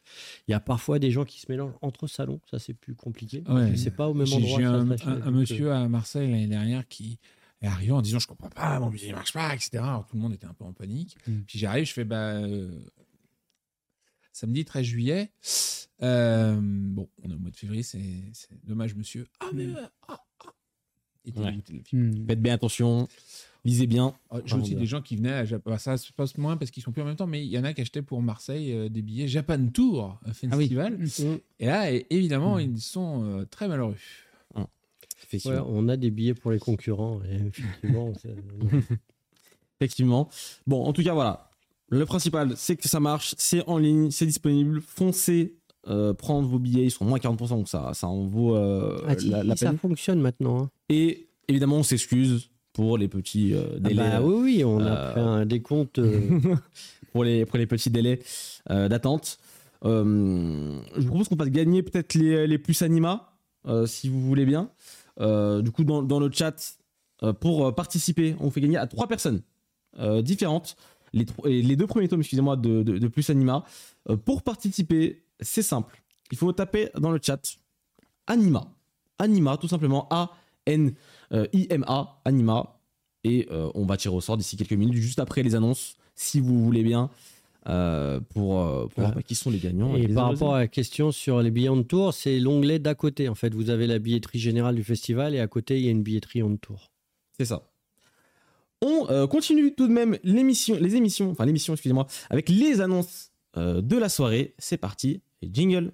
Il y a parfois des gens qui se mélangent entre salons. Ça, c'est plus compliqué. Ouais. C'est pas au même endroit. j'ai un, un- monsieur à Marseille l'année dernière qui est arrivé en disant Je comprends pas, mon billet ne marche pas, etc. Alors tout le monde était un peu en panique. Mm. Puis j'arrive, je fais bah, euh, Samedi 13 juillet. Euh, bon, on est au mois de février, c'est dommage, monsieur. Ah, mais. euh, ah, ah. Ouais. Hmm. faites bien attention. Lisez bien. Ah, J'ai aussi des gens qui venaient à Japan. Ça se passe moins parce qu'ils sont plus en même temps, mais il y en a qui achetaient pour Marseille euh, des billets Japan Tour euh, Ah oui. Festival. Mm. Et là, évidemment, Mm. ils sont euh, très malheureux. Ouais, on a des billets pour les concurrents. Et effectivement, Effectivement. Bon, en tout cas, voilà. Le principal, c'est que ça marche, c'est en ligne, c'est disponible. Foncez euh, prendre vos billets, ils sont moins 40%, donc ça, ça en vaut euh, Ah, la, la ça peine. fonctionne maintenant. hein. Et évidemment, on s'excuse pour les petits euh, Ah délais. bah oui, oui, on a euh, fait un décompte. euh, pour les, pour les petits délais euh, d'attente. Euh, je vous propose qu'on fasse gagner peut-être les, les plus anima, euh, si vous voulez bien. Euh, du coup, dans, dans le chat, euh, pour euh, participer, on fait gagner à trois personnes euh, différentes. Les, les deux premiers tomes, excusez-moi, de, de, plus anima. Euh, pour participer, c'est simple. Il faut taper dans le chat anima. Anima, tout simplement. A-N-I-M-A, anima. Et euh, on va tirer au sort d'ici quelques minutes, juste après les annonces, si vous voulez bien, euh, pour, euh, pour voir bah, qui sont les gagnants. Et les par rapport à la question sur les billets on tour, c'est l'onglet d'à côté. En fait, vous avez la billetterie générale du festival et à côté, il y a une billetterie on tour. C'est ça. On euh, continue tout de même l'émission, les émissions, enfin l'émission, excusez-moi, avec les annonces euh, de la soirée. C'est parti, jingle.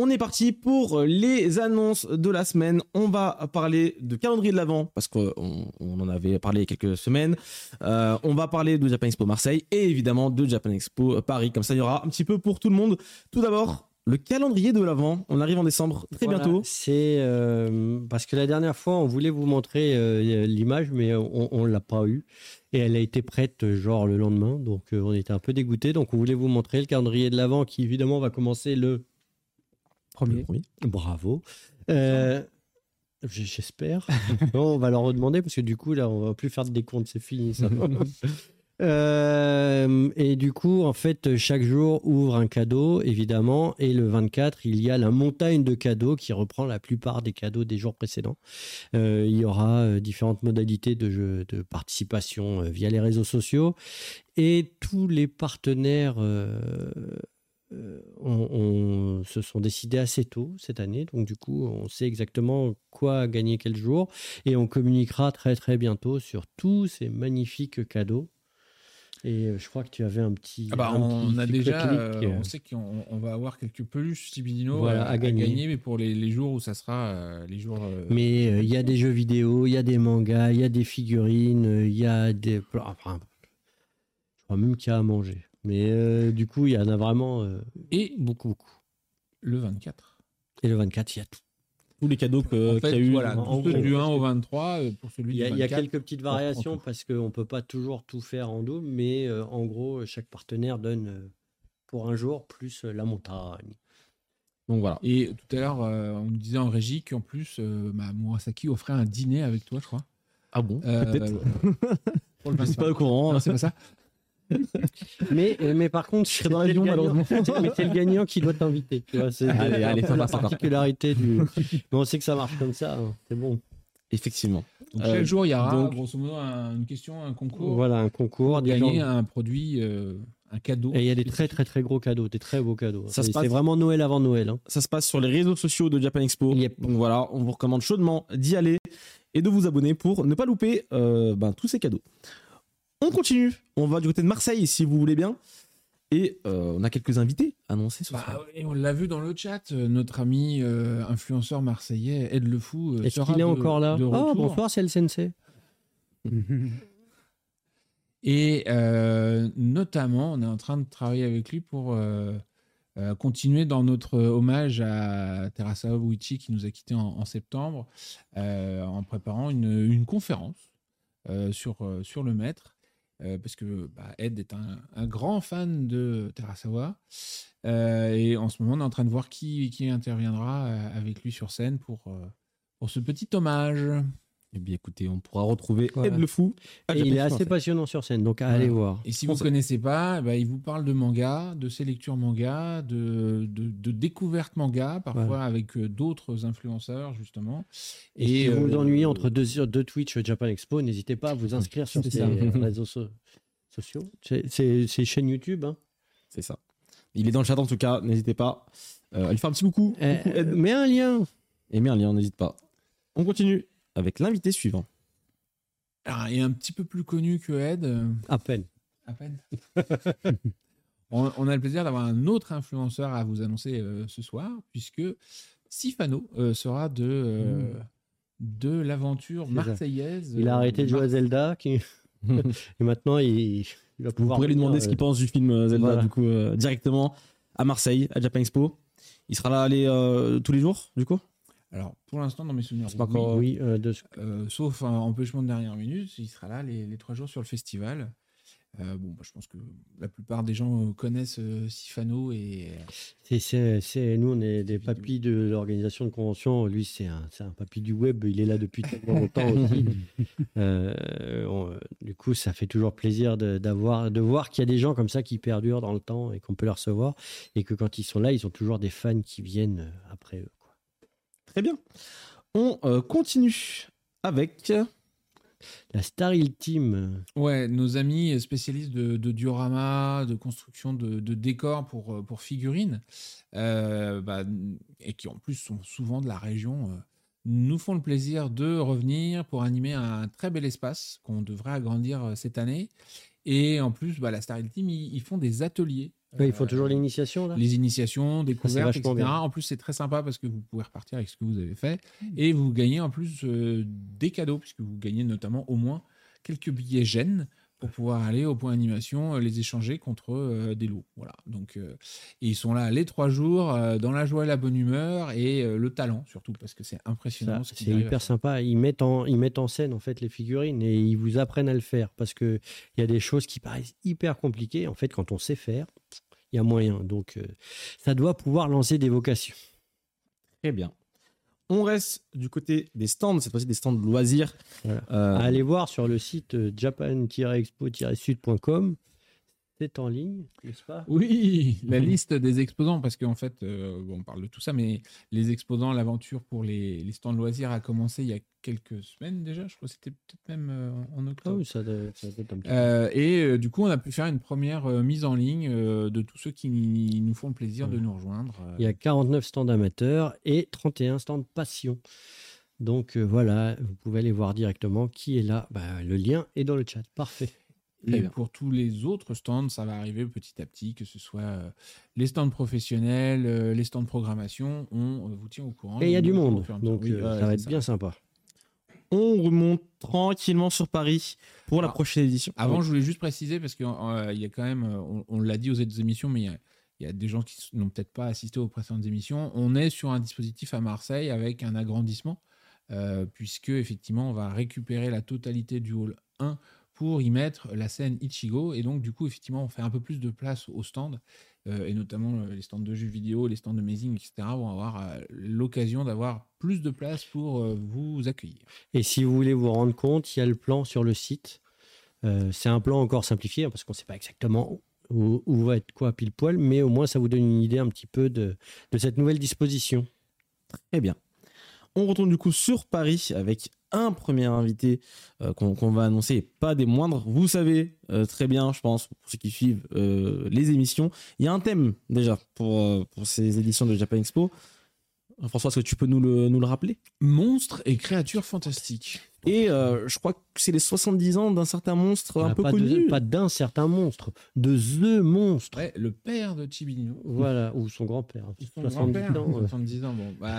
On est parti pour les annonces de la semaine. On va parler de calendrier de l'Avent parce qu'on on en avait parlé il y a quelques semaines. Euh, on va parler de Japan Expo Marseille et évidemment de Japan Expo Paris. Comme ça, il y aura un petit peu pour tout le monde. Tout d'abord, le calendrier de l'Avent. On arrive en décembre très Voilà, bientôt. C'est euh, parce que la dernière fois, on voulait vous montrer euh, l'image, mais on ne l'a pas eu. Et elle a été prête genre le lendemain, donc euh, on était un peu dégoûtés. Donc on voulait vous montrer le calendrier de l'avant qui évidemment va commencer le Premier. Bravo. Euh, J'espère. On va leur redemander parce que du coup, là, on va plus faire de décompte, c'est fini ça. Euh, et du coup, en fait, chaque jour ouvre un cadeau, évidemment. Et le 24, il y a la montagne de cadeaux qui reprend la plupart des cadeaux des jours précédents. Euh, il y aura différentes modalités de, jeu, de participation via les réseaux sociaux. Et tous les partenaires euh, on, on- se sont décidés assez tôt cette année. Donc, du coup, on sait exactement quoi gagner quel jour. Et on communiquera très, très bientôt sur tous ces magnifiques cadeaux. Et euh, je crois que tu avais un petit. Ah bah, un on petit a déjà, euh, on sait qu'on on va avoir quelques peluches Tibidino Voilà, à, à gagner. mais pour les, les jours où ça sera les jours. Mais euh, il y a des jeux vidéo, il y a des mangas, il y a des figurines, il y a des. Enfin, je crois même qu'il y a à manger. Mais euh, du coup, il y en a vraiment euh, Et beaucoup, beaucoup. le 24. Et le 24, il y a tout. Tous les cadeaux que- En qu'il y a fait, eu. voilà, en gros, du 1 parce au que- 23, euh, pour celui Il y, a, du il y a 24. quelques petites variations parce qu'on ne peut pas toujours tout faire en double, mais euh, en gros, chaque partenaire donne pour un jour plus la montagne. Donc voilà. Et tout à l'heure, euh, on nous disait en régie qu'en plus, euh, bah, Murasaki offrait un dîner avec toi, je crois. Ah bon? Euh, Peut-être. Je suis 25. pas au courant. Non, c'est pas ça. Mais, euh, mais par contre, serai dans l'avion, malheureusement. mais c'est le gagnant qui doit t'inviter. tu vois, C'est Allez, allez, ça va. particularité du. Mais on sait que ça marche comme ça, hein, c'est bon. Effectivement. Donc, Euh, chaque jour, il y aura donc- grosso modo un- une question, un concours. Voilà, un concours, des Gagner gens- un produit, euh, un cadeau. Et il y a des très très très gros cadeaux, des très beaux cadeaux. Ça se C'est passe- c'est vraiment Noël avant Noël. hein. Ça se passe sur les réseaux sociaux de Japan Expo. Yep. Donc voilà, on vous recommande chaudement d'y aller et de vous abonner pour ne pas louper euh, ben, tous ces cadeaux. On continue. On va du côté de Marseille, si vous voulez bien. Et euh, on a quelques invités annoncés ce Bah, soir. et on l'a vu dans le chat, euh, notre ami euh, influenceur marseillais, Ed Le Fou, euh, Est-ce sera qu'il est de- encore là de retour. bonsoir, c'est le sensei. Et euh, notamment, on est en train de travailler avec lui pour euh, euh, continuer dans notre hommage à Terasa Buichi qui nous a quittés en, en septembre, euh, en préparant une, une conférence sur, sur le maître. Euh, parce que bah, Ed est un, grand fan de Terasawa. Euh, et en ce moment, on est en train de voir qui, qui interviendra euh, avec lui sur scène pour, euh, pour ce petit hommage. Eh bien écoutez, on pourra retrouver Voilà. Ed le Fou. à Et Japan il est Expo assez passionnant sur scène, donc à Voilà. aller voir. Et si On vous ne connaissez pas, bah, il vous parle de manga, de ses lectures manga, de, de, de découvertes manga, parfois Voilà. avec euh, d'autres influenceurs, justement. Et, si vous vous euh, ennuyez entre deux, deux Twitch Japan Expo, n'hésitez pas à vous inscrire sur ces réseaux so- sociaux. C'est- chaîne YouTube. hein. C'est ça. Il est dans le chat en tout cas, n'hésitez pas euh, à lui faire un petit coucou. Euh, Coucou, Ed. mets un lien. Et mets un lien, n'hésite pas. On continue avec l'invité suivant. alors, il est un petit peu plus connu que Ed. euh, À peine. À peine. on, on a le plaisir d'avoir un autre influenceur à vous annoncer euh, ce soir, puisque Sifano euh, sera de, euh, de l'aventure marseillaise. Il a arrêté de jouer à Zelda. Qui... Et maintenant, il, il va Vous pouvoir. pourrez lui demander ce qu'il pense du film Zelda voilà. du coup euh, directement à Marseille, à Japan Expo. Il sera là aller euh, tous les jours du coup? Alors, pour l'instant, dans mes souvenirs, oui. euh, de Euh, sauf un empêchement de dernière minute, il sera là les, les trois jours sur le festival. Euh, bon, bah, je pense que la plupart des gens euh, connaissent Sifano et c'est- nous, on est des papis de l'organisation de convention. Lui, c'est un, un papy du web. Il est là depuis tellement longtemps aussi. On- du coup, ça fait toujours plaisir de, d'avoir, de voir qu'il y a des gens comme ça qui perdurent dans le temps et qu'on peut les recevoir. Et que quand ils sont là, ils ont toujours des fans qui viennent après eux. Très bien. On euh, continue avec La Star Hill Team. ouais, nos amis spécialistes de, diorama, de construction de, décors pour, euh, pour figurines, euh, bah, et qui en plus sont souvent de la région, nous font le plaisir de revenir pour animer un très bel espace qu'on devrait agrandir cette année. Et en plus, bah, la Star Team, ils font des ateliers. Ouais, ils font Euh, toujours l'initiation là? les initiations, découvertes, vachement etc. bien. En plus, c'est très sympa parce que vous pouvez repartir avec ce que vous avez fait et vous gagnez en plus euh, des cadeaux puisque vous gagnez notamment au moins quelques billets gènes pour pouvoir aller au point animation, euh, les échanger contre euh, des lots. Voilà. Donc, euh, et ils sont là les trois jours euh, dans la joie et la bonne humeur et euh, le talent surtout parce que c'est impressionnant. Ce c'est à hyper sympa. Ils mettent, en, ils mettent en scène en fait les figurines et ils vous apprennent à le faire parce qu'il y a des choses qui paraissent hyper compliquées. En fait, quand on sait faire, il y a moyen. Donc, euh, ça doit pouvoir lancer des vocations. Très bien. On reste du côté des stands, cette fois-ci des stands de loisirs. Voilà. Euh, À aller voir sur le site euh, japan-expo-sud.com. C'est en ligne, n'est-ce pas? Oui, la liste des exposants, parce qu'en fait, euh, on parle de tout ça, mais les exposants, l'aventure pour les, les stands loisirs a commencé il y a quelques semaines déjà, je crois que c'était peut-être même euh, en Ah octobre. oui, ça doit, ça doit être un petit peu. Euh, et du coup, on a pu faire une première mise en ligne de tous ceux qui nous font le plaisir de nous rejoindre. Il y a 49 stands amateurs et 31 stands passion. Donc voilà, vous pouvez aller voir directement qui est là. Bah, le lien est dans le chat. Parfait. Et pour tous les autres stands, ça va arriver petit à petit, que ce soit euh, les stands professionnels, euh, les stands de programmation, on euh, vous tient au courant. Et il y a du monde. Donc Oui, euh, ça va être bien sympa. on remonte tranquillement sur Paris pour la Ah, prochaine édition. Avant, je voulais juste préciser, parce qu'il y a quand même, on, on l'a dit aux autres émissions, mais il y a- il y, a des gens qui n'ont peut-être pas assisté aux précédentes émissions. On est sur un dispositif à Marseille avec un agrandissement, euh, puisque effectivement, on va récupérer la totalité du hall 1 pour y mettre la scène Ichigo. Et donc, du coup, effectivement, on fait un peu plus de place au stand, euh, et notamment euh, les stands de jeux vidéo, les stands de Mazing, etc., vont avoir euh, l'occasion d'avoir plus de place pour euh, vous accueillir. Et si vous voulez vous rendre compte, il y a le plan sur le site. Euh, c'est un plan encore simplifié hein, parce qu'on ne sait pas exactement où, où va être quoi pile poil, mais au moins ça vous donne une idée un petit peu de, de cette nouvelle disposition. Très bien. On retourne du coup sur Paris avec un premier invité euh, qu'on va annoncer, pas des moindres. Vous savez euh, très bien, je pense, pour ceux qui suivent euh, les émissions, il y a un thème déjà pour, ces éditions de Japan Expo. François, est-ce que tu peux nous le rappeler? Monstres et créatures fantastiques. Et euh, je crois que c'est les 70 ans d'un certain monstre un Ah, peu pas connu. de- pas d'un certain monstre, de The Monstre. Ouais, le père de Chibino. Voilà, ou son grand-père. Son 70 grand-père, ans, ouais. 70 ans, bon, bah,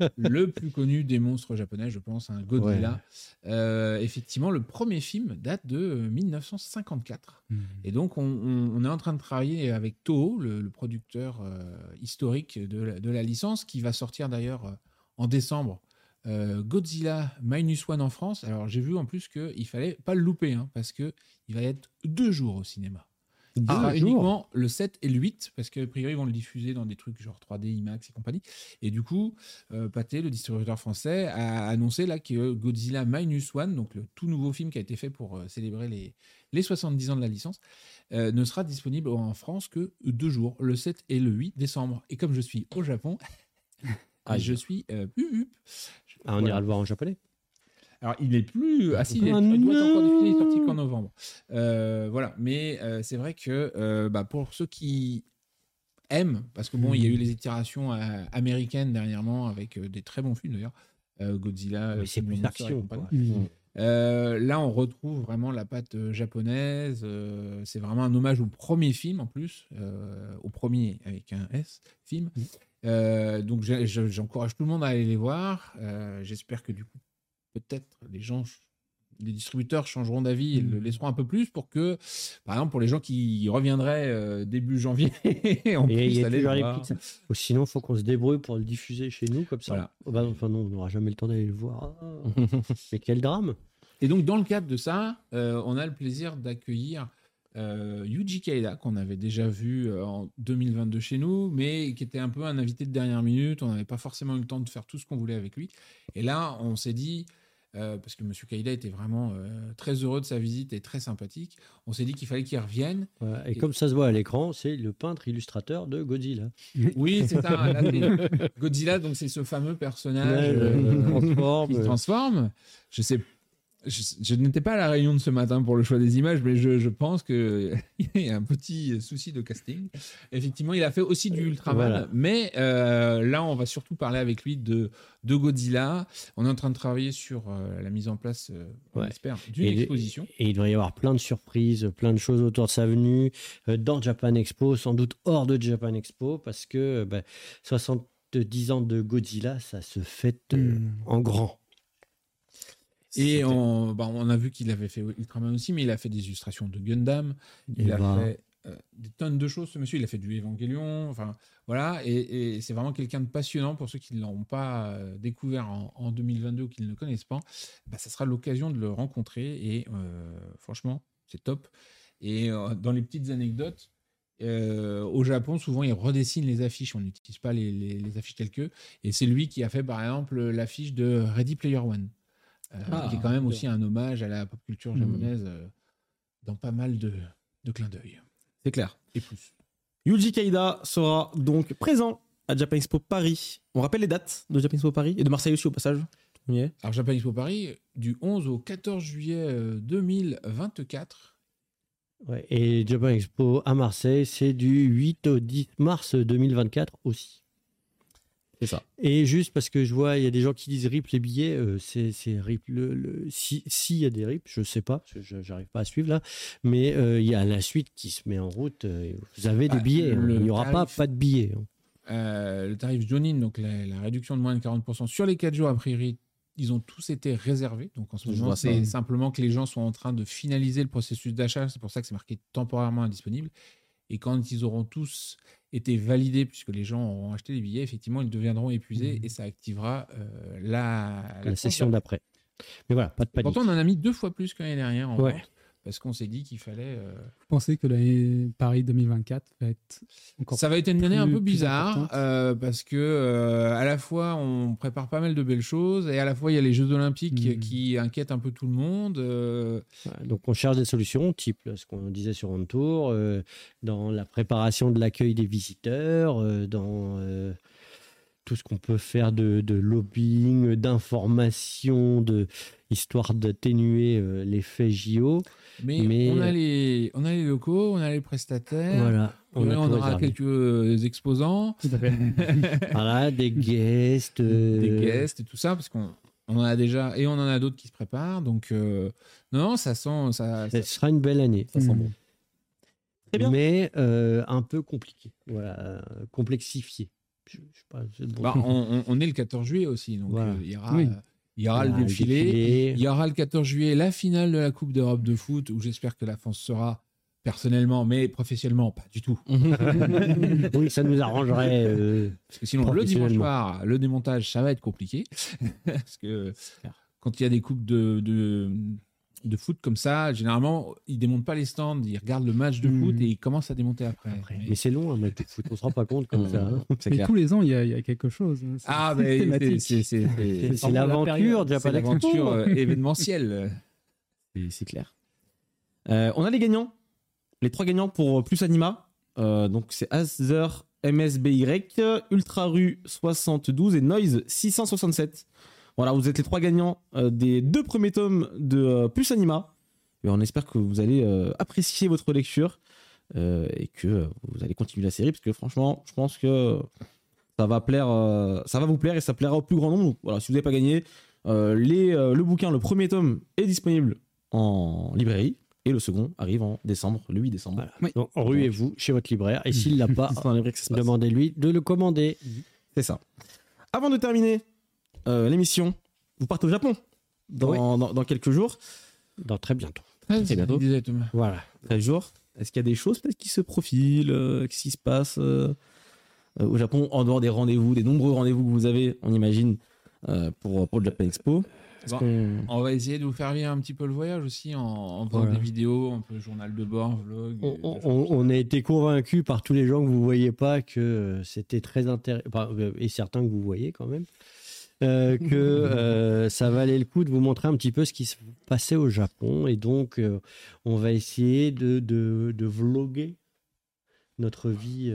euh, le plus connu des monstres japonais, je pense, un Godzilla. Euh, effectivement, le premier film date de euh, 1954. Et donc, on, on- on est en train de travailler avec Toho, le, le producteur euh, historique de la, de la licence, qui va sortir d'ailleurs en décembre euh, Godzilla Minus One en France. Alors, j'ai vu en plus qu'il fallait pas le louper, hein, parce qu'il va y être deux jours au cinéma. Deux sera jours. uniquement le 7 et le 8, parce que a priori, ils vont le diffuser dans des trucs genre 3D, IMAX et compagnie. Et du coup, euh, Pathé, le distributeur français, a annoncé là que Godzilla Minus One, donc le tout nouveau film qui a été fait pour euh, célébrer les, les 70 ans de la licence, euh, ne sera disponible en France que deux jours, le 7 et le 8 décembre. Et comme je suis au Japon, je suis euh. Ah, on Voilà. ira le voir en japonais. Alors, il est plus. Ah, si, il, est- Ah, il doit être encore diffusé, il est sorti qu'en novembre. Euh, voilà, mais euh, c'est vrai que euh, bah, pour ceux qui aiment, parce que bon, il y a eu les itérations américaines dernièrement avec des très bons films d'ailleurs, Godzilla, c'est plus Monster et action. compagnie. quoi. Mm. Euh, là, on retrouve vraiment la patte japonaise. euh, c'est vraiment un hommage au premier film en plus, euh, au premier avec un S film. Euh, donc, j'encourage tout le monde à aller les voir. Euh, J'espère que du coup, peut-être les gens, les distributeurs changeront d'avis et le laisseront un peu plus pour que, par exemple, pour les gens qui reviendraient euh, début janvier, on puisse aller le voir. petites- Ou sinon, il faut qu'on se débrouille pour le diffuser chez nous, comme ça. Voilà. Oh, bah, enfin, non, on n'aura jamais le temps d'aller le voir. Ah. Mais quel drame Et donc, dans le cadre de ça, on a le plaisir d'accueillir euh, Yuji Kaida, qu'on avait déjà vu euh, en 2022 chez nous, mais qui était un peu un invité de dernière minute. On n'avait pas forcément eu le temps de faire tout ce qu'on voulait avec lui. Et là, on s'est dit, euh, parce que M. Kaida était vraiment euh, très heureux de sa visite et très sympathique, on s'est dit qu'il fallait qu'il revienne. Et comme ça se voit à l'écran, c'est le peintre illustrateur de Godzilla. Oui, c'est ça. là, Godzilla, donc c'est ce fameux personnage euh, transforme. qui se transforme. Je sais. Je, je n'étais pas à la réunion de ce matin pour le choix des images, mais je, je pense qu'il y a un petit souci de casting. Effectivement, il a fait aussi du Ultraman, Voilà. mais euh, là, on va surtout parler avec lui de, de Godzilla. On est en train de travailler sur euh, la mise en place, euh, on Ouais. espère, d'une Et- exposition. Et il devrait y avoir plein de surprises, plein de choses autour de sa venue, euh, dans Japan Expo, sans doute hors de Japan Expo, parce que euh, bah, 70 ans de Godzilla, ça se fête euh, Mm. en grand. Et on, bah, on a vu qu'il avait fait Ultraman aussi, mais il a fait des illustrations de Gundam. Il Et a bah, fait euh, des tonnes de choses, ce monsieur. Il a fait du Evangelion. Enfin, voilà. Et, et c'est vraiment quelqu'un de passionnant pour ceux qui ne l'ont pas euh, découvert en, en 2022 ou qui ne le connaissent pas. Bah, ça sera l'occasion de le rencontrer. Et euh, franchement, c'est top. Et dans les petites anecdotes, euh, au Japon, souvent, ils redessinent les affiches. On n'utilise pas les, les- les affiches telles que. Et c'est lui qui a fait, par exemple, l'affiche de Ready Player One. Euh, Ah, qui est quand même aussi un hommage à la pop culture Mhm. japonaise euh, dans pas mal de, de clins d'œil. C'est clair. Et plus. Yuji Kaida sera donc présent à Japan Expo Paris. On rappelle les dates de Japan Expo Paris et de Marseille aussi au passage. Alors, Japan Expo Paris, du 11 au 14 juillet euh, 2024. ouais. Et Japan Expo à Marseille, c'est du 8 au 10 mars 2024 aussi. C'est ça. Et juste parce que je vois, il y a des gens qui disent RIP les billets, euh, c'est c'est RIP. Le, le- si- S'il y a des RIP, je sais pas, parce que je j'arrive pas à suivre là, mais euh, il y a la suite qui se met en route. euh, vous avez des Bah, billets, le il n'y aura pas, tarif- pas de billets. hein. Euh, le tarif Jonin, donc la, la réduction de moins de 40% sur les 4 jours, a priori, ils ont tous été réservés. Donc en ce Je moment, ça. c'est simplement que les gens sont en train de finaliser le processus d'achat. C'est pour ça que c'est marqué temporairement indisponible. Et quand ils auront tous été validés, puisque les gens auront acheté les billets, effectivement, ils deviendront épuisés Mhm. et ça activera euh, la, La session d'après. Mais voilà, pas de panique. Pourtant, on en a mis deux fois plus que l'année dernière en Ouais. vente, parce qu'on s'est dit qu'il fallait. euh, Vous pensez que l'année Paris 2024 va être encore Ça va être une année un peu bizarre euh, parce que euh, à la fois on prépare pas mal de belles choses et à la fois il y a les Jeux Olympiques Mhm. qui inquiètent un peu tout le monde. euh, Ouais, Donc on cherche des solutions, type ce qu'on disait sur On Tour, euh, dans la préparation de l'accueil des visiteurs, euh, dans euh, tout ce qu'on peut faire de, de lobbying, d'information, de histoire d'atténuer euh, l'effet JO. mais, Mais- on a les on a les locaux, on a les prestataires. Voilà, on, a aura réservé. quelques euh, exposants. Voilà, des guests. euh, des guests et tout ça parce qu'on on en a déjà et on en a d'autres qui se préparent. Donc euh, non, ça sent ça. Ce sera une belle année. Ça sent Mhm. bon. Très bien. Mais euh, un peu compliqué. Voilà, complexifié. Je, je sais pas, c'est le bon Bah, on, est le 14 juillet aussi, donc Voilà. euh, il y aura Oui. il y aura Voilà, le défilé. défilé. Il y aura le 14 juillet la finale de la Coupe d'Europe de foot où j'espère que la France sera personnellement, mais professionnellement pas du tout. oui, ça nous arrangerait. euh, Parce que sinon le dimanche soir, le démontage, ça va être compliqué. Parce que quand il y a des coupes de, de, de foot comme ça, généralement ils démontent pas les stands, ils regardent le match de foot et ils commencent à démonter après. après. Mais- Mais c'est long, un match de foot. On se rend pas compte comme ça. hein. C'est Mais clair. tous les ans, il y a, il y a quelque chose. hein. Ah mais c'est- c'est c'est- C'est c'est- c'est l'aventure, Japan Expo. l'aventure euh, événementielle. C'est- C'est clair. Euh, on a les gagnants. Les trois gagnants pour Plus Anima. Euh, donc c'est Azer MSBY, Ultra Rue 72 et Noise 667. Voilà, vous êtes les trois gagnants euh, des deux premiers tomes de euh, Plus Anima. Et on espère que vous allez euh, apprécier votre lecture euh, et que euh, vous allez continuer la série parce que franchement, je pense que ça va plaire, euh, ça va vous plaire et ça plaira au plus grand nombre. Donc, voilà, si vous n'avez pas gagné, euh, les, euh, le bouquin, le premier tome est disponible en librairie et le second arrive en décembre, le 8 décembre. Voilà. Donc, ruez-vous chez votre libraire. Et s'il l'a pas, dans la passe. demandez-lui de le commander. C'est ça. Avant de terminer euh, l'émission, vous partez au Japon dans, Oui. dans- dans quelques jours. Dans très bientôt. Très bientôt. Disait Thomas. Voilà. 13 jours. Est-ce qu'il y a des choses peut-être qui se profilent euh, Qu'est-ce qui se passe euh, euh, au Japon en dehors des rendez-vous, des nombreux rendez-vous que vous avez, on imagine, euh, pour, pour le Japan Expo Bon. On va essayer de vous faire vivre un petit peu le voyage aussi en, en faisant Voilà. des vidéos, un peu journal de bord, vlog. On, on- a été convaincus par tous les gens que vous voyez pas que c'était très intéressant, et certains que vous voyez quand même, euh, que euh, ça valait le coup de vous montrer un petit peu ce qui se passait au Japon. Et donc, euh, on va essayer de, de, de vloguer notre vie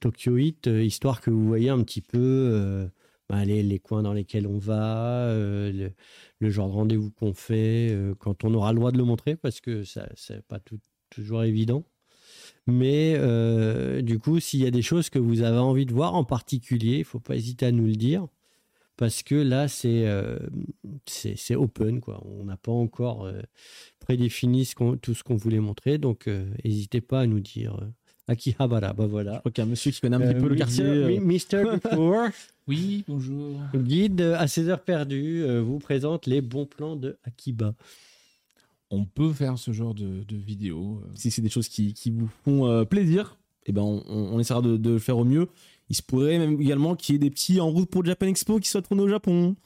tokyoïte, histoire que vous voyez un petit peu bah, les, les coins dans lesquels on va, le, le genre de rendez-vous qu'on fait, quand on aura le droit de le montrer, parce que ça c'est pas tout- toujours évident. Mais euh, du coup, s'il y a des choses que vous avez envie de voir en particulier, il faut pas hésiter à nous le dire. Parce que là, c'est euh, c'est open. Quoi. On n'a pas encore euh, prédéfini ce tout ce qu'on voulait montrer. Donc, euh, n'hésitez pas à nous dire. Akihabara, bah voilà. Je crois qu'il y a un monsieur qui connaît un petit peu le quartier. Mr. Dufour, Oui, bonjour. guide à 16 heures perdues, vous présente les bons plans de Akiba. On peut faire ce genre de, de vidéo. euh. si c'est des choses qui, vous font euh, plaisir, eh ben on, essaiera de, le faire au mieux. Il se pourrait même également qu'il y ait des petits en route pour Japan Expo qui soient tournés au Japon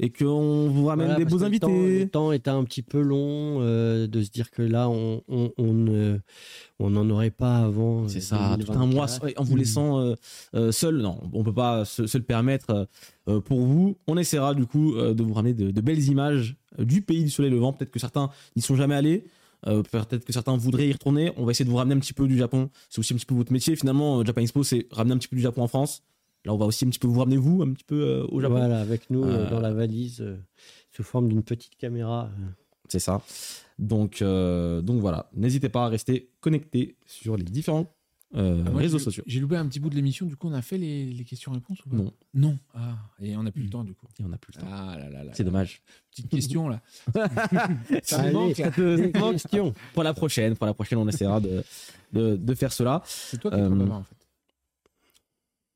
et qu'on vous ramène Voilà, des beaux que le temps- invités. Le temps, était un petit peu long euh, de se dire que là, on on, on ne- on n'en aurait pas avant. C'est euh, ça, tout un 2024. mois en vous laissant euh, euh, seul. Non, on peut pas se, se le permettre euh, euh, pour vous. On essaiera du coup euh, de vous ramener de, de belles images euh, du pays du soleil levant. Peut-être que certains n'y sont jamais allés. euh, Peut-être que certains voudraient y retourner. On va essayer de vous ramener un petit peu du Japon. C'est aussi un petit peu votre métier. Finalement, euh, Japan Expo, c'est ramener un petit peu du Japon en France. Là, on va aussi un petit peu vous ramener vous un petit peu euh, au Japon. Voilà, avec nous euh, Euh, dans la valise, euh, sous forme d'une petite caméra. C'est ça. Donc, euh, donc voilà, n'hésitez pas à rester connecté sur les différents euh, Ah, moi, réseaux sociaux. J'ai loupé un petit bout de l'émission, du coup on a fait les, les questions-réponses ou pas? Non. Non. Ah, et on n'a plus le temps du coup. Et on n'a plus le temps. Ah là là là. C'est dommage. Petite question là. Ça me manque, là. des questions. Pour la prochaine, pour la prochaine, on essaiera de, de, de faire cela. C'est toi qui Euh, en fait.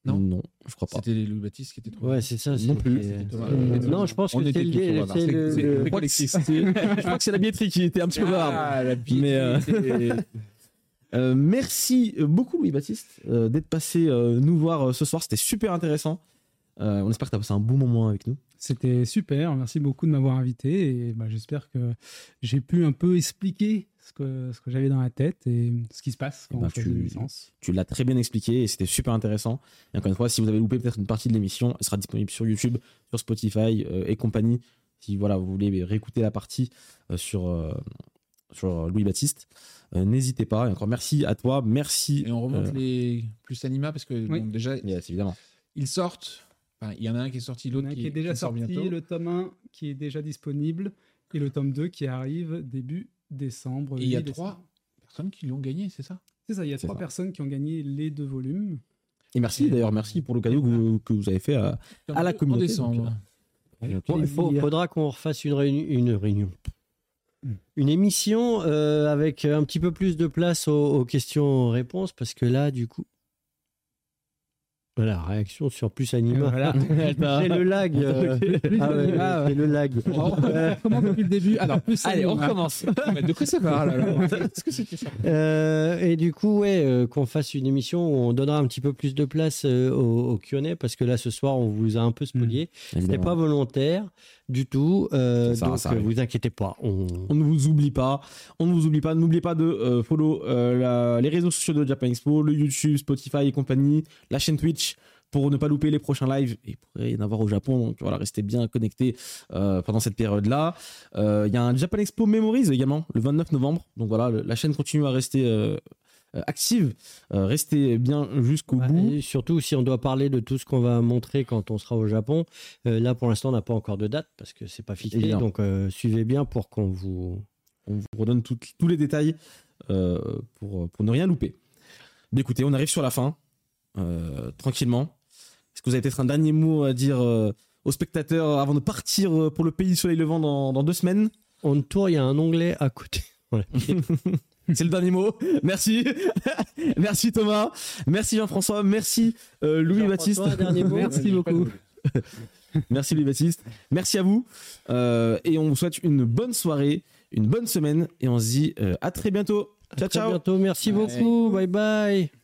Non. je crois pas. C'était les Louis Baptiste qui étaient trop. Ouais, c'est ça. Non plus. c'était- Non, je pense On que était tous le, c'est le- Je crois que c'est- la billetterie qui était un petit peu bavarde. Ah, la euh, billetterie. Euh, merci beaucoup Louis-Baptiste euh, d'être passé euh, nous voir euh, ce soir, c'était super intéressant. Euh, on espère que tu as passé un bon moment avec nous. C'était super, merci beaucoup de m'avoir invité et bah, j'espère que j'ai pu un peu expliquer ce que, ce que j'avais dans la tête et ce qui se passe quand Bah, on fait tu- une licence. Tu l'as très bien expliqué et c'était super intéressant. Et encore une fois, si vous avez loupé peut-être une partie de l'émission, elle sera disponible sur YouTube, sur Spotify euh, et compagnie. Si voilà, vous voulez réécouter la partie euh, sur, euh, sur Louis-Baptiste, euh, n'hésitez pas. Et encore merci à toi, merci. Et on remonte euh, les plus Anima parce que Oui. bon, déjà, yes, évidemment. ils sortent. Enfin, il y en a un qui est sorti, l'autre qui, qui est déjà qui sort sorti, bientôt. le tome 1 qui est déjà disponible et le tome 2 qui arrive début décembre. Et il y a trois personnes qui l'ont gagné, c'est ça? C'est ça, il y a trois ça. personnes qui ont gagné les deux volumes. Et merci d'ailleurs, merci pour le cadeau que vous, que vous avez fait à, À la En communauté, décembre. donc, Bon, il faut- faudra qu'on refasse une réunion, une réunion. Une émission euh, avec un petit peu plus de place aux, aux questions-réponses parce que là, du coup. Voilà, réaction sur plus anima. Voilà. C'est le lag. euh, ah ouais, Ah ouais. c'est le lag. Euh, comment depuis le début Alors, plus Allez, on recommence. Mais de quoi ça parle alors? Qu'est-ce que c'était ça Euh, et du coup, ouais, euh, qu'on fasse une émission où on donnera un petit peu plus de place euh, au, au Q&A parce que là, ce soir, on vous a un peu spolié. C'était Évidemment. pas volontaire du tout. euh, Ça, donc, ça euh, vous inquiétez pas. On... On ne vous oublie pas. On ne vous oublie pas. N'oubliez pas de euh, follow euh, la- les réseaux sociaux de Japan Expo, le YouTube, Spotify et compagnie, la chaîne Twitch pour ne pas louper les prochains lives. Et pourrait y en avoir au Japon. Donc voilà, restez bien connectés euh, pendant cette période-là. Euh, Il y a un Japan Expo Memories également le 29 novembre. Donc voilà, le- la chaîne continue à rester euh, active. Euh, restez bien jusqu'au Ouais, bout. et surtout, si on doit parler de tout ce qu'on va montrer quand on sera au Japon, euh, là pour l'instant, on n'a pas encore de date parce que c'est pas fixé. Évidemment. Donc, euh, suivez bien pour qu'on vous. On vous redonne tout- tous les détails euh, pour, pour ne rien louper. Mais écoutez, on arrive sur la fin, euh, tranquillement. Est-ce que vous avez peut-être un dernier mot à dire euh, aux spectateurs avant de partir euh, pour le pays du soleil levant dans, dans deux semaines? On tour, il y a un onglet à côté. Voilà. C'est le dernier mot. Merci. Merci Thomas. Merci Jean-François. Merci euh, Louis-Baptiste. Merci beaucoup. Merci Louis-Baptiste. Merci à vous. Euh, et on vous souhaite une bonne soirée, une bonne semaine. Et on se dit euh, à très bientôt. À Ciao, très ciao. bientôt. Merci Ouais. beaucoup. Bye bye.